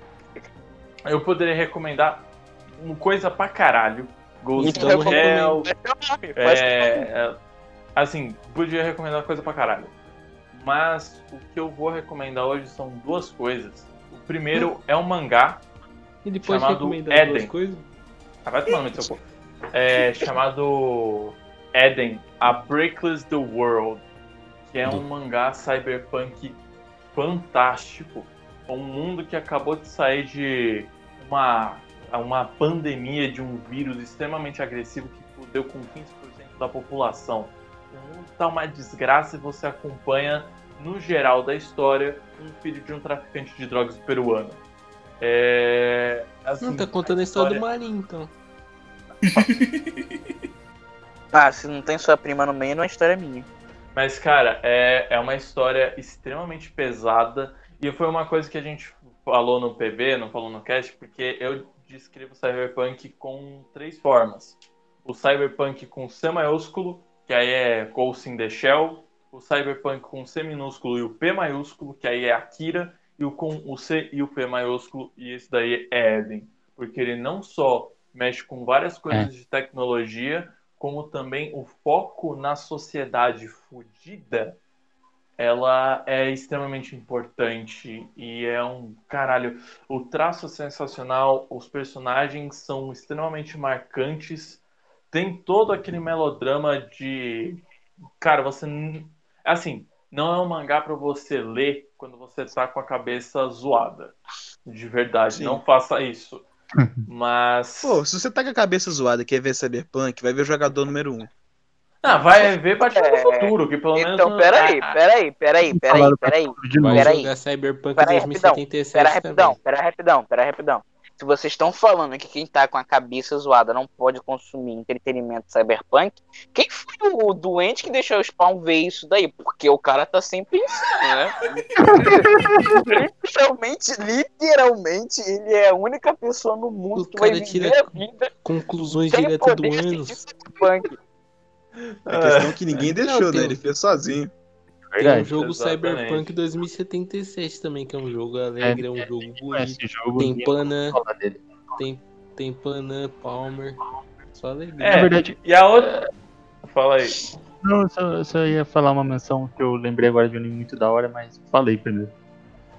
Eu poderia recomendar uma coisa pra caralho. Ghost. Pode- É, é, assim, podia recomendar coisa pra caralho. Mas o que eu vou recomendar hoje são duas coisas. O primeiro é um mangá. Ele pode Chamado Eden. duas? Ah, vai tomar no seu cu. É chamado Eden, A Breakless the World. Que é um mangá cyberpunk fantástico. Um mundo que acabou de sair de uma, uma pandemia de um vírus extremamente agressivo que fudeu com 15% da população. Tá uma desgraça e você acompanha, no geral da história, um filho de um traficante de drogas peruano. É. assim, Não, tá contando a história do Marinho, então. Ah, se não tem sua prima no meio, não é história minha. Mas, cara, é, é uma história extremamente pesada. E foi uma coisa que a gente falou no PB, não falou no cast, porque eu descrevo o Cyberpunk com três formas. O Cyberpunk com C maiúsculo, que aí é Ghost in the Shell. O Cyberpunk com C minúsculo e o P maiúsculo, que aí é Akira. E o com o C e o P maiúsculo, e esse daí é Eden. Porque ele não só mexe com várias coisas de tecnologia, como também o foco na sociedade fudida, ela é extremamente importante e é um caralho. O traço é sensacional, os personagens são extremamente marcantes, tem todo aquele melodrama de. Cara, você. Assim, não é um mangá pra você ler quando você tá com a cabeça zoada. De verdade, Sim. não faça isso. Mas. Pô, se você tá com a cabeça zoada e quer ver Cyberpunk, vai ver o jogador número 1. Ah, vai ver Batman do É, Futuro, que pelo menos. Então, peraí, Ah, peraí, peraí, peraí, peraí. Novo. Vai Peraí. jogar Cyberpunk Peraí, 2077 Pera também. rapidão, pera rapidão, pera rapidão. Se vocês estão falando que quem tá com a cabeça zoada não pode consumir entretenimento cyberpunk, quem foi o doente que deixou o Spawn ver isso daí? Porque o cara tá sempre insano, né? literalmente, literalmente, ele é a única pessoa no mundo O que vai viver a vida Conclusões direto do assistir cyberpunk. A questão é que ninguém Não, deixou, tem- né? Ele fez sozinho. Tem um jogo Exatamente. Cyberpunk 2077 também, que é um jogo alegre, é, um jogo bonito. Esse jogo. Tem ninguém Pana, fala dele. tem, tem Pana, Palmer. Só alegria. É. Na verdade, E a outra. Fala aí. não, eu só, só ia falar uma menção que eu lembrei agora de um anime muito da hora, mas falei primeiro.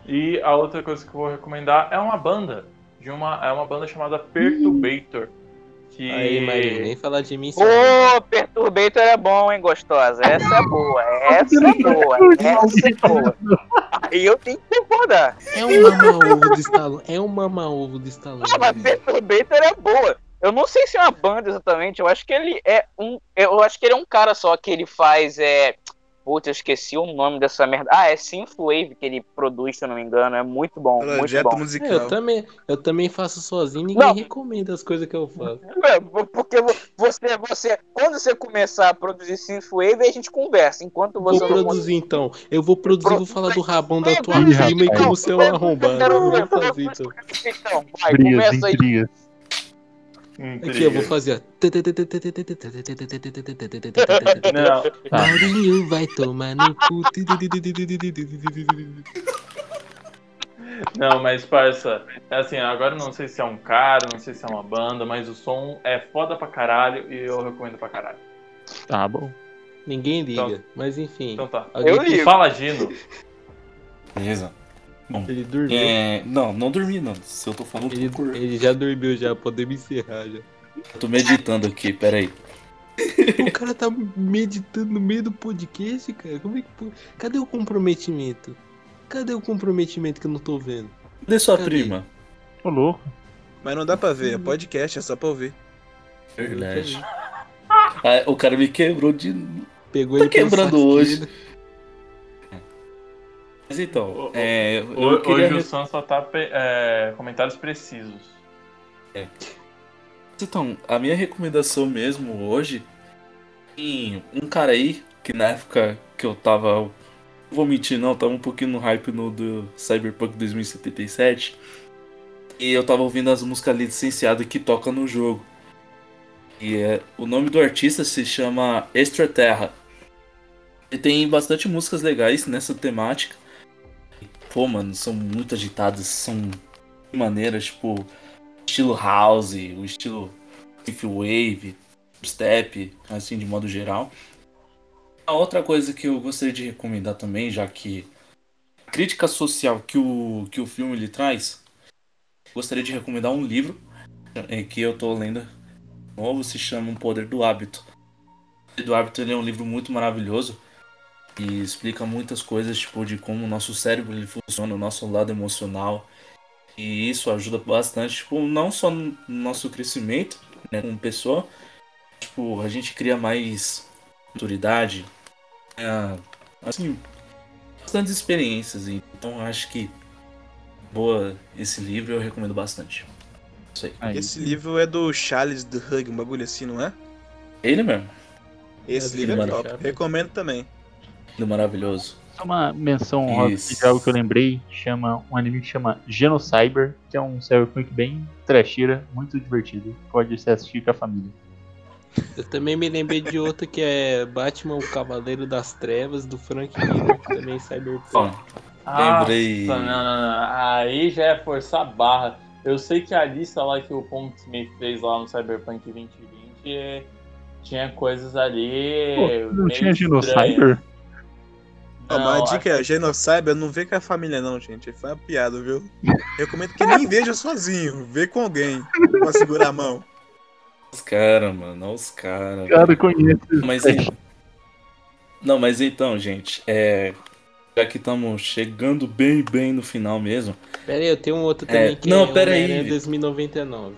E a outra coisa que eu vou recomendar é uma banda. De uma, é uma banda chamada Perturbator. Que. Aí, Marinho, nem falar de mim. Ô, Perturbator é bom, hein, gostosa? Essa é boa, essa é boa, essa é boa. Aí eu tenho que concordar. É um mama-ovo do Stallone. É um mama-ovo do Stallone. Ah, mas Perturbator é boa. Eu não sei se é uma banda exatamente, eu acho que ele é um. Eu acho que ele é um cara só que ele faz. É... Putz, eu esqueci o nome dessa merda. Ah, é Synthwave que ele produz, se eu não me engano. É muito bom, muito Projeto bom. É, eu musical. também, eu também faço sozinho, ninguém Não. recomenda as coisas que eu faço. É, Porque vo- você, você, quando você começar a produzir Synthwave, a gente conversa. Enquanto Vou você não produzir então. Eu vou produzir, vou falar do rabão da tua prima e como você é um arrombado. Eu vou fazer então. Então, vai, começa aí. intrigas. Aqui eu vou fazer, ó. Não, Maurinho vai tomar no cu. não, mas parça, é assim, agora eu não sei se é um cara, não sei se é uma banda, mas o som é foda pra caralho e eu recomendo pra caralho. Tá bom. Ninguém liga, Então- mas enfim. Então tá. Alguém Eu que- ligo. Fala, Gino. Beleza. Ele dormiu. É, não, não dormi não. Se eu tô falando, Ele, tô, cor- ele já dormiu, já. Podemos encerrar já. eu tô meditando aqui, peraí. O cara tá meditando no meio do podcast, cara. Como é que. pô- Cadê o comprometimento? Cadê o comprometimento que eu não tô vendo? Cadê sua Cadê? prima? Ô, louco. Mas não dá pra ver, é podcast, é só pra ouvir. Verdade. Ah, o cara me quebrou de. Pegou Tá ele quebrando hoje. Mas então, ô, é, eu Ho- queria Hoje o Sam só tá é, comentários precisos. Então, a minha recomendação mesmo hoje em um cara aí que na época que eu tava, não vou mentir não, tava um pouquinho no hype no do Cyberpunk 2077 e eu tava ouvindo as músicas licenciadas que toca no jogo. E é, o nome do artista se chama Extraterra. E tem bastante músicas legais nessa temática. Pô, mano, são muito agitadas, são maneiras, tipo, estilo house, o estilo wave, step, assim de modo geral. A outra coisa que eu gostaria de recomendar também, já que a crítica social que o, que o filme ele traz, gostaria de recomendar um livro é, que eu tô lendo novo, se chama O Poder do Hábito. O Poder do Hábito é um livro muito maravilhoso e explica muitas coisas tipo de como o nosso cérebro ele funciona, o nosso lado emocional, e isso ajuda bastante, tipo, não só no nosso crescimento, né, como pessoa, tipo, a gente cria mais maturidade, é, assim, bastantes experiências, então acho que boa esse livro eu recomendo bastante. Isso aí. Aí. Esse livro é do Charles de Hug, um bagulho assim, não é? Ele mesmo, Esse É livro é top. Recomendo também. Do maravilhoso. Só uma menção honrosa de algo que eu lembrei, chama um anime que chama Genocyber, que é um cyberpunk bem trecheira, muito divertido. Pode se assistir com a família. Eu também me lembrei de outra que é Batman, o Cavaleiro das Trevas, do Frank Miller, que também é Cyberpunk. Bom, Lembrei. Nossa, não, não, não. Aí já é forçar a barra. Eu sei que a lista lá que o Ponto Smith fez lá no Cyberpunk 2020 é- tinha coisas ali. Pô, não meio tinha estranhas. Genocyber? Não, mas a acho dica é, Genocyber, não vê com a família não, gente. Foi uma piada, viu? Recomendo que nem veja sozinho, vê com alguém. Pra segurar a mão. os caras, mano, olha os caras. Cara, conhece. Mas en- não, mas então, gente, é já que estamos chegando bem, bem no final mesmo. Pera aí, eu tenho um outro também É, que não, é pera aí, Homem-Aranha Vitor. 2099.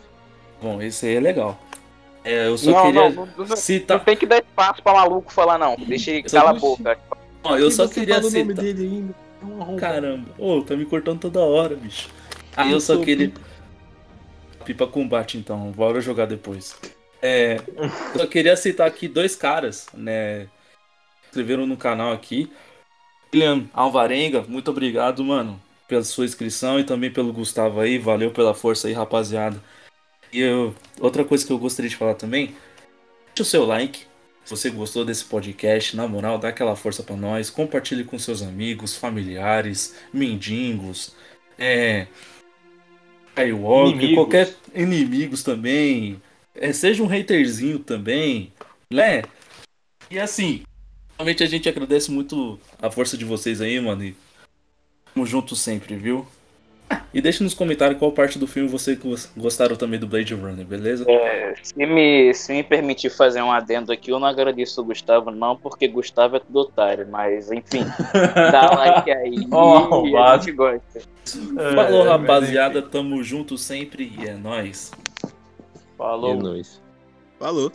Bom, esse aí é legal. É, eu só Não, queria não, não, não, citar. não tem que dar espaço pra maluco falar, não. Deixa ele cala a boca. Ó, eu só queria fala o nome citar. dele ainda. É um. Caramba, ô, tá me cortando toda hora, bicho. Aí eu só sou queria. Pipa combate então, bora jogar depois. É, só queria citar aqui dois caras, né? Escreveram no canal aqui. William Alvarenga, muito obrigado, mano, pela sua inscrição e também pelo Gustavo aí. Valeu pela força aí, rapaziada. E eu, outra coisa que eu gostaria de falar também, deixa o seu like. Se você gostou desse podcast, na moral, dá aquela força pra nós. Compartilhe com seus amigos, familiares, mendigos, é. Skywalker, Inimigos. qualquer inimigos também. É, seja um haterzinho também, né? E assim, realmente a gente agradece muito a força de vocês aí, mano. E tamo junto sempre, viu? E deixa nos comentários qual parte do filme vocês gos- gostaram também do Blade Runner, beleza? É, se, me, se me permitir fazer um adendo aqui, eu não agradeço o Gustavo, não, porque Gustavo é tudo otário, mas enfim, dá like aí Ó, e a gente gosta. Falou, É, rapaziada. Tamo junto sempre e é nóis. É Falou. nóis. Falou.